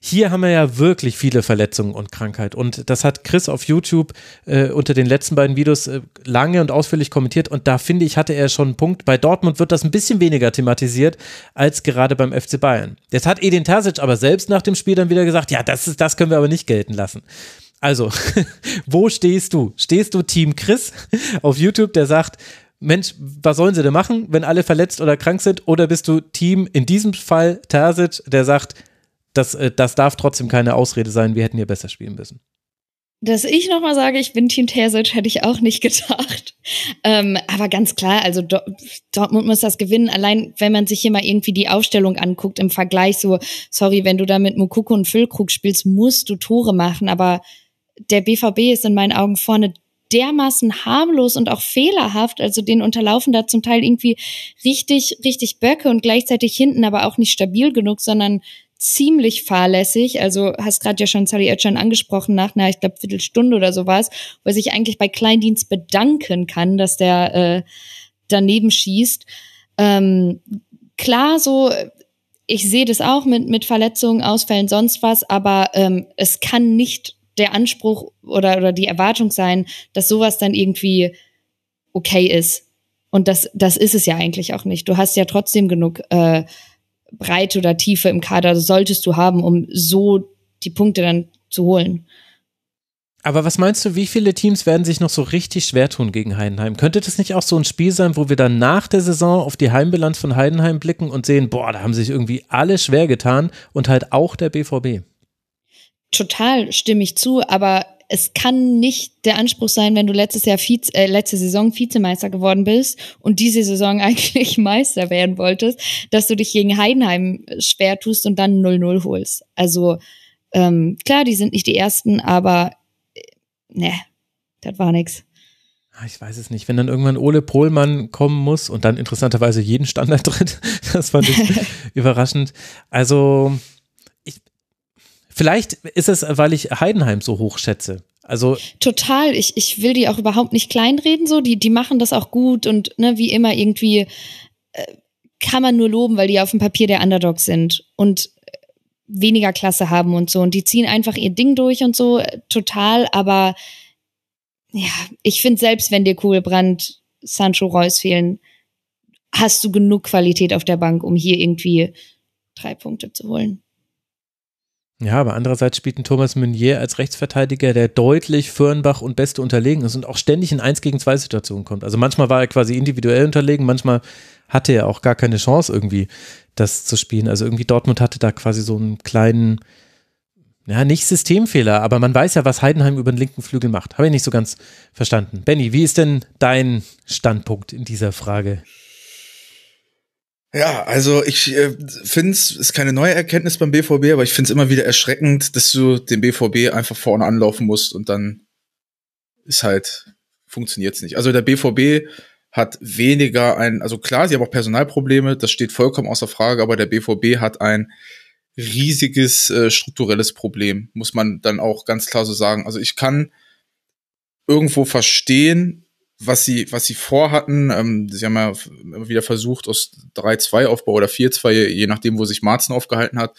hier haben wir ja wirklich viele Verletzungen und Krankheit. Und das hat Chris auf YouTube äh, unter den letzten beiden Videos äh, lange und ausführlich kommentiert. Und da finde ich, hatte er schon einen Punkt. Bei Dortmund wird das ein bisschen weniger thematisiert als gerade beim FC Bayern. Jetzt hat Edin Terzic aber selbst nach dem Spiel dann wieder gesagt, ja, das, ist, das können wir aber nicht gelten lassen. Also, wo stehst du? Stehst du Team Chris auf YouTube, der sagt, Mensch, was sollen sie denn machen, wenn alle verletzt oder krank sind? Oder bist du Team, in diesem Fall Terzic, der sagt, das, äh, das darf trotzdem keine Ausrede sein, wir hätten hier besser spielen müssen? Dass ich nochmal sage, ich bin Team Terzic, hätte ich auch nicht gedacht. Ähm, aber ganz klar, also Do Dortmund muss das gewinnen. Allein, wenn man sich hier mal irgendwie die Aufstellung anguckt im Vergleich, so, sorry, wenn du da mit Mukoko und Füllkrug spielst, musst du Tore machen. Aber der BVB ist in meinen Augen vorne dermaßen harmlos und auch fehlerhaft. Also den unterlaufen da zum Teil irgendwie richtig, richtig Böcke und gleichzeitig hinten aber auch nicht stabil genug, sondern ziemlich fahrlässig. Also hast gerade ja schon Sally Özcan angesprochen, nach einer, ich glaube, Viertelstunde oder sowas, wo er sich eigentlich bei Kleindienst bedanken kann, dass der äh, daneben schießt. Ähm, klar, so ich sehe das auch mit, mit Verletzungen, Ausfällen, sonst was, aber ähm, es kann nicht der Anspruch oder, oder die Erwartung sein, dass sowas dann irgendwie okay ist. Und das, das ist es ja eigentlich auch nicht. Du hast ja trotzdem genug äh, Breite oder Tiefe im Kader, solltest du haben, um so die Punkte dann zu holen. Aber was meinst du, wie viele Teams werden sich noch so richtig schwer tun gegen Heidenheim? Könnte das nicht auch so ein Spiel sein, wo wir dann nach der Saison auf die Heimbilanz von Heidenheim blicken und sehen, boah, da haben sich irgendwie alle schwer getan und halt auch der BVB? Total stimmig zu, aber es kann nicht der Anspruch sein, wenn du letztes Jahr Vize, äh, letzte Saison Vizemeister geworden bist und diese Saison eigentlich Meister werden wolltest, dass du dich gegen Heidenheim schwer tust und dann 0-0 holst. Also ähm, klar, die sind nicht die ersten, aber äh, ne, das war nix. Ah, ich weiß es nicht. Wenn dann irgendwann Ole Pohlmann kommen muss und dann interessanterweise jeden Standard tritt, das fand ich überraschend. Also Vielleicht ist es, weil ich Heidenheim so hoch schätze. Also total. Ich, ich will die auch überhaupt nicht kleinreden. So, die die machen das auch gut und ne, wie immer irgendwie äh, kann man nur loben, weil die auf dem Papier der Underdogs sind und äh, weniger Klasse haben und so. Und die ziehen einfach ihr Ding durch und so total. Aber ja, ich finde selbst, wenn dir Kohlbrand, Sancho Reus fehlen, hast du genug Qualität auf der Bank, um hier irgendwie drei Punkte zu holen. Ja, aber andererseits spielt ein Thomas Meunier als Rechtsverteidiger, der deutlich Fürnbach und Beste unterlegen ist und auch ständig in 1 gegen 2 Situationen kommt. Also manchmal war er quasi individuell unterlegen, manchmal hatte er auch gar keine Chance irgendwie das zu spielen. Also irgendwie Dortmund hatte da quasi so einen kleinen, ja, nicht Systemfehler, aber man weiß ja, was Heidenheim über den linken Flügel macht. Habe ich nicht so ganz verstanden. Benny, wie ist denn dein Standpunkt in dieser Frage? Ja, also ich äh, finde es ist keine neue Erkenntnis beim BVB, aber ich finde es immer wieder erschreckend, dass du den BVB einfach vorne anlaufen musst und dann ist halt funktioniert's nicht. Also der BVB hat weniger ein, also klar, sie haben auch Personalprobleme, das steht vollkommen außer Frage, aber der BVB hat ein riesiges äh, strukturelles Problem, muss man dann auch ganz klar so sagen. Also ich kann irgendwo verstehen, was sie, was sie vorhatten. Ähm, sie haben ja immer wieder versucht, aus 3-2-Aufbau oder 4-2, je nachdem, wo sich Marzen aufgehalten hat.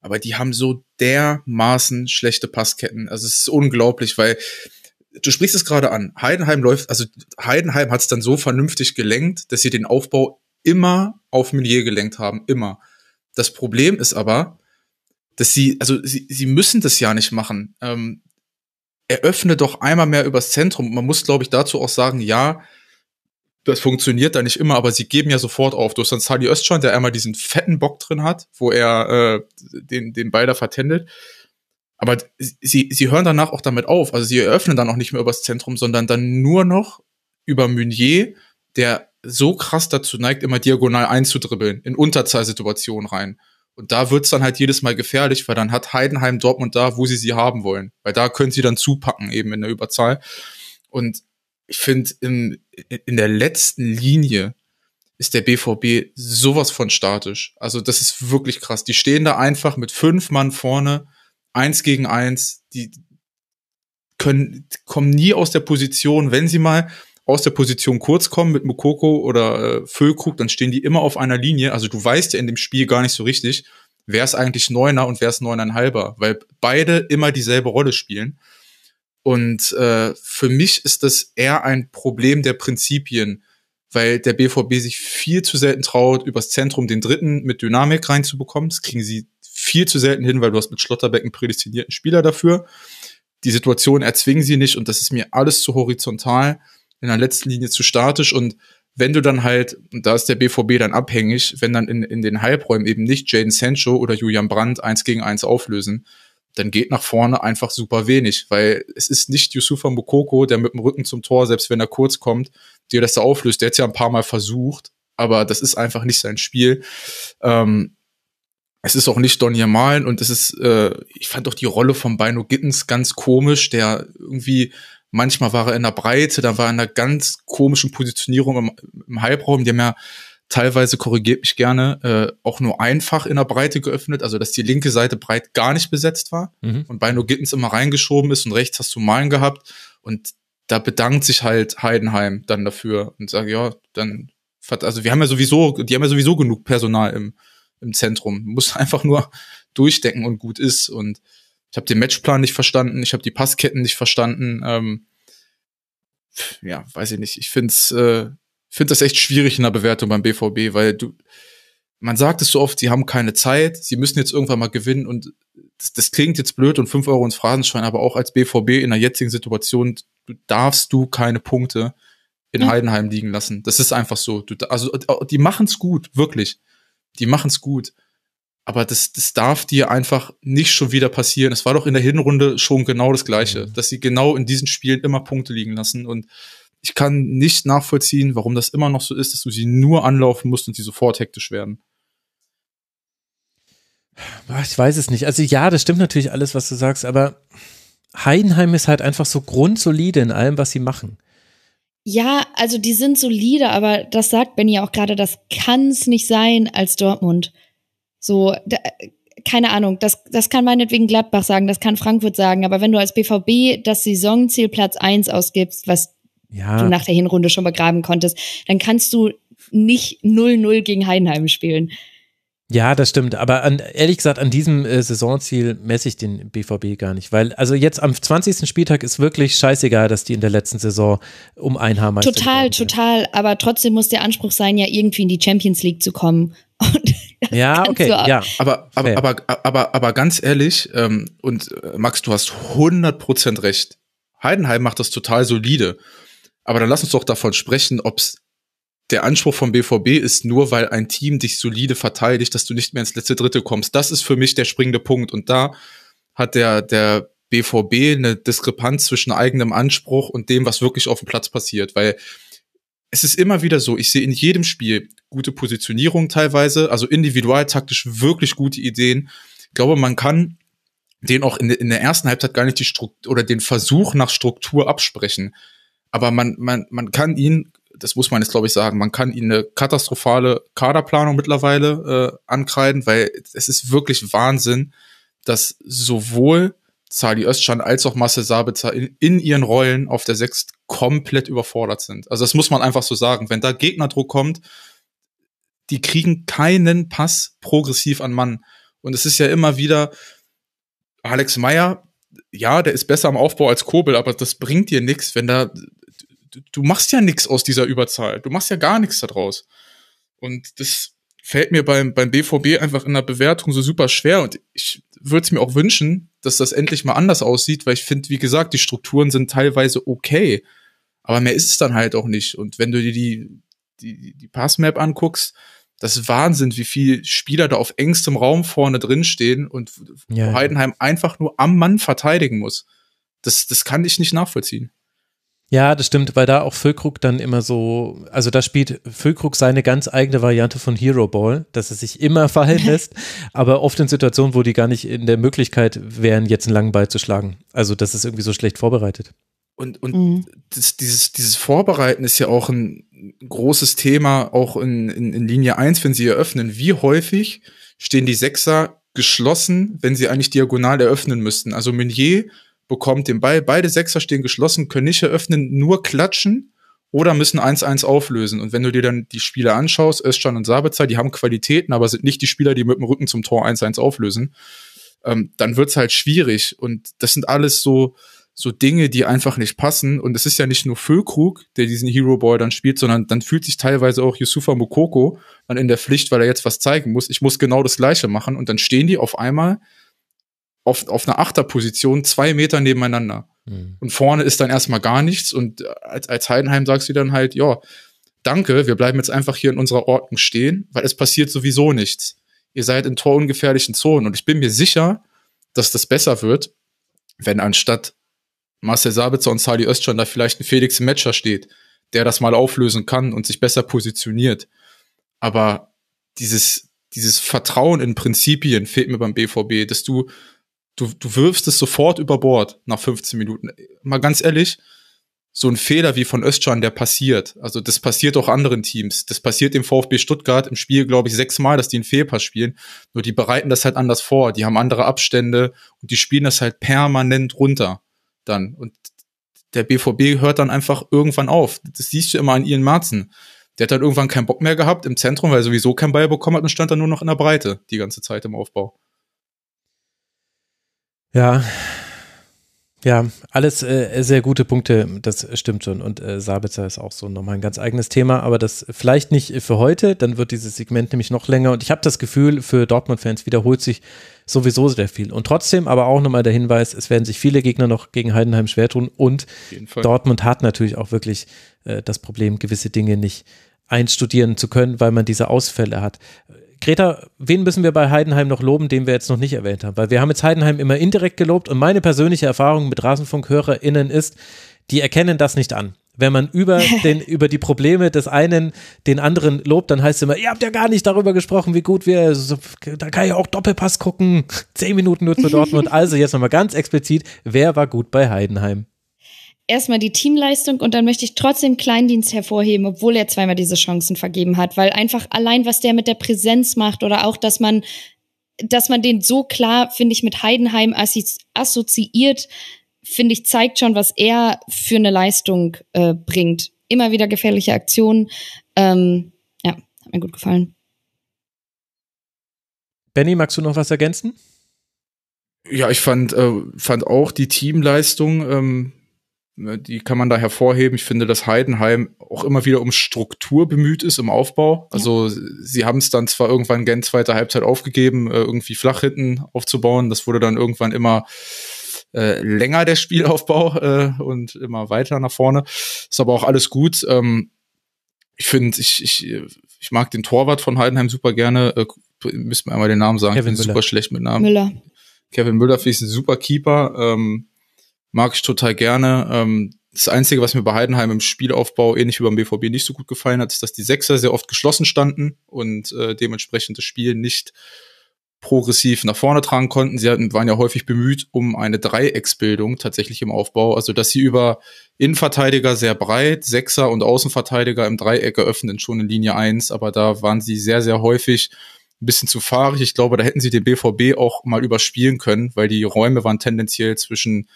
Aber die haben so dermaßen schlechte Passketten. Also es ist unglaublich, weil du sprichst es gerade an. Heidenheim läuft, also Heidenheim hat es dann so vernünftig gelenkt, dass sie den Aufbau immer auf Meunier gelenkt haben, immer. Das Problem ist aber, dass sie, also sie, sie müssen das ja nicht machen. Ähm, eröffne doch einmal mehr übers Zentrum. Man muss, glaube ich, dazu auch sagen, ja, das funktioniert da nicht immer, aber sie geben ja sofort auf. Du hast dann Sali Östschan, der einmal diesen fetten Bock drin hat, wo er äh, den, den Ball da vertändelt. Aber sie, sie hören danach auch damit auf. Also sie eröffnen dann auch nicht mehr übers Zentrum, sondern dann nur noch über Meunier, der so krass dazu neigt, immer diagonal einzudribbeln, in Unterzahlsituationen rein. Und da wird's dann halt jedes Mal gefährlich, weil dann hat Heidenheim Dortmund da, wo sie sie haben wollen. Weil da können sie dann zupacken, eben in der Überzahl. Und ich finde, in, in der letzten Linie ist der BVB sowas von statisch. Also das ist wirklich krass. Die stehen da einfach mit fünf Mann vorne, eins gegen eins. Die können, kommen nie aus der Position, wenn sie mal aus der Position kurz kommen mit Mukoko oder äh, Füllkrug, dann stehen die immer auf einer Linie. Also du weißt ja in dem Spiel gar nicht so richtig, wer ist eigentlich Neuner und wer ist Neuneinhalber, weil beide immer dieselbe Rolle spielen. Und äh, für mich ist das eher ein Problem der Prinzipien, weil der BVB sich viel zu selten traut, übers Zentrum den dritten mit Dynamik reinzubekommen. Das kriegen sie viel zu selten hin, weil du hast mit Schlotterbeck einen prädestinierten Spieler dafür. Die Situation erzwingen sie nicht und das ist mir alles zu horizontal in der letzten Linie zu statisch und wenn du dann halt, und da ist der BVB dann abhängig, wenn dann in, in den Halbräumen eben nicht Jaden Sancho oder Julian Brandt eins gegen eins auflösen, dann geht nach vorne einfach super wenig, weil es ist nicht Yusufa Mukoko, der mit dem Rücken zum Tor, selbst wenn er kurz kommt, dir das da auflöst. Der hat ja ein paar Mal versucht, aber das ist einfach nicht sein Spiel. Ähm, es ist auch nicht Donny Malen und es ist, äh, ich fand auch die Rolle von Bino Gittens ganz komisch, der irgendwie Manchmal war er in der Breite, da war er in einer ganz komischen Positionierung im, im Halbraum. Die haben ja teilweise, korrigiert mich gerne, äh, auch nur einfach in der Breite geöffnet, also dass die linke Seite breit gar nicht besetzt war mhm. und bei No Gittens immer reingeschoben ist und rechts hast du Malen gehabt und da bedankt sich halt Heidenheim dann dafür und sagt, ja, dann, also wir haben ja sowieso, die haben ja sowieso genug Personal im, im Zentrum, muss einfach nur durchdecken und gut ist und ich habe den Matchplan nicht verstanden, ich habe die Passketten nicht verstanden. Ähm, ja, weiß ich nicht. Ich find's, äh, find das echt schwierig in der Bewertung beim BVB, weil du, man sagt es so oft, sie haben keine Zeit, sie müssen jetzt irgendwann mal gewinnen und das, das klingt jetzt blöd und fünf Euro ins Phrasenschwein, aber auch als BVB in der jetzigen Situation du, darfst du keine Punkte in ja. Heidenheim liegen lassen. Das ist einfach so. Du, also die machen's gut, wirklich. Die machen's gut. Aber das, das darf dir einfach nicht schon wieder passieren. Es war doch in der Hinrunde schon genau das Gleiche, mhm. dass sie genau in diesen Spielen immer Punkte liegen lassen. Und ich kann nicht nachvollziehen, warum das immer noch so ist, dass du sie nur anlaufen musst und sie sofort hektisch werden. Ich weiß es nicht. Also ja, das stimmt natürlich alles, was du sagst, aber Heidenheim ist halt einfach so grundsolide in allem, was sie machen. Ja, also die sind solide, aber das sagt Benny auch gerade, das kann es nicht sein als Dortmund. So, da, keine Ahnung, das, das kann meinetwegen Gladbach sagen, das kann Frankfurt sagen, aber wenn du als BVB das Saisonziel Platz eins ausgibst, was ja. du nach der Hinrunde schon begraben konntest, dann kannst du nicht 0-0 gegen Heidenheim spielen. Ja, das stimmt. Aber an, ehrlich gesagt, an diesem äh, Saisonziel messe ich den BVB gar nicht. Weil, also jetzt am 20. Spieltag ist wirklich scheißegal, dass die in der letzten Saison um ein Haar Total, total. Aber trotzdem muss der Anspruch sein, ja irgendwie in die Champions League zu kommen. Ja, okay, ja. Aber, aber, aber, aber, aber ganz ehrlich, ähm, und äh, Max, du hast 100% recht. Heidenheim macht das total solide. Aber dann lass uns doch davon sprechen, ob es der Anspruch vom BVB ist nur, weil ein Team dich solide verteidigt, dass du nicht mehr ins letzte Drittel kommst. Das ist für mich der springende Punkt. Und da hat der, der BVB eine Diskrepanz zwischen eigenem Anspruch und dem, was wirklich auf dem Platz passiert. Weil es ist immer wieder so, ich sehe in jedem Spiel gute Positionierung teilweise, also individualtaktisch wirklich gute Ideen. Ich glaube, man kann den auch in, in der ersten Halbzeit gar nicht die Struktur oder den Versuch nach Struktur absprechen. Aber man, man, man kann ihn das muss man jetzt glaube ich sagen, man kann ihnen eine katastrophale Kaderplanung mittlerweile äh, ankreiden, weil es ist wirklich Wahnsinn, dass sowohl Sali Özcan als auch Marcel Sabitzer in, in ihren Rollen auf der Sechs komplett überfordert sind. Also das muss man einfach so sagen. Wenn da Gegnerdruck kommt, die kriegen keinen Pass progressiv an Mann. Und es ist ja immer wieder Alex Meyer, ja, der ist besser am Aufbau als Kobel, aber das bringt dir nichts, wenn da du machst ja nichts aus dieser Überzahl. Du machst ja gar nichts daraus. Und das fällt mir beim, beim BVB einfach in der Bewertung so super schwer. Und ich würde es mir auch wünschen, dass das endlich mal anders aussieht, weil ich finde, wie gesagt, die Strukturen sind teilweise okay. Aber mehr ist es dann halt auch nicht. Und wenn du dir die, die, die Passmap anguckst, das ist Wahnsinn, wie viel Spieler da auf engstem Raum vorne drin stehen und ja, Heidenheim einfach nur am Mann verteidigen muss. Das, das kann ich nicht nachvollziehen. Ja, das stimmt, weil da auch Füllkrug dann immer so, also da spielt Füllkrug seine ganz eigene Variante von Hero Ball, dass er sich immer fallen lässt, aber oft in Situationen, wo die gar nicht in der Möglichkeit wären, jetzt einen langen Ball zu schlagen. Also das ist irgendwie so schlecht vorbereitet. Und, und mhm. das, dieses, dieses Vorbereiten ist ja auch ein großes Thema, auch in, in, in Linie 1, wenn sie eröffnen. Wie häufig stehen die Sechser geschlossen, wenn sie eigentlich diagonal eröffnen müssten? Also Meunier bekommt den Ball, beide Sechser stehen geschlossen, können nicht eröffnen, nur klatschen oder müssen 1-1 auflösen. Und wenn du dir dann die Spieler anschaust, Özcan und Sabitzer, die haben Qualitäten, aber sind nicht die Spieler, die mit dem Rücken zum Tor 1-1 auflösen, ähm, dann wird's halt schwierig. Und das sind alles so, so Dinge, die einfach nicht passen. Und es ist ja nicht nur Füllkrug, der diesen Hero Boy dann spielt, sondern dann fühlt sich teilweise auch Yusufa Mukoko dann in der Pflicht, weil er jetzt was zeigen muss. Ich muss genau das Gleiche machen. Und dann stehen die auf einmal auf, auf einer Achterposition zwei Meter nebeneinander. Mhm. Und vorne ist dann erstmal gar nichts. Und als, als Heidenheim sagst du dann halt, ja, danke, wir bleiben jetzt einfach hier in unserer Ordnung stehen, weil es passiert sowieso nichts. Ihr seid in torungefährlichen Zonen. Und ich bin mir sicher, dass das besser wird, wenn anstatt Marcel Sabitzer und Sali Özcan da vielleicht ein Felix Metscher steht, der das mal auflösen kann und sich besser positioniert. Aber dieses, dieses Vertrauen in Prinzipien fehlt mir beim BVB, dass du du, du wirfst es sofort über Bord nach 15 Minuten. Mal ganz ehrlich, so ein Fehler wie von Özcan, der passiert. Also das passiert auch anderen Teams. Das passiert dem VfB Stuttgart im Spiel, glaube ich, sechsmal, dass die einen Fehlpass spielen. Nur die bereiten das halt anders vor. Die haben andere Abstände und die spielen das halt permanent runter dann. Und der BVB hört dann einfach irgendwann auf. Das siehst du immer an Ian Marzen. Der hat dann irgendwann keinen Bock mehr gehabt im Zentrum, weil er sowieso keinen Ball bekommen hat und stand dann nur noch in der Breite die ganze Zeit im Aufbau. Ja, ja, alles äh, sehr gute Punkte, das stimmt schon. Und äh, Sabitzer ist auch so nochmal ein ganz eigenes Thema, aber das vielleicht nicht für heute, dann wird dieses Segment nämlich noch länger. Und ich habe das Gefühl, für Dortmund-Fans wiederholt sich sowieso sehr viel. Und trotzdem aber auch nochmal der Hinweis, es werden sich viele Gegner noch gegen Heidenheim schwer tun. Und Dortmund hat natürlich auch wirklich äh, das Problem, gewisse Dinge nicht einstudieren zu können, weil man diese Ausfälle hat. Greta, wen müssen wir bei Heidenheim noch loben, den wir jetzt noch nicht erwähnt haben? Weil wir haben jetzt Heidenheim immer indirekt gelobt und meine persönliche Erfahrung mit RasenfunkhörerInnen ist, die erkennen das nicht an. Wenn man über, den, über die Probleme des einen den anderen lobt, dann heißt es immer, ihr habt ja gar nicht darüber gesprochen, wie gut wir, da kann ich auch Doppelpass gucken, zehn Minuten nur zu Dortmund. Also jetzt nochmal ganz explizit, wer war gut bei Heidenheim? erstmal die Teamleistung und dann möchte ich trotzdem Kleindienst hervorheben, obwohl er zweimal diese Chancen vergeben hat, weil einfach allein was der mit der Präsenz macht oder auch, dass man, dass man den so klar, finde ich, mit Heidenheim assoziiert, finde ich, zeigt schon, was er für eine Leistung äh, bringt. Immer wieder gefährliche Aktionen. Ähm, ja, hat mir gut gefallen. Benny, magst du noch was ergänzen? Ja, ich fand, äh, fand auch die Teamleistung ähm, die kann man da hervorheben. Ich finde, dass Heidenheim auch immer wieder um Struktur bemüht ist im Aufbau. Also ja. sie haben es dann zwar irgendwann gen zweite Halbzeit aufgegeben, äh, irgendwie flach hinten aufzubauen. Das wurde dann irgendwann immer äh, länger der Spielaufbau äh, und immer weiter nach vorne. Ist aber auch alles gut. Ähm, ich finde, ich, ich, ich mag den Torwart von Heidenheim super gerne. Äh, müssen wir einmal den Namen sagen. Kevin super schlecht mit Namen. Müller. Kevin Müller finde ich ein super Keeper. Ähm, mag ich total gerne. Ähm, das Einzige, was mir bei Heidenheim im Spielaufbau ähnlich wie beim BVB nicht so gut gefallen hat, ist, dass die Sechser sehr oft geschlossen standen und äh, dementsprechend das Spiel nicht progressiv nach vorne tragen konnten. Sie hatten, waren ja häufig bemüht um eine Dreiecksbildung tatsächlich im Aufbau, also dass sie über Innenverteidiger sehr breit, Sechser und Außenverteidiger im Dreieck eröffnen, schon in Linie eins. aber da waren sie sehr, sehr häufig ein bisschen zu fahrig. Ich glaube, da hätten sie den BVB auch mal überspielen können, weil die Räume waren tendenziell zwischen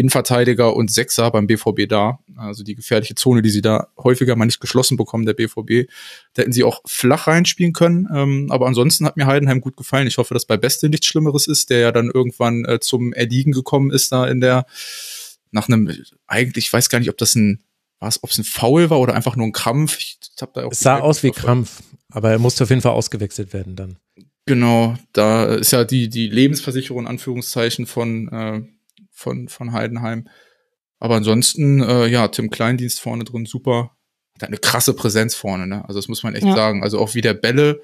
Innenverteidiger und Sechser beim BVB da. Also die gefährliche Zone, die sie da häufiger mal nicht geschlossen bekommen, der BVB. Da hätten sie auch flach reinspielen können. Ähm, aber ansonsten hat mir Heidenheim gut gefallen. Ich hoffe, dass bei Beste nichts Schlimmeres ist, der ja dann irgendwann äh, zum Erliegen gekommen ist da in der, nach einem, eigentlich, ich weiß gar nicht, ob das ein, was, ob es ein Foul war oder einfach nur ein Krampf. Ich hab da auch es sah aus wie Krampf, aber er musste auf jeden Fall ausgewechselt werden dann. Genau, da ist ja die, die Lebensversicherung, in Anführungszeichen, von, äh, von, von Heidenheim. Aber ansonsten, äh, ja, Tim Kleindienst vorne drin, super. Hat eine krasse Präsenz vorne, ne? Also das muss man echt ja. sagen. Also auch wie der Bälle,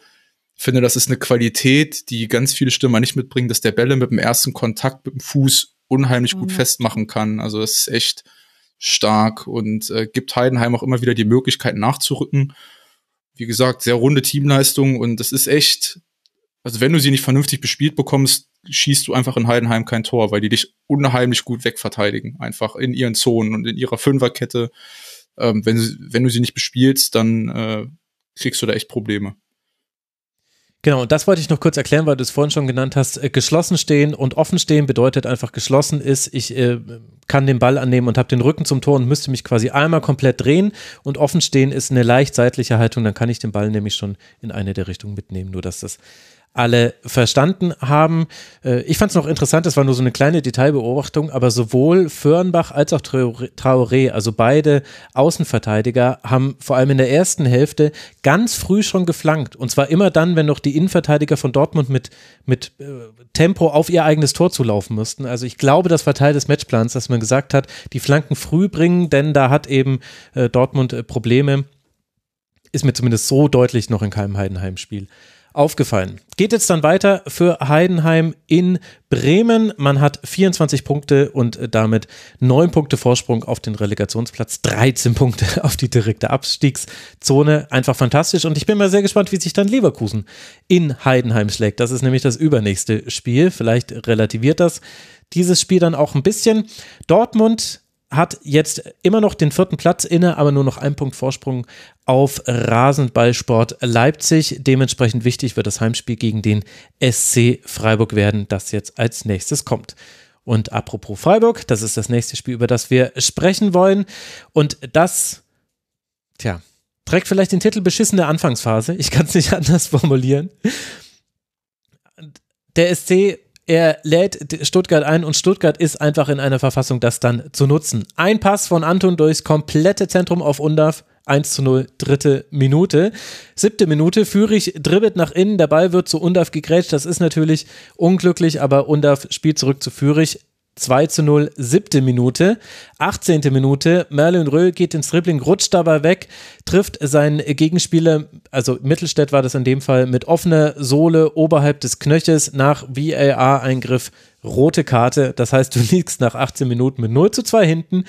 ich finde, das ist eine Qualität, die ganz viele Stürmer nicht mitbringen, dass der Bälle mit dem ersten Kontakt mit dem Fuß unheimlich mhm. gut festmachen kann. Also das ist echt stark und äh, gibt Heidenheim auch immer wieder die Möglichkeit nachzurücken. Wie gesagt, sehr runde Teamleistung und das ist echt, also wenn du sie nicht vernünftig bespielt bekommst, schießt du einfach in Heidenheim kein Tor, weil die dich unheimlich gut wegverteidigen, einfach in ihren Zonen und in ihrer Fünferkette. Ähm, wenn, wenn du sie nicht bespielst, dann äh, kriegst du da echt Probleme. Genau, und das wollte ich noch kurz erklären, weil du es vorhin schon genannt hast. Äh, geschlossen stehen und offen stehen bedeutet einfach geschlossen ist, ich äh, kann den Ball annehmen und habe den Rücken zum Tor und müsste mich quasi einmal komplett drehen. Und offen stehen ist eine leicht seitliche Haltung, dann kann ich den Ball nämlich schon in eine der Richtungen mitnehmen, nur dass das alle verstanden haben. Äh, ich fand es noch interessant, das war nur so eine kleine Detailbeobachtung, aber sowohl Föhrenbach als auch Traoré, also beide Außenverteidiger, haben vor allem in der ersten Hälfte ganz früh schon geflankt. Und zwar immer dann, wenn noch die Innenverteidiger von Dortmund mit, mit äh, Tempo auf ihr eigenes Tor zulaufen mussten. Also ich glaube, das war Teil des Matchplans, dass man gesagt hat, die Flanken früh bringen, denn da hat eben äh, Dortmund Probleme. Ist mir zumindest so deutlich noch in keinem Heidenheim-Spiel aufgefallen. Geht jetzt dann weiter für Heidenheim in Bremen. Man hat 24 Punkte und damit 9 Punkte Vorsprung auf den Relegationsplatz, 13 Punkte auf die direkte Abstiegszone. Einfach fantastisch und ich bin mal sehr gespannt, wie sich dann Leverkusen in Heidenheim schlägt. Das ist nämlich das übernächste Spiel. Vielleicht relativiert das dieses Spiel dann auch ein bisschen. Dortmund hat jetzt immer noch den vierten Platz inne, aber nur noch ein Punkt Vorsprung auf Rasenballsport Leipzig. Dementsprechend wichtig wird das Heimspiel gegen den SC Freiburg werden, das jetzt als nächstes kommt. Und apropos Freiburg, das ist das nächste Spiel, über das wir sprechen wollen. Und das, tja, trägt vielleicht den Titel beschissene Anfangsphase. Ich kann es nicht anders formulieren. Der SC er lädt Stuttgart ein und Stuttgart ist einfach in einer Verfassung, das dann zu nutzen. Ein Pass von Anton durchs komplette Zentrum auf Undav. 1 zu 0, dritte Minute. Siebte Minute, Führig dribbelt nach innen, der Ball wird zu Undav gegrätscht. Das ist natürlich unglücklich, aber Undav spielt zurück zu Führig. 2 zu 0, siebte Minute. 18. Minute, Merlin Röhl geht ins Dribbling, rutscht dabei weg, trifft seinen Gegenspieler, also Mittelstädt war das in dem Fall, mit offener Sohle oberhalb des Knöchels nach VAR-Eingriff rote Karte. Das heißt, du liegst nach 18 Minuten mit 0 zu 2 hinten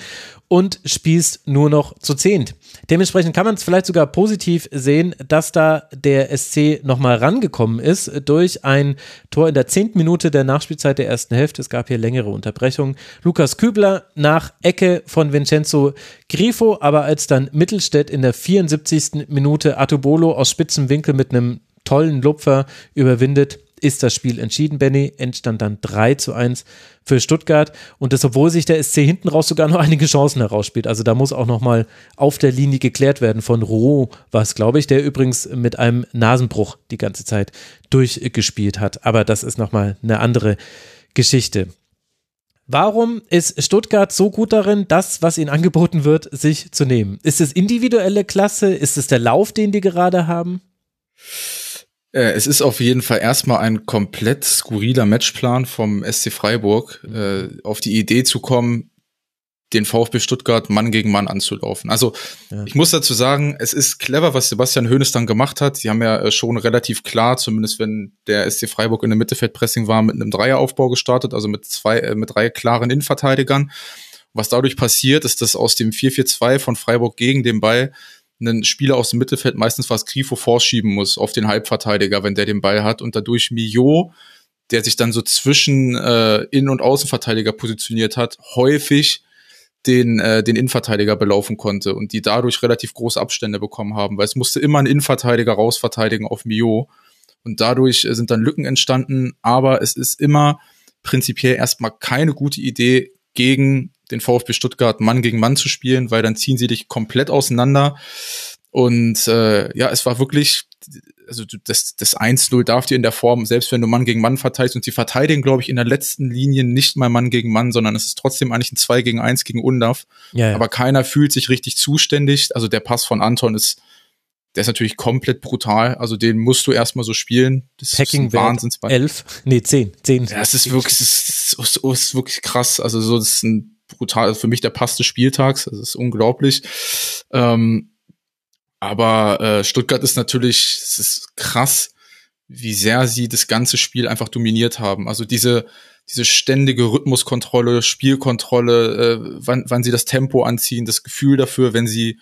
und spielst nur noch zu 10. Dementsprechend kann man es vielleicht sogar positiv sehen, dass da der SC nochmal rangekommen ist durch ein Tor in der 10. Minute der Nachspielzeit der ersten Hälfte. Es gab hier längere Unterbrechungen. Lukas Kübler nach Ecke von Vincenzo Grifo, aber als dann Mittelstädt in der 74. Minute Atubolo aus spitzem Winkel mit einem tollen Lupfer überwindet, ist das Spiel entschieden, Benny. Endstand dann 3 zu 1 für Stuttgart. Und das, obwohl sich der SC hinten raus sogar noch einige Chancen herausspielt. Also da muss auch nochmal auf der Linie geklärt werden von Roux, was glaube ich, der übrigens mit einem Nasenbruch die ganze Zeit durchgespielt hat. Aber das ist nochmal eine andere Geschichte. Warum ist Stuttgart so gut darin, das, was ihnen angeboten wird, sich zu nehmen? Ist es individuelle Klasse? Ist es der Lauf, den die gerade haben? Äh, es ist auf jeden Fall erstmal ein komplett skurriler Matchplan vom SC Freiburg, äh, auf die Idee zu kommen, den VfB Stuttgart Mann gegen Mann anzulaufen. Also ja. ich muss dazu sagen, es ist clever, was Sebastian Hoeneß dann gemacht hat. Sie haben ja äh, schon relativ klar, zumindest wenn der SC Freiburg in der Mittelfeldpressing war, mit einem Dreieraufbau gestartet, also mit zwei, äh, mit drei klaren Innenverteidigern. Was dadurch passiert, ist, dass aus dem 4-4-2 von Freiburg gegen den Ball einen Spieler aus dem Mittelfeld, meistens was Grifo vorschieben muss auf den Halbverteidiger, wenn der den Ball hat und dadurch Mio, der sich dann so zwischen äh, Innen- und Außenverteidiger positioniert hat, häufig den, äh, den Innenverteidiger belaufen konnte und die dadurch relativ große Abstände bekommen haben, weil es musste immer ein Innenverteidiger rausverteidigen auf Mio und dadurch äh, sind dann Lücken entstanden, aber es ist immer prinzipiell erstmal keine gute Idee, gegen den VfB Stuttgart Mann gegen Mann zu spielen, weil dann ziehen sie dich komplett auseinander. Und äh, ja, es war wirklich, also das, das 1-0 darf dir in der Form, selbst wenn du Mann gegen Mann verteidigst, und sie verteidigen, glaube ich, in der letzten Linie nicht mal Mann gegen Mann, sondern es ist trotzdem eigentlich ein 2 gegen 1 gegen Undaf. Ja, ja. Aber keiner fühlt sich richtig zuständig. Also der Pass von Anton ist der ist natürlich komplett brutal. Also den musst du erstmal so spielen. Das Packing ist ein Wahnsinnsball. Elf, nee, zehn, zehn. Ja, es ist wirklich, es ist, es ist wirklich krass. Also so, das ist ein brutal, für mich der Pass des Spieltags. Das ist unglaublich. Ähm, aber äh, Stuttgart ist natürlich, es ist krass, wie sehr sie das ganze Spiel einfach dominiert haben. Also diese, diese ständige Rhythmuskontrolle, Spielkontrolle, äh, wann, wann sie das Tempo anziehen, das Gefühl dafür, wenn sie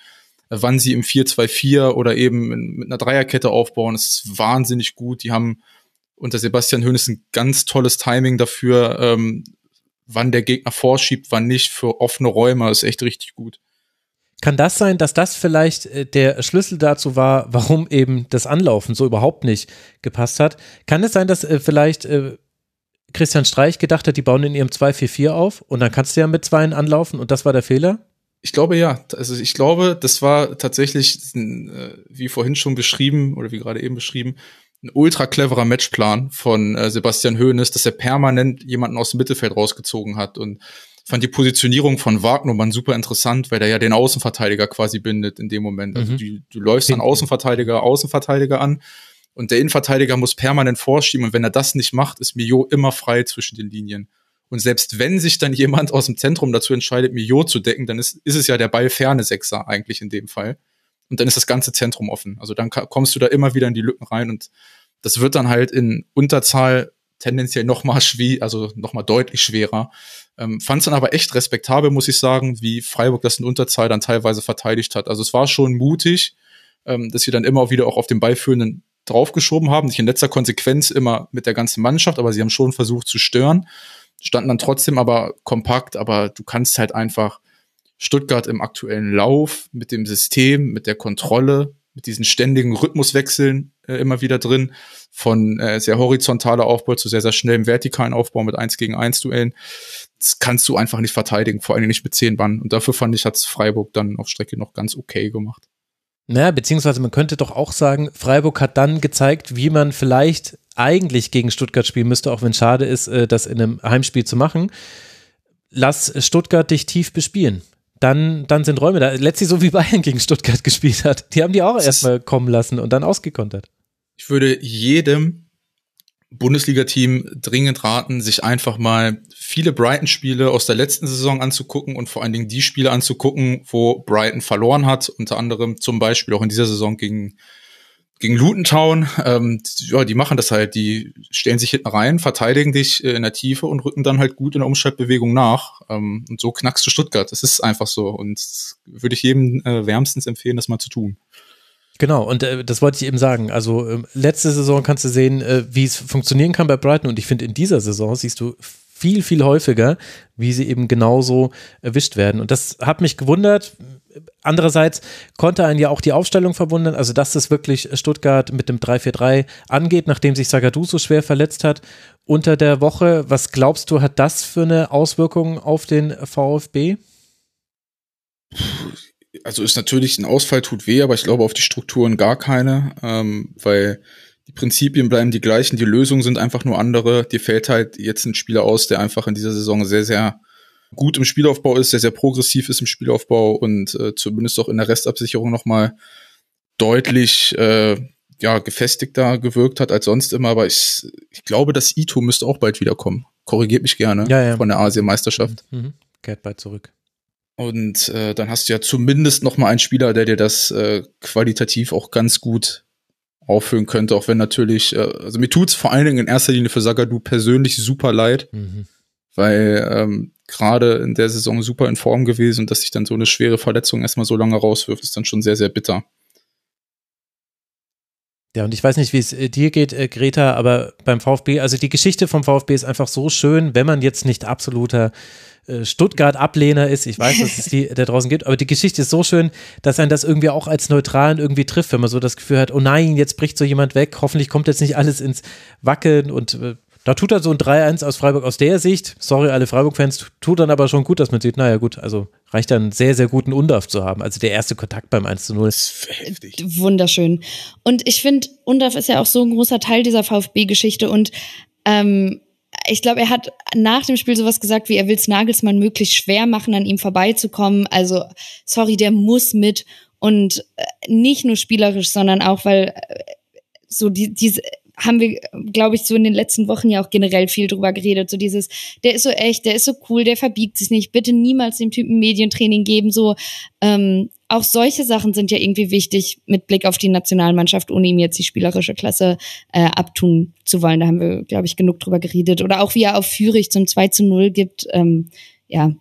wann sie im 4-2-4 oder eben mit einer Dreierkette aufbauen. Das ist wahnsinnig gut. Die haben unter Sebastian Hönes ein ganz tolles Timing dafür, ähm, wann der Gegner vorschiebt, wann nicht, für offene Räume. Ist echt richtig gut. Kann das sein, dass das vielleicht äh, der Schlüssel dazu war, warum eben das Anlaufen so überhaupt nicht gepasst hat? Kann es sein, dass äh, vielleicht äh, Christian Streich gedacht hat, die bauen in ihrem 2-4-4 auf und dann kannst du ja mit Zweien anlaufen und das war der Fehler? Ich glaube ja. Also ich glaube, das war tatsächlich, wie vorhin schon beschrieben oder wie gerade eben beschrieben, ein ultra cleverer Matchplan von äh, Sebastian Hoeneß, dass er permanent jemanden aus dem Mittelfeld rausgezogen hat und fand die Positionierung von Wagnermann super interessant, weil der ja den Außenverteidiger quasi bindet in dem Moment. Also mhm. du, du läufst dann Außenverteidiger, Außenverteidiger an und der Innenverteidiger muss permanent vorschieben und wenn er das nicht macht, ist Mio immer frei zwischen den Linien. Und selbst wenn sich dann jemand aus dem Zentrum dazu entscheidet, Mio zu decken, dann ist, ist es ja der ballferne Sechser eigentlich in dem Fall. Und dann ist das ganze Zentrum offen. Also dann kommst du da immer wieder in die Lücken rein und das wird dann halt in Unterzahl tendenziell noch mal schwer, also noch mal deutlich schwerer. Ähm, Fand es dann aber echt respektabel, muss ich sagen, wie Freiburg das in Unterzahl dann teilweise verteidigt hat. Also es war schon mutig, ähm, dass sie dann immer wieder auch auf den Ballführenden draufgeschoben haben. Nicht in letzter Konsequenz immer mit der ganzen Mannschaft, aber sie haben schon versucht zu stören standen dann trotzdem aber kompakt, aber du kannst halt einfach Stuttgart im aktuellen Lauf mit dem System, mit der Kontrolle, mit diesen ständigen Rhythmuswechseln äh, immer wieder drin, von äh, sehr horizontaler Aufbau zu sehr, sehr schnellem vertikalen Aufbau mit 1 gegen 1 Duellen. Das kannst du einfach nicht verteidigen, vor allem nicht mit 10 Mann. Und dafür fand ich, hat's Freiburg dann auf Strecke noch ganz okay gemacht. Naja, beziehungsweise man könnte doch auch sagen, Freiburg hat dann gezeigt, wie man vielleicht eigentlich gegen Stuttgart spielen müsste, auch wenn schade ist, äh, das in einem Heimspiel zu machen. Lass Stuttgart dich tief bespielen. Dann, dann sind Räume da. Letztlich so wie Bayern gegen Stuttgart gespielt hat. Die haben die auch erstmal kommen lassen und dann ausgekontert. Ich würde jedem Bundesliga-Team dringend raten, sich einfach mal viele Brighton-Spiele aus der letzten Saison anzugucken und vor allen Dingen die Spiele anzugucken, wo Brighton verloren hat, unter anderem zum Beispiel auch in dieser Saison gegen gegen Lutentown, ähm, ja, die machen das halt, die stellen sich hinten rein, verteidigen dich äh, in der Tiefe und rücken dann halt gut in der Umschaltbewegung nach. Ähm, und so knackst du Stuttgart. Das ist einfach so. Und würde ich jedem äh, wärmstens empfehlen, das mal zu tun. Genau, und äh, das wollte ich eben sagen. Also äh, letzte Saison kannst du sehen, äh, wie es funktionieren kann bei Brighton. Und ich finde, in dieser Saison siehst du viel, viel häufiger, wie sie eben genauso erwischt werden. Und das hat mich gewundert. Andererseits konnte einen ja auch die Aufstellung verwundern, also dass es wirklich Stuttgart mit dem 3-4-3 angeht, nachdem sich Sagadu so schwer verletzt hat unter der Woche. Was glaubst du, hat das für eine Auswirkung auf den VfB? Also ist natürlich ein Ausfall tut weh, aber ich glaube auf die Strukturen gar keine, ähm, weil die Prinzipien bleiben die gleichen, die Lösungen sind einfach nur andere. Dir fällt halt jetzt ein Spieler aus, der einfach in dieser Saison sehr, sehr gut im Spielaufbau ist, der sehr progressiv ist im Spielaufbau und äh, zumindest auch in der Restabsicherung nochmal deutlich äh, ja, gefestigter gewirkt hat als sonst immer. Aber ich, ich glaube, das Ito müsste auch bald wiederkommen. Korrigiert mich gerne ja, ja. von der Asien-Meisterschaft. Mhm. mhm. Kehrt bald zurück. Und äh, dann hast du ja zumindest noch mal einen Spieler, der dir das äh, qualitativ auch ganz gut auffüllen könnte, auch wenn natürlich, äh, also mir tut's vor allen Dingen in erster Linie für Sagadu persönlich super leid, mhm. weil ähm, gerade in der Saison super in Form gewesen und dass sich dann so eine schwere Verletzung erstmal so lange rauswirft, ist dann schon sehr, sehr bitter. Ja, und ich weiß nicht, wie es äh, dir geht, äh, Greta, aber beim VfB, also die Geschichte vom VfB ist einfach so schön, wenn man jetzt nicht absoluter Stuttgart-Ablehner ist. Ich weiß, dass es die da draußen gibt, aber die Geschichte ist so schön, dass ein das irgendwie auch als Neutralen irgendwie trifft, wenn man so das Gefühl hat, oh nein, jetzt bricht so jemand weg, hoffentlich kommt jetzt nicht alles ins Wackeln und äh, da tut er so ein 3-1 aus Freiburg aus der Sicht, sorry alle Freiburg-Fans, tut dann aber schon gut, dass man sieht, naja gut, also reicht dann sehr, sehr guten Undorf zu haben. Also der erste Kontakt beim 1 0. ist heftig. Wunderschön. Und ich finde, Undorf ist ja auch so ein großer Teil dieser VfB-Geschichte und ähm, ich glaube, er hat nach dem Spiel sowas gesagt, wie er will es Nagelsmann möglichst schwer machen, an ihm vorbeizukommen. Also, sorry, der muss mit und äh, nicht nur spielerisch, sondern auch, weil äh, so die, diese haben wir, glaube ich, so in den letzten Wochen ja auch generell viel drüber geredet. So dieses, der ist so echt, der ist so cool, der verbiegt sich nicht. Bitte niemals dem Typen Medientraining geben. So, ähm, auch solche Sachen sind ja irgendwie wichtig mit Blick auf die Nationalmannschaft, ohne ihm jetzt die spielerische Klasse äh, abtun zu wollen. Da haben wir, glaube ich, genug drüber geredet. Oder auch wie er auf Führig zum 2 zu 0 gibt. Ähm, ja,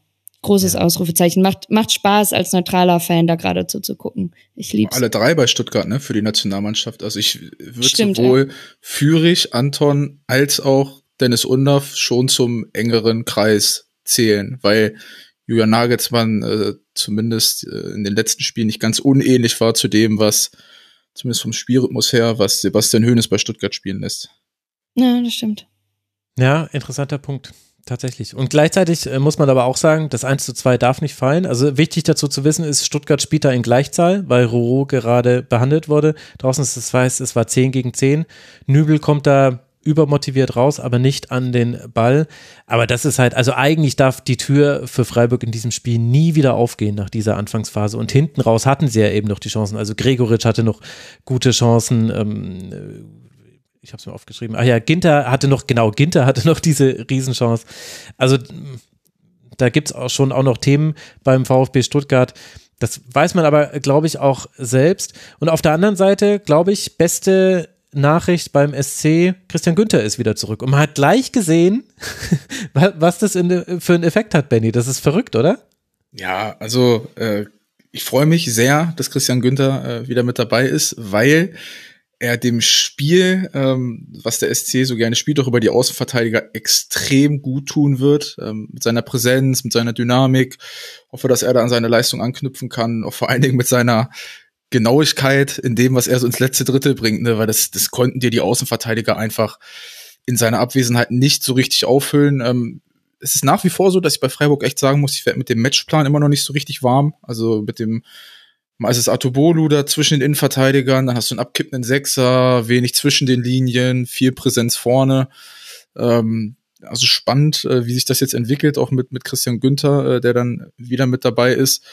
großes ja. Ausrufezeichen. Macht, macht Spaß, als neutraler Fan da gerade zuzugucken. Ich lieb's. Alle drei bei Stuttgart, ne, für die Nationalmannschaft. Also ich würde sowohl ja. Führig, Anton als auch Dennis Undorf schon zum engeren Kreis zählen, weil Julian Nagelsmann äh, zumindest äh, in den letzten Spielen nicht ganz unähnlich war zu dem, was zumindest vom Spielrhythmus her, was Sebastian Hoeneß bei Stuttgart spielen lässt. Ja, das stimmt. Ja, interessanter Punkt. Tatsächlich. Und gleichzeitig äh, muss man aber auch sagen, das 1 zu 2 darf nicht fallen. Also wichtig dazu zu wissen ist, Stuttgart spielt da in Gleichzahl, weil Roro gerade behandelt wurde. Draußen ist es weiß, es war 10 gegen 10. Nübel kommt da übermotiviert raus, aber nicht an den Ball. Aber das ist halt, also eigentlich darf die Tür für Freiburg in diesem Spiel nie wieder aufgehen nach dieser Anfangsphase. Und hinten raus hatten sie ja eben noch die Chancen. Also Gregoritsch hatte noch gute Chancen. Ähm, ich habe es mir aufgeschrieben. Ach ja, Ginter hatte noch, genau, Ginter hatte noch diese Riesenchance. Also da gibt es auch schon auch noch Themen beim VfB Stuttgart. Das weiß man aber, glaube ich, auch selbst. Und auf der anderen Seite, glaube ich, beste Nachricht beim SC, Christian Günther ist wieder zurück. Und man hat gleich gesehen, was das in, für einen Effekt hat, Benny. Das ist verrückt, oder? Ja, also äh, ich freue mich sehr, dass Christian Günther äh, wieder mit dabei ist, weil er dem Spiel, ähm, was der SC so gerne spielt, auch über die Außenverteidiger extrem gut tun wird, ähm, mit seiner Präsenz, mit seiner Dynamik. Hoffe, dass er da an seine Leistung anknüpfen kann, auch vor allen Dingen mit seiner Genauigkeit in dem, was er so ins letzte Drittel bringt, ne? weil das, das konnten dir die Außenverteidiger einfach in seiner Abwesenheit nicht so richtig auffüllen. Ähm, es ist nach wie vor so, dass ich bei Freiburg echt sagen muss, ich werde mit dem Matchplan immer noch nicht so richtig warm. Also mit dem Mal ist es Atobolu da zwischen den Innenverteidigern, dann hast du einen abkippenden Sechser, wenig zwischen den Linien, viel Präsenz vorne. Ähm, also spannend, äh, wie sich das jetzt entwickelt, auch mit, mit Christian Günther, äh, der dann wieder mit dabei ist.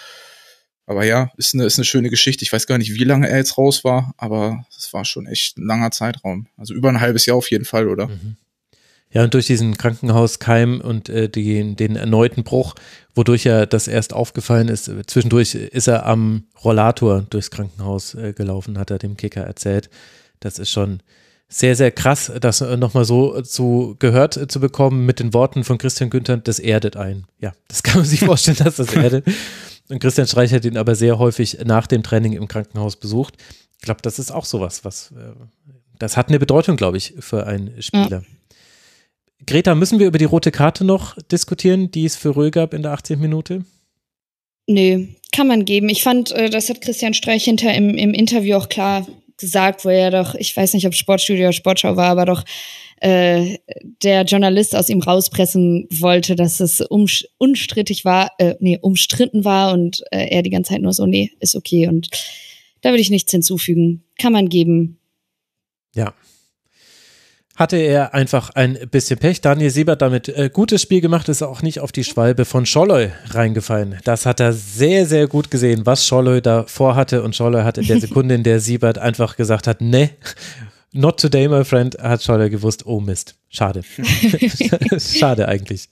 Aber ja, ist eine, ist eine schöne Geschichte. Ich weiß gar nicht, wie lange er jetzt raus war, aber es war schon echt ein langer Zeitraum. Also über ein halbes Jahr auf jeden Fall, oder? Mhm. Ja, und durch diesen Krankenhauskeim und äh, die, den erneuten Bruch, wodurch er das erst aufgefallen ist, äh, zwischendurch ist er am Rollator durchs Krankenhaus äh, gelaufen, hat er dem Kicker erzählt. Das ist schon sehr, sehr krass, das äh, nochmal so zu gehört äh, zu bekommen mit den Worten von Christian Günther, das erdet ein. Ja, das kann man sich vorstellen, dass das erdet. Und Christian Streich hat ihn aber sehr häufig nach dem Training im Krankenhaus besucht. Ich glaube, das ist auch sowas, was, äh, das hat eine Bedeutung, glaube ich, für einen Spieler. Ja. Greta, müssen wir über die rote Karte noch diskutieren, die es für Röhl gab in der 18. Minute? Nö, kann man geben. Ich fand, äh, das hat Christian Streich hinter im, im Interview auch klar gesagt, wo er doch, ich weiß nicht, ob Sportstudio oder Sportschau war, aber doch äh, der Journalist aus ihm rauspressen wollte, dass es um, unstrittig war, äh, nee, umstritten war und äh, er die ganze Zeit nur so, nee, ist okay. Und da würde ich nichts hinzufügen. Kann man geben. Ja, hatte er einfach ein bisschen Pech. Daniel Siebert damit äh, gutes Spiel gemacht, ist auch nicht auf die Schwalbe von Scholloy reingefallen. Das hat er sehr, sehr gut gesehen, was Scholloy da vorhatte. Und Scholloy hat in der Sekunde, in der Siebert einfach gesagt hat, ne, not today, my friend, hat Scholloy gewusst, oh Mist. Schade. Schade eigentlich.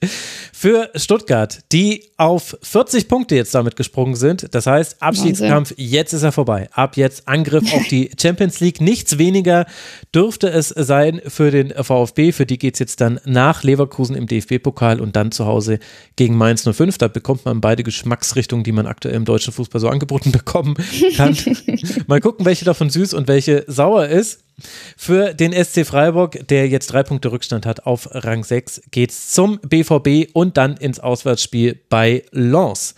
Für Stuttgart, die auf 40 Punkte jetzt damit gesprungen sind. Das heißt, Abschiedskampf, jetzt ist er vorbei. Ab jetzt Angriff auf die Champions League. Nichts weniger dürfte es sein für den VfB. Für die geht es jetzt dann nach Leverkusen im DFB-Pokal und dann zu Hause gegen Mainz 05. Da bekommt man beide Geschmacksrichtungen, die man aktuell im deutschen Fußball so angeboten bekommen kann. Mal gucken, welche davon süß und welche sauer ist. Für den SC Freiburg, der jetzt drei Punkte Rückstand hat auf Rang 6, geht es zum BVB und dann ins Auswärtsspiel bei Lens.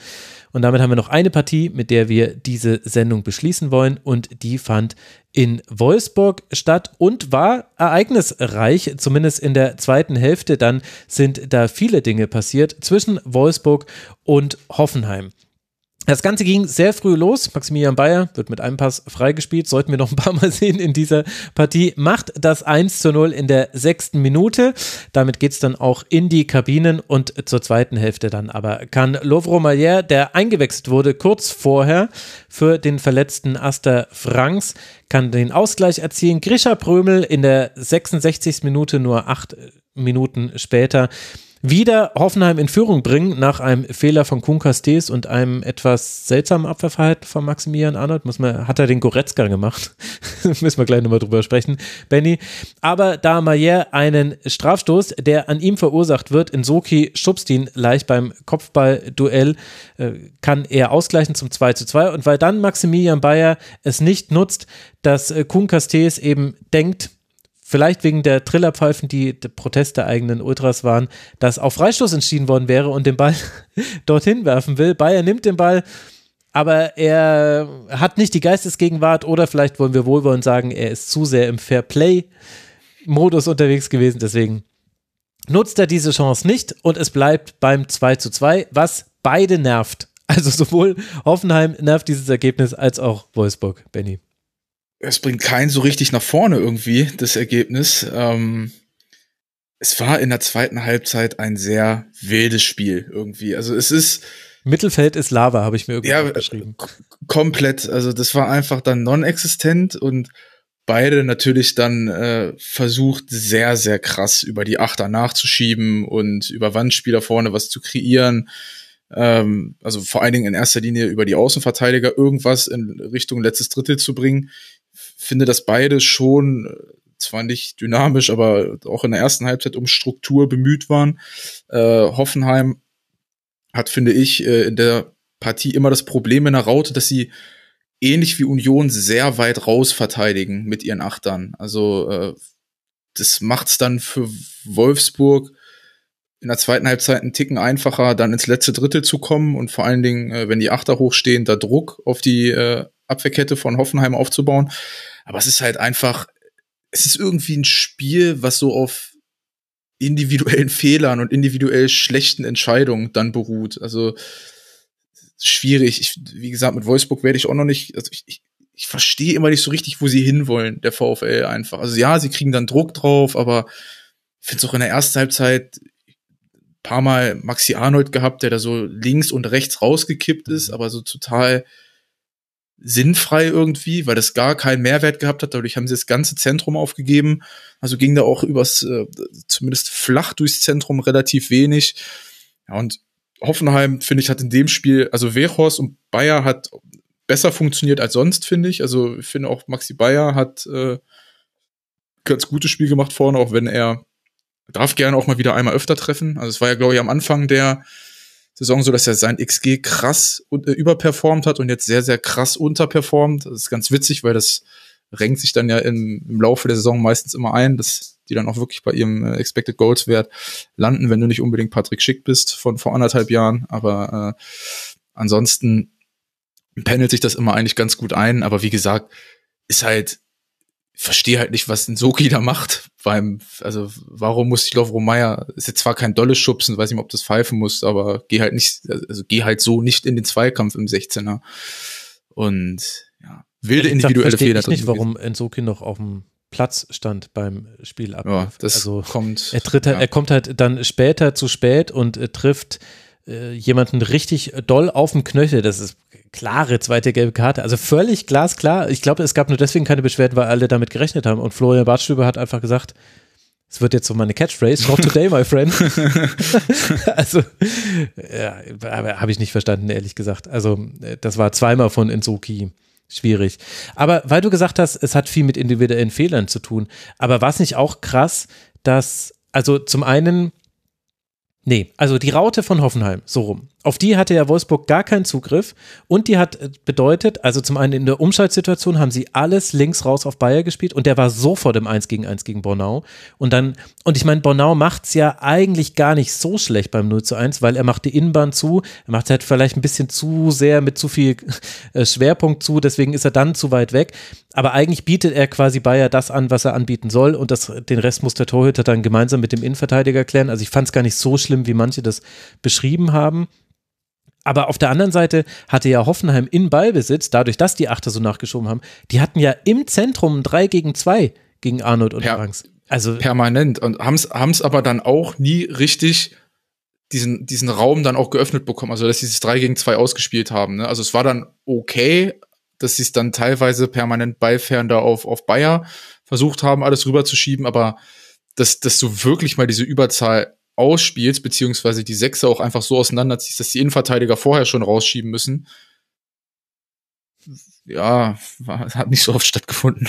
Und damit haben wir noch eine Partie, mit der wir diese Sendung beschließen wollen. Und die fand in Wolfsburg statt und war ereignisreich, zumindest in der zweiten Hälfte. Dann sind da viele Dinge passiert zwischen Wolfsburg und Hoffenheim. Das Ganze ging sehr früh los. Maximilian Bayer wird mit einem Pass freigespielt. Sollten wir noch ein paar Mal sehen in dieser Partie. Macht das 1 zu 0 in der sechsten Minute. Damit geht es dann auch in die Kabinen und zur zweiten Hälfte dann aber kann Lovro Malier, der eingewechselt wurde kurz vorher für den verletzten Aster Franks, kann den Ausgleich erzielen. Grisha Prömel in der 66. Minute, nur acht Minuten später, wieder Hoffenheim in Führung bringen nach einem Fehler von Kuhn Castells und einem etwas seltsamen Abwehrverhalten von Maximilian Arnold. Muss man, hat er den Goretzka gemacht? Müssen wir gleich nochmal drüber sprechen, Benny. Aber da Mayer einen Strafstoß, der an ihm verursacht wird, in Soki schubst ihn leicht beim Kopfballduell, äh, kann er ausgleichen zum 2 zu 2. Und weil dann Maximilian Bayer es nicht nutzt, dass äh, Kuhn Castells eben denkt, vielleicht wegen der Trillerpfeifen, die Protest der eigenen Ultras waren, dass auf Freistoß entschieden worden wäre und den Ball dorthin werfen will. Bayer nimmt den Ball, aber er hat nicht die Geistesgegenwart oder vielleicht wollen wir wohlwollend sagen, er ist zu sehr im Fair-Play-Modus unterwegs gewesen. Deswegen nutzt er diese Chance nicht und es bleibt beim 2 zu 2, was beide nervt. Also sowohl Hoffenheim nervt dieses Ergebnis als auch Wolfsburg, Benny es bringt keinen so richtig nach vorne irgendwie, das Ergebnis. Ähm, es war in der zweiten Halbzeit ein sehr wildes Spiel irgendwie. Also es ist. Mittelfeld ist Lava, habe ich mir irgendwie ja, geschrieben. Komplett. Also das war einfach dann non-existent und beide natürlich dann äh, versucht, sehr, sehr krass über die Achter nachzuschieben und über Wandspieler vorne was zu kreieren. Ähm, also vor allen Dingen in erster Linie über die Außenverteidiger irgendwas in Richtung letztes Drittel zu bringen finde, dass beide schon äh, zwar nicht dynamisch, aber auch in der ersten Halbzeit um Struktur bemüht waren. Äh, Hoffenheim hat, finde ich, äh, in der Partie immer das Problem in der Raute, dass sie ähnlich wie Union sehr weit raus verteidigen mit ihren Achtern. Also äh, das macht es dann für Wolfsburg in der zweiten Halbzeit einen Ticken einfacher, dann ins letzte Drittel zu kommen und vor allen Dingen, äh, wenn die Achter hochstehen, da Druck auf die äh, Abwehrkette von Hoffenheim aufzubauen. Aber es ist halt einfach, es ist irgendwie ein Spiel, was so auf individuellen Fehlern und individuell schlechten Entscheidungen dann beruht. Also schwierig. Ich, wie gesagt, mit Wolfsburg werde ich auch noch nicht, also ich, ich, ich verstehe immer nicht so richtig, wo sie hinwollen, der VfL einfach. Also ja, sie kriegen dann Druck drauf, aber ich finde es auch in der ersten Halbzeit paar Mal Maxi Arnold gehabt, der da so links und rechts rausgekippt ist, aber so total sinnfrei irgendwie, weil das gar keinen Mehrwert gehabt hat. Dadurch haben sie das ganze Zentrum aufgegeben. Also ging da auch übers, äh, zumindest flach durchs Zentrum relativ wenig. Ja, und Hoffenheim, finde ich, hat in dem Spiel, also Wechhorst und Bayer hat besser funktioniert als sonst, finde ich. Also ich finde auch Maxi Bayer hat äh, ganz gutes Spiel gemacht vorne, auch wenn er darf gerne auch mal wieder einmal öfter treffen. Also es war ja, glaube ich, am Anfang der Saison so, dass er sein XG krass äh, überperformt hat und jetzt sehr, sehr krass unterperformt. Das ist ganz witzig, weil das renkt sich dann ja im, im Laufe der Saison meistens immer ein, dass die dann auch wirklich bei ihrem äh, Expected Goals Wert landen, wenn du nicht unbedingt Patrick Schick bist von vor anderthalb Jahren. Aber äh, ansonsten pendelt sich das immer eigentlich ganz gut ein. Aber wie gesagt, ist halt verstehe halt nicht, was Soki da macht. Beim, also warum muss ich Lovro Meyer, ist jetzt zwar kein dolles Schubsen, weiß nicht, ob das pfeifen muss, aber geh halt nicht, also geh halt so nicht in den Zweikampf im 16er. Und ja, wilde ich individuelle Fehler. Ich nicht, warum Ensoki noch auf dem Platz stand beim Spielablauf. Ja, das also, kommt. Er tritt, ja. er kommt halt dann später zu spät und äh, trifft äh, jemanden richtig doll auf den Knöchel. Das ist klare zweite gelbe Karte. Also völlig glasklar. Ich glaube, es gab nur deswegen keine Beschwerden, weil alle damit gerechnet haben. Und Florian Bartstüber hat einfach gesagt, Es wird jetzt so meine Catchphrase, not today, my friend. also, ja, habe ich nicht verstanden, ehrlich gesagt. Also, das war zweimal von Insoki schwierig. Aber weil du gesagt hast, es hat viel mit individuellen Fehlern zu tun. Aber war es nicht auch krass, dass, also zum einen, nee, also die Raute von Hoffenheim, so rum. Auf die hatte ja Wolfsburg gar keinen Zugriff. Und die hat äh, bedeutet, also zum einen in der Umschaltsituation haben sie alles links raus auf Bayer gespielt und der war sofort im 1 gegen 1 gegen Bornau. Und dann, und ich meine, Bornau macht es ja eigentlich gar nicht so schlecht beim 0 zu 1, weil er macht die Innenbahn zu, er macht halt vielleicht ein bisschen zu sehr mit zu viel äh, Schwerpunkt zu, deswegen ist er dann zu weit weg, aber eigentlich bietet er quasi Bayer das an, was er anbieten soll und das, den Rest muss der Torhüter dann gemeinsam mit dem Innenverteidiger klären, also ich fand es gar nicht so schlimm, wie manche das beschrieben haben. Aber auf der anderen Seite hatte ja Hoffenheim in Ballbesitz, dadurch, dass die Achter so nachgeschoben haben, die hatten ja im Zentrum 3 gegen 2 gegen Arnold und per Franks. Also permanent und haben es aber dann auch nie richtig diesen, diesen Raum dann auch geöffnet bekommen, also dass sie dieses 3 gegen 2 ausgespielt haben. Ne? Also es war dann okay, dass sie es dann teilweise permanent beifern da auf, auf Bayer versucht haben, alles rüberzuschieben, aber dass, dass du wirklich mal diese Überzahl ausspielst, beziehungsweise die Sechser auch einfach so auseinanderziehst, dass die Innenverteidiger vorher schon rausschieben müssen. Ja, hat nicht so oft stattgefunden.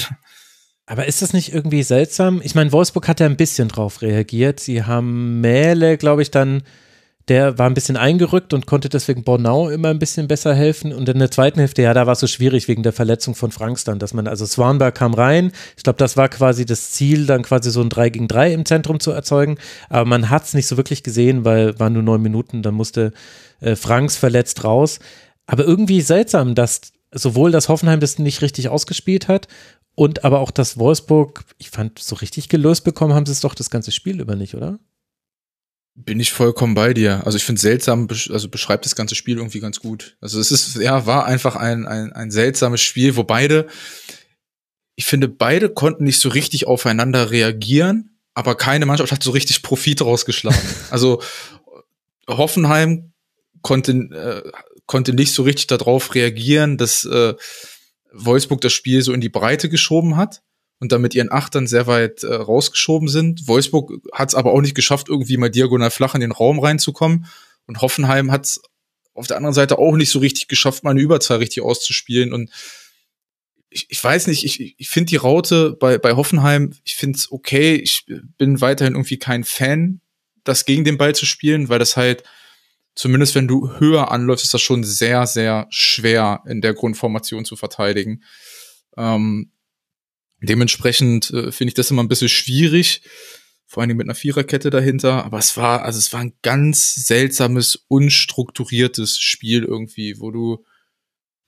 Aber ist das nicht irgendwie seltsam? Ich meine, Wolfsburg hat ja ein bisschen drauf reagiert. Sie haben Mähle, glaube ich, dann der war ein bisschen eingerückt und konnte deswegen Bornau immer ein bisschen besser helfen. Und in der zweiten Hälfte, ja, da war es so schwierig wegen der Verletzung von Franks dann, dass man, also Swanberg kam rein. Ich glaube, das war quasi das Ziel, dann quasi so ein 3 gegen 3 im Zentrum zu erzeugen. Aber man hat es nicht so wirklich gesehen, weil waren nur neun Minuten, dann musste äh, Franks verletzt raus. Aber irgendwie seltsam, dass sowohl das Hoffenheim das nicht richtig ausgespielt hat und aber auch das Wolfsburg, ich fand, so richtig gelöst bekommen haben sie es doch das ganze Spiel über nicht, oder? Bin ich vollkommen bei dir. Also ich finde seltsam, also beschreibt das ganze Spiel irgendwie ganz gut. Also es ist, ja, war einfach ein, ein, ein seltsames Spiel, wo beide, ich finde, beide konnten nicht so richtig aufeinander reagieren, aber keine Mannschaft hat so richtig Profit rausgeschlagen. also Hoffenheim konnte, äh, konnte nicht so richtig darauf reagieren, dass äh, Wolfsburg das Spiel so in die Breite geschoben hat und damit ihren Achtern sehr weit äh, rausgeschoben sind. Wolfsburg hat es aber auch nicht geschafft, irgendwie mal diagonal flach in den Raum reinzukommen. Und Hoffenheim hat es auf der anderen Seite auch nicht so richtig geschafft, mal eine Überzahl richtig auszuspielen. Und ich, ich weiß nicht, ich, ich finde die Raute bei, bei Hoffenheim, ich finde es okay. Ich bin weiterhin irgendwie kein Fan, das gegen den Ball zu spielen, weil das halt, zumindest wenn du höher anläufst, ist das schon sehr, sehr schwer in der Grundformation zu verteidigen. Ähm, Dementsprechend äh, finde ich das immer ein bisschen schwierig, vor allem mit einer Viererkette dahinter. Aber es war, also es war ein ganz seltsames, unstrukturiertes Spiel irgendwie, wo du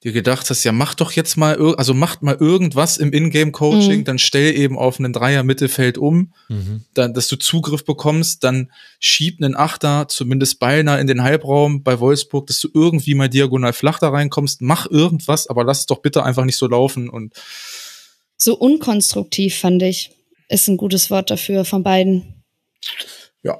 dir gedacht hast, ja, mach doch jetzt mal, also macht mal irgendwas im Ingame-Coaching, mhm. dann stell eben auf einen Dreier-Mittelfeld um, mhm. dann, dass du Zugriff bekommst, dann schieb einen Achter zumindest beinahe in den Halbraum bei Wolfsburg, dass du irgendwie mal diagonal flach da reinkommst, mach irgendwas, aber lass es doch bitte einfach nicht so laufen und so unkonstruktiv, fand ich. Ist ein gutes Wort dafür von beiden. Ja.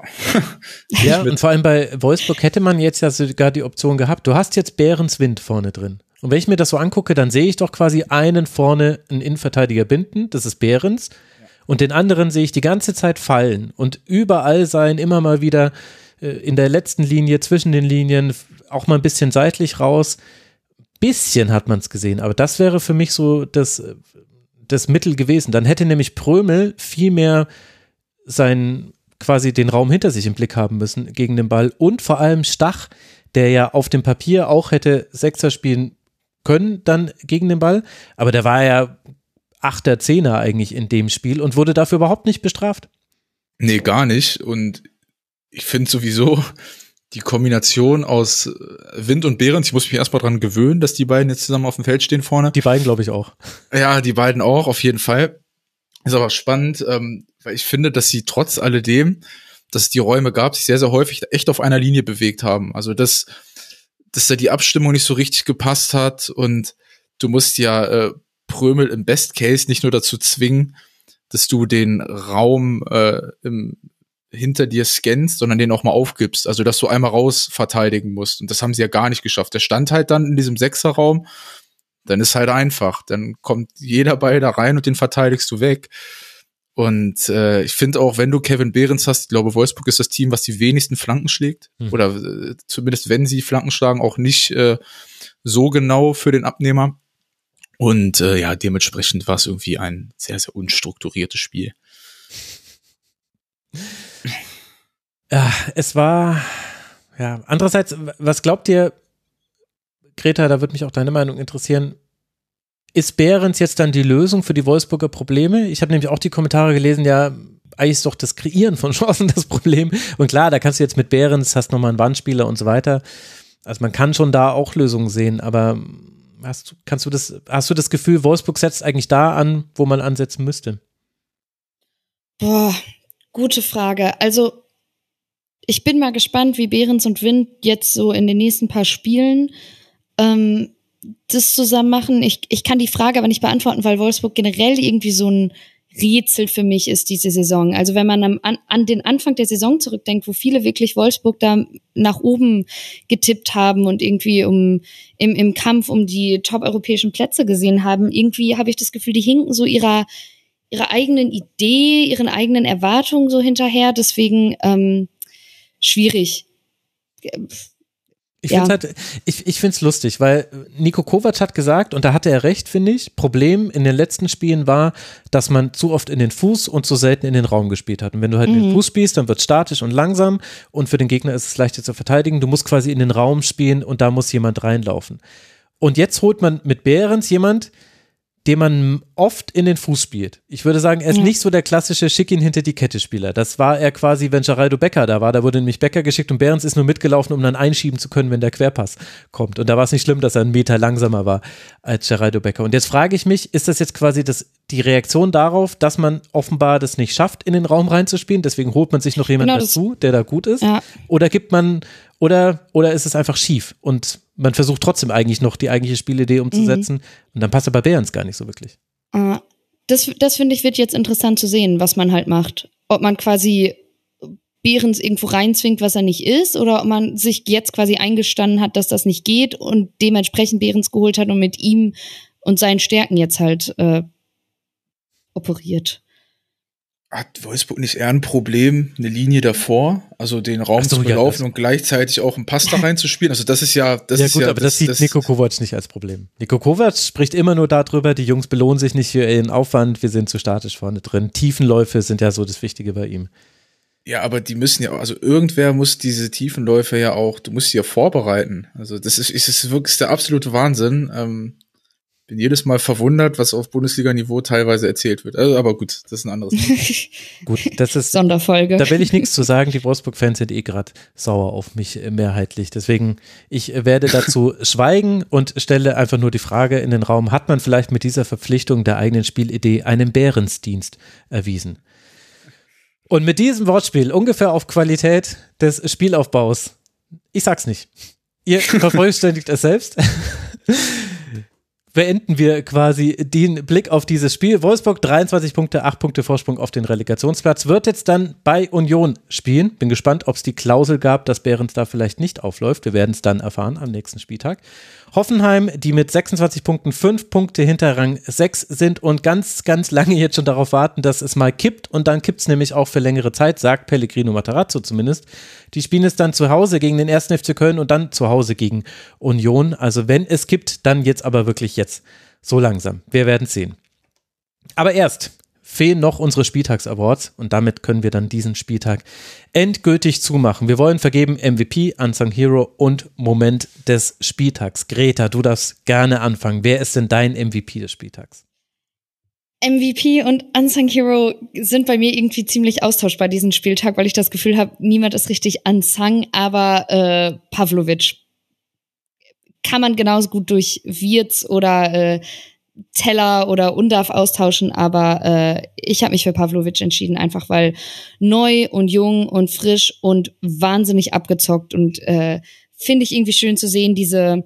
ja, und vor allem bei Wolfsburg hätte man jetzt ja sogar die Option gehabt. Du hast jetzt Behrens Wind vorne drin. Und wenn ich mir das so angucke, dann sehe ich doch quasi einen vorne einen Innenverteidiger binden, das ist Behrens. Und den anderen sehe ich die ganze Zeit fallen und überall sein, immer mal wieder äh, in der letzten Linie, zwischen den Linien, auch mal ein bisschen seitlich raus. Bisschen hat man es gesehen, aber das wäre für mich so das das Mittel gewesen. Dann hätte nämlich Prömel viel mehr sein quasi den Raum hinter sich im Blick haben müssen gegen den Ball und vor allem Stach, der ja auf dem Papier auch hätte Sechser spielen können dann gegen den Ball, aber der war ja Achter, Zehner eigentlich in dem Spiel und wurde dafür überhaupt nicht bestraft. Nee, gar nicht und ich finde sowieso, die Kombination aus äh, Wind und Behrens, ich muss mich erstmal dran gewöhnen, dass die beiden jetzt zusammen auf dem Feld stehen vorne. Die beiden glaube ich auch. Ja, die beiden auch, auf jeden Fall. Ist aber spannend, ähm, weil ich finde, dass sie trotz alledem, dass es die Räume gab, sich sehr, sehr häufig echt auf einer Linie bewegt haben. Also dass, dass da die Abstimmung nicht so richtig gepasst hat und du musst ja äh, Prömel im Best Case nicht nur dazu zwingen, dass du den Raum äh, im, hinter dir scannst, sondern den auch mal aufgibst. Also, dass du einmal raus verteidigen musst. Und das haben sie ja gar nicht geschafft. Der stand halt dann in diesem Sechserraum. Dann ist halt einfach. Dann kommt jeder Ball da rein und den verteidigst du weg. Und äh, ich finde auch, wenn du Kevin Behrens hast, ich glaube, Wolfsburg ist das Team, was die wenigsten Flanken schlägt. Mhm. Oder äh, zumindest, wenn sie Flanken schlagen, auch nicht äh, so genau für den Abnehmer. Und äh, ja, dementsprechend war es irgendwie ein sehr, sehr unstrukturiertes Spiel. Ja, es war, ja, andererseits, was glaubt ihr, Greta, da würde mich auch deine Meinung interessieren, ist Behrens jetzt dann die Lösung für die Wolfsburger Probleme? Ich habe nämlich auch die Kommentare gelesen, ja, eigentlich ist doch das Kreieren von Chancen das Problem. Und klar, da kannst du jetzt mit Behrens, hast nochmal einen Wandspieler und so weiter. Also man kann schon da auch Lösungen sehen, aber hast, kannst du das, hast du das Gefühl, Wolfsburg setzt eigentlich da an, wo man ansetzen müsste? Boah, gute Frage. Also ich bin mal gespannt, wie Behrens und Wind jetzt so in den nächsten paar Spielen ähm, das zusammen machen. Ich, ich kann die Frage aber nicht beantworten, weil Wolfsburg generell irgendwie so ein Rätsel für mich ist diese Saison. Also wenn man am, an, an den Anfang der Saison zurückdenkt, wo viele wirklich Wolfsburg da nach oben getippt haben und irgendwie um im, im Kampf um die top-europäischen Plätze gesehen haben, irgendwie habe ich das Gefühl, die hinken so ihrer ihrer eigenen Idee, ihren eigenen Erwartungen so hinterher. Deswegen ähm, schwierig ich ja. finde halt, ich, ich finde es lustig, weil Nico Kovac hat gesagt, und da hatte er recht, finde ich, Problem in den letzten Spielen war, dass man zu oft in den Fuß und zu selten in den Raum gespielt hat. Und wenn du halt mhm. in den mhm. Fuß spielst, dann wird es statisch und langsam und für den Gegner ist es leichter zu verteidigen. Du musst quasi in den Raum spielen und da muss jemand reinlaufen. Und jetzt holt man mit Behrens jemand, den man oft in den Fuß spielt. Ich würde sagen, er ist ja. nicht so der klassische Schick ihn hinter die Kette Spieler. Das war er quasi, wenn Geraldo Becker da war. Da wurde nämlich Becker geschickt und Behrens ist nur mitgelaufen, um dann einschieben zu können, wenn der Querpass kommt. Und da war es nicht schlimm, dass er einen Meter langsamer war als Geraldo Becker. Und jetzt frage ich mich, ist das jetzt quasi das, die Reaktion darauf, dass man offenbar das nicht schafft, in den Raum reinzuspielen? Deswegen holt man sich noch jemanden genau, dazu, der da gut ist? Ja. Oder gibt man, oder, oder ist es einfach schief und man versucht trotzdem eigentlich noch die eigentliche Spielidee umzusetzen. Mhm. Und dann passt er bei Behrens gar nicht so wirklich. Uh, das, das finde ich wird jetzt interessant zu sehen, was man halt macht. Ob man quasi Behrens irgendwo reinzwingt, was er nicht ist, oder ob man sich jetzt quasi eingestanden hat, dass das nicht geht und dementsprechend Behrens geholt hat und mit ihm und seinen Stärken jetzt halt äh, operiert hat Wolfsburg nicht eher ein Problem, eine Linie davor, also den Raum so, zu belaufen ja, und gleichzeitig auch einen Pass da reinzuspielen? Also das ist ja, das ja, ist gut, ja. Aber das, das sieht das Nico Kovac nicht als Problem. Nico Kovac spricht immer nur darüber, die Jungs belohnen sich nicht für ihren Aufwand, wir sind zu statisch vorne drin. Tiefenläufe sind ja so das Wichtige bei ihm. Ja, aber die müssen ja, also irgendwer muss diese Tiefenläufe ja auch, du musst sie ja vorbereiten. Also das ist, ist wirklich der absolute Wahnsinn. Ähm, bin jedes Mal verwundert, was auf Bundesliga-Niveau teilweise erzählt wird. Also, aber gut, das ist ein anderes Thema. gut, das ist Sonderfolge. Da will ich nichts zu sagen. Die Wolfsburg-Fans sind eh gerade sauer auf mich äh, mehrheitlich. Deswegen, ich äh, werde dazu schweigen und stelle einfach nur die Frage in den Raum, hat man vielleicht mit dieser Verpflichtung der eigenen Spielidee einen Bärensdienst erwiesen? Und mit diesem Wortspiel ungefähr auf Qualität des Spielaufbaus, ich sag's nicht. Ihr vervollständigt es selbst beenden wir quasi den Blick auf dieses Spiel. Wolfsburg 23 Punkte, 8 Punkte Vorsprung auf den Relegationsplatz, wird jetzt dann bei Union spielen. Bin gespannt, ob es die Klausel gab, dass Behrens da vielleicht nicht aufläuft. Wir werden es dann erfahren am nächsten Spieltag. Hoffenheim, die mit 26 Punkten 5 Punkte hinter Rang 6 sind und ganz, ganz lange jetzt schon darauf warten, dass es mal kippt. Und dann kippt es nämlich auch für längere Zeit, sagt Pellegrino Matarazzo zumindest. Die spielen es dann zu Hause gegen den 1. FC Köln und dann zu Hause gegen Union. Also wenn es kippt, dann jetzt aber wirklich jetzt. So langsam. Wir werden sehen. Aber erst fehlen noch unsere Spieltags-Awards und damit können wir dann diesen Spieltag endgültig zumachen. Wir wollen vergeben MVP, Unsung Hero und Moment des Spieltags. Greta, du darfst gerne anfangen. Wer ist denn dein MVP des Spieltags? MVP und Unsung Hero sind bei mir irgendwie ziemlich austauschbar diesen Spieltag, weil ich das Gefühl habe, niemand ist richtig unsung, aber äh, Pavlovic kann man genauso gut durch Wirtz oder äh, Teller oder Undarf austauschen, aber äh, ich habe mich für Pavlovic entschieden, einfach weil neu und jung und frisch und wahnsinnig abgezockt und äh, finde ich irgendwie schön zu sehen, diese,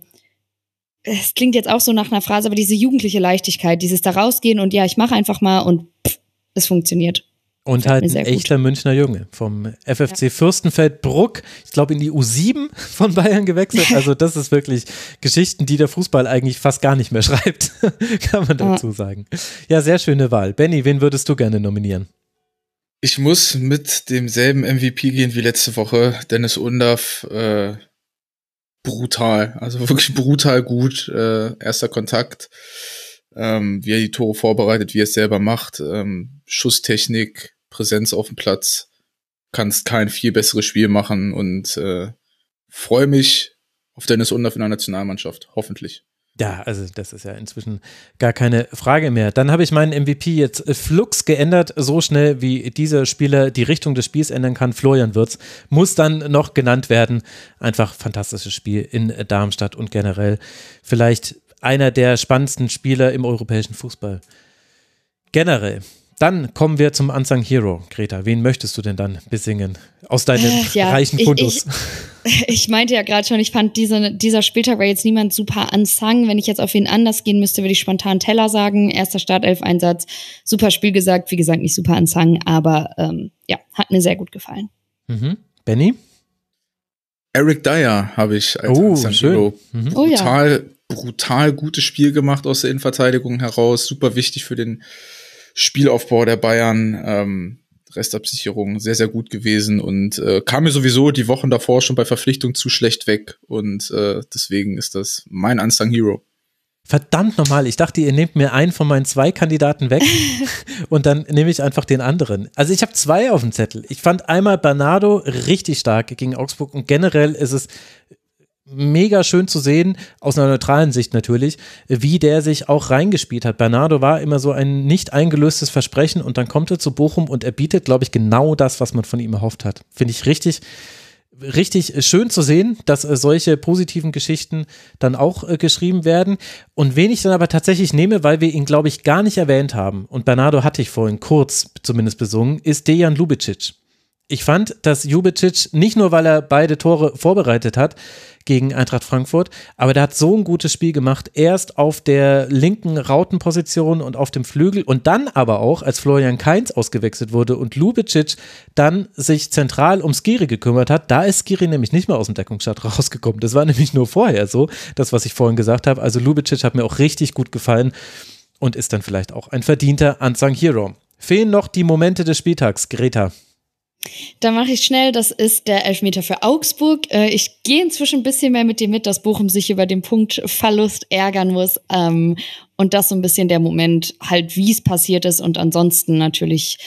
es klingt jetzt auch so nach einer Phrase, aber diese jugendliche Leichtigkeit, dieses da rausgehen und ja, ich mache einfach mal und pff, es funktioniert. Und halt ein echter gut. Münchner Junge vom FFC ja. Fürstenfeldbruck, ich glaube in die U7 von Bayern gewechselt. Also das ist wirklich Geschichten, die der Fußball eigentlich fast gar nicht mehr schreibt, kann man dazu ja. sagen. Ja, sehr schöne Wahl. Benny, wen würdest du gerne nominieren? Ich muss mit demselben MVP gehen wie letzte Woche. Dennis Undaff, äh, brutal. Also wirklich brutal gut. Äh, erster Kontakt. Ähm, wie er die Tore vorbereitet, wie er es selber macht. Ähm, Schusstechnik, Präsenz auf dem Platz. Kannst kein viel besseres Spiel machen und äh, freue mich auf Dennis Undaff in der Nationalmannschaft. Hoffentlich. Ja, also das ist ja inzwischen gar keine Frage mehr. Dann habe ich meinen MVP jetzt äh, flux geändert, so schnell wie dieser Spieler die Richtung des Spiels ändern kann. Florian Wirtz muss dann noch genannt werden. Einfach fantastisches Spiel in Darmstadt und generell vielleicht einer der spannendsten Spieler im europäischen Fußball. Generell dann kommen wir zum Unsung Hero, Greta. Wen möchtest du denn dann besingen aus deinem äh, ja, reichen Fundus? Ich, ich, ich, meinte ja gerade schon, ich fand diese, dieser Spieltag war jetzt niemand super unsung. Wenn ich jetzt auf wen anders gehen müsste, würde ich spontan Teller sagen. Erster Startelf-Einsatz, super Spiel gesagt. Wie gesagt, nicht super unsung, aber ähm, ja, hat mir sehr gut gefallen. Mhm. Benny? Eric Dyer habe ich als oh, Unsung schön. Hero. Mhm. Brutal, oh, ja. Brutal gutes Spiel gemacht aus der Innenverteidigung heraus. Super wichtig für den Spielaufbau der Bayern, ähm, Restabsicherung sehr, sehr gut gewesen und äh, kam mir sowieso die Wochen davor schon bei Verpflichtung zu schlecht weg und äh, deswegen ist das mein Unsung Hero. Verdammt nochmal, ich dachte, ihr nehmt mir einen von meinen zwei Kandidaten weg und dann nehme ich einfach den anderen. Also ich habe zwei auf dem Zettel. Ich fand einmal Bernardo richtig stark gegen Augsburg und generell ist es mega schön zu sehen, aus einer neutralen Sicht natürlich, wie der sich auch reingespielt hat. Bernardo war immer so ein nicht eingelöstes Versprechen und dann kommt er zu Bochum und er bietet, glaube ich, genau das, was man von ihm erhofft hat. Finde ich richtig, richtig schön zu sehen, dass äh, solche positiven Geschichten dann auch äh, geschrieben werden. Und wen ich dann aber tatsächlich nehme, weil wir ihn, glaube ich, gar nicht erwähnt haben, und Bernardo hatte ich vorhin kurz zumindest besungen, ist Dejan Lubicic. Ich fand, dass Jubicic nicht nur, weil er beide Tore vorbereitet hat, gegen Eintracht Frankfurt. Aber der hat so ein gutes Spiel gemacht. Erst auf der linken Rautenposition und auf dem Flügel und dann aber auch, als Florian Kainz ausgewechselt wurde und Lubicic dann sich zentral um Skiri gekümmert hat. Da ist Skiri nämlich nicht mehr aus dem Deckungsstadt rausgekommen. Das war nämlich nur vorher so, das, was ich vorhin gesagt habe. Also Lubicic hat mir auch richtig gut gefallen und ist dann vielleicht auch ein verdienter Unsung Hero. Fehlen noch die Momente des Spieltags, Greta. Da mache ich schnell, das ist der Elfmeter für Augsburg. Äh, ich gehe inzwischen ein bisschen mehr mit dir mit, dass Bochum sich über den Punkt Verlust ärgern muss. Ähm, und das so ein bisschen der Moment, halt, wie es passiert ist. Und ansonsten natürlich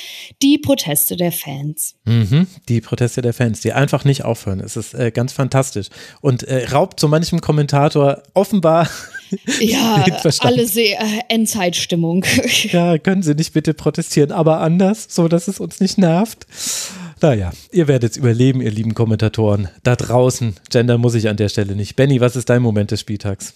die Proteste der Fans. Mhm, die Proteste der Fans, die einfach nicht aufhören. Es ist äh, ganz fantastisch. Und äh, raubt so manchem Kommentator offenbar ja, alle sehr äh, Endzeitstimmung. ja, können Sie nicht bitte protestieren, aber anders, so dass es uns nicht nervt. Naja, ihr werdet es überleben, ihr lieben Kommentatoren. Da draußen, Gender muss ich an der Stelle nicht. Benny, was ist dein Moment des Spieltags?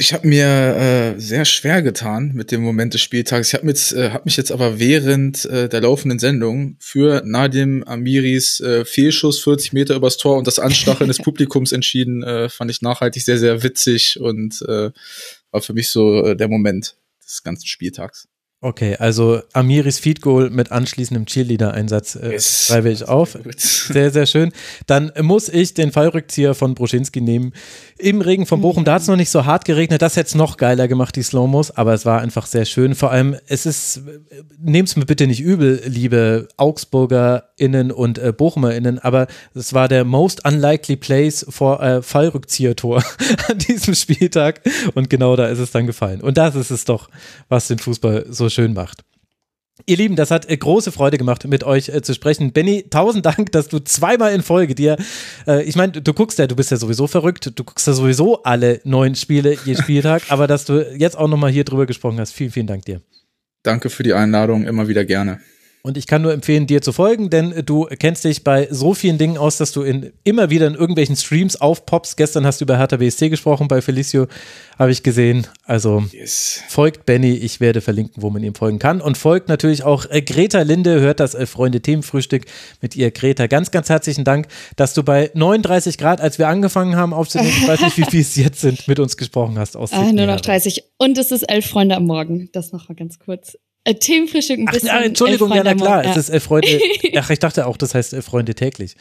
Ich habe mir äh, sehr schwer getan mit dem Moment des Spieltags. Ich habe äh, hab mich jetzt aber während äh, der laufenden Sendung für Nadim Amiris äh, Fehlschuss 40 Meter übers Tor und das Anstacheln des Publikums entschieden. Äh, fand ich nachhaltig sehr, sehr witzig und äh, war für mich so äh, der Moment des ganzen Spieltags. Okay, also Amiris Feed Goal mit anschließendem Cheerleader-Einsatz äh, yes. schreibe ich auf. Sehr, sehr schön. Dann muss ich den Fallrückzieher von Broschinski nehmen. Im Regen von Bochum, da hat es noch nicht so hart geregnet. Das hätte es noch geiler gemacht, die Slow-Mos, aber es war einfach sehr schön. Vor allem, es ist, nehmt es mir bitte nicht übel, liebe AugsburgerInnen und äh, BochumerInnen, aber es war der most unlikely place for äh, Fallrückzieher-Tor an diesem Spieltag. Und genau da ist es dann gefallen. Und das ist es doch, was den Fußball so schön macht. Ihr Lieben, das hat äh, große Freude gemacht, mit euch äh, zu sprechen. Benny, tausend Dank, dass du zweimal in Folge dir, äh, ich meine, du guckst ja, du bist ja sowieso verrückt, du guckst ja sowieso alle neun Spiele je Spieltag, aber dass du jetzt auch nochmal hier drüber gesprochen hast, vielen, vielen Dank dir. Danke für die Einladung, immer wieder gerne. Und ich kann nur empfehlen, dir zu folgen, denn du kennst dich bei so vielen Dingen aus, dass du in, immer wieder in irgendwelchen Streams aufpoppst. Gestern hast du über Hertha BSC gesprochen, bei Felicio habe ich gesehen. Also yes. folgt Benny, ich werde verlinken, wo man ihm folgen kann. Und folgt natürlich auch äh, Greta Linde, hört das äh, Freunde Themenfrühstück mit ihr. Greta, ganz, ganz herzlichen Dank, dass du bei 39 Grad, als wir angefangen haben aufzunehmen, ich weiß nicht, wie viel es jetzt sind, mit uns gesprochen hast. Aus ah, nur noch 30. Und es ist elf Freunde am Morgen. Das noch mal ganz kurz. Äh, Themenfrühstück ein bisschen. Ach, Entschuldigung, ja, na klar, ja. es ist elf Freunde. Ach, ich dachte auch, das heißt elf Freunde täglich.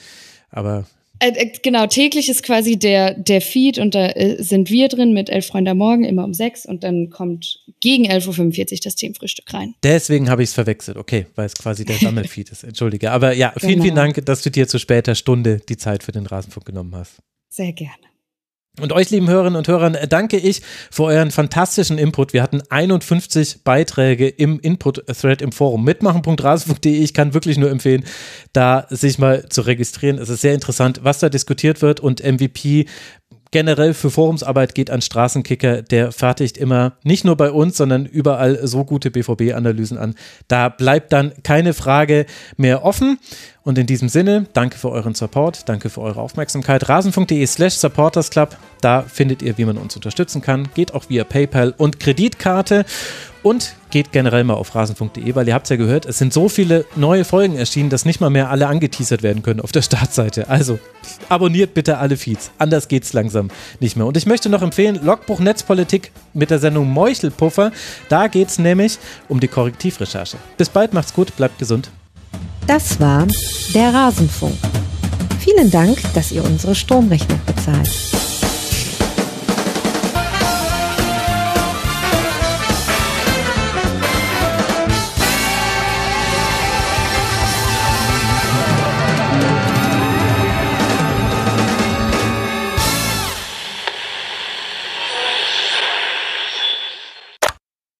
Aber Äh, äh, genau, täglich ist quasi der, der Feed und da äh, sind wir drin mit Elf Freunde am Morgen, immer um sechs und dann kommt gegen 11.45 Uhr das Themenfrühstück rein. Deswegen habe ich es verwechselt, okay, weil es quasi der Sammelfeed ist. Entschuldige. Aber ja, vielen, genau. vielen Dank, dass du dir zu später Stunde die Zeit für den Rasenfunk genommen hast. Sehr gerne. Und euch, lieben Hörerinnen und Hörern, danke ich für euren fantastischen Input. Wir hatten 51 Beiträge im Input-Thread im Forum. Mitmachen.rasen.de. Ich kann wirklich nur empfehlen, da sich mal zu registrieren. Es ist sehr interessant, was da diskutiert wird und MVP generell für Forumsarbeit geht an Straßenkicker. Der fertigt immer nicht nur bei uns, sondern überall so gute BVB-Analysen an. Da bleibt dann keine Frage mehr offen. Und in diesem Sinne, danke für euren Support, danke für eure Aufmerksamkeit. Rasen.de slash supportersclub, da findet ihr, wie man uns unterstützen kann. Geht auch via PayPal und Kreditkarte. Und geht generell mal auf rasen.de, weil ihr habt ja gehört, es sind so viele neue Folgen erschienen, dass nicht mal mehr alle angeteasert werden können auf der Startseite. Also abonniert bitte alle Feeds, anders geht's langsam nicht mehr. Und ich möchte noch empfehlen, Logbuch Netzpolitik mit der Sendung Meuchelpuffer. Da geht es nämlich um die Korrektivrecherche. Bis bald, macht's gut, bleibt gesund. Das war der Rasenfunk. Vielen Dank, dass ihr unsere Stromrechnung bezahlt.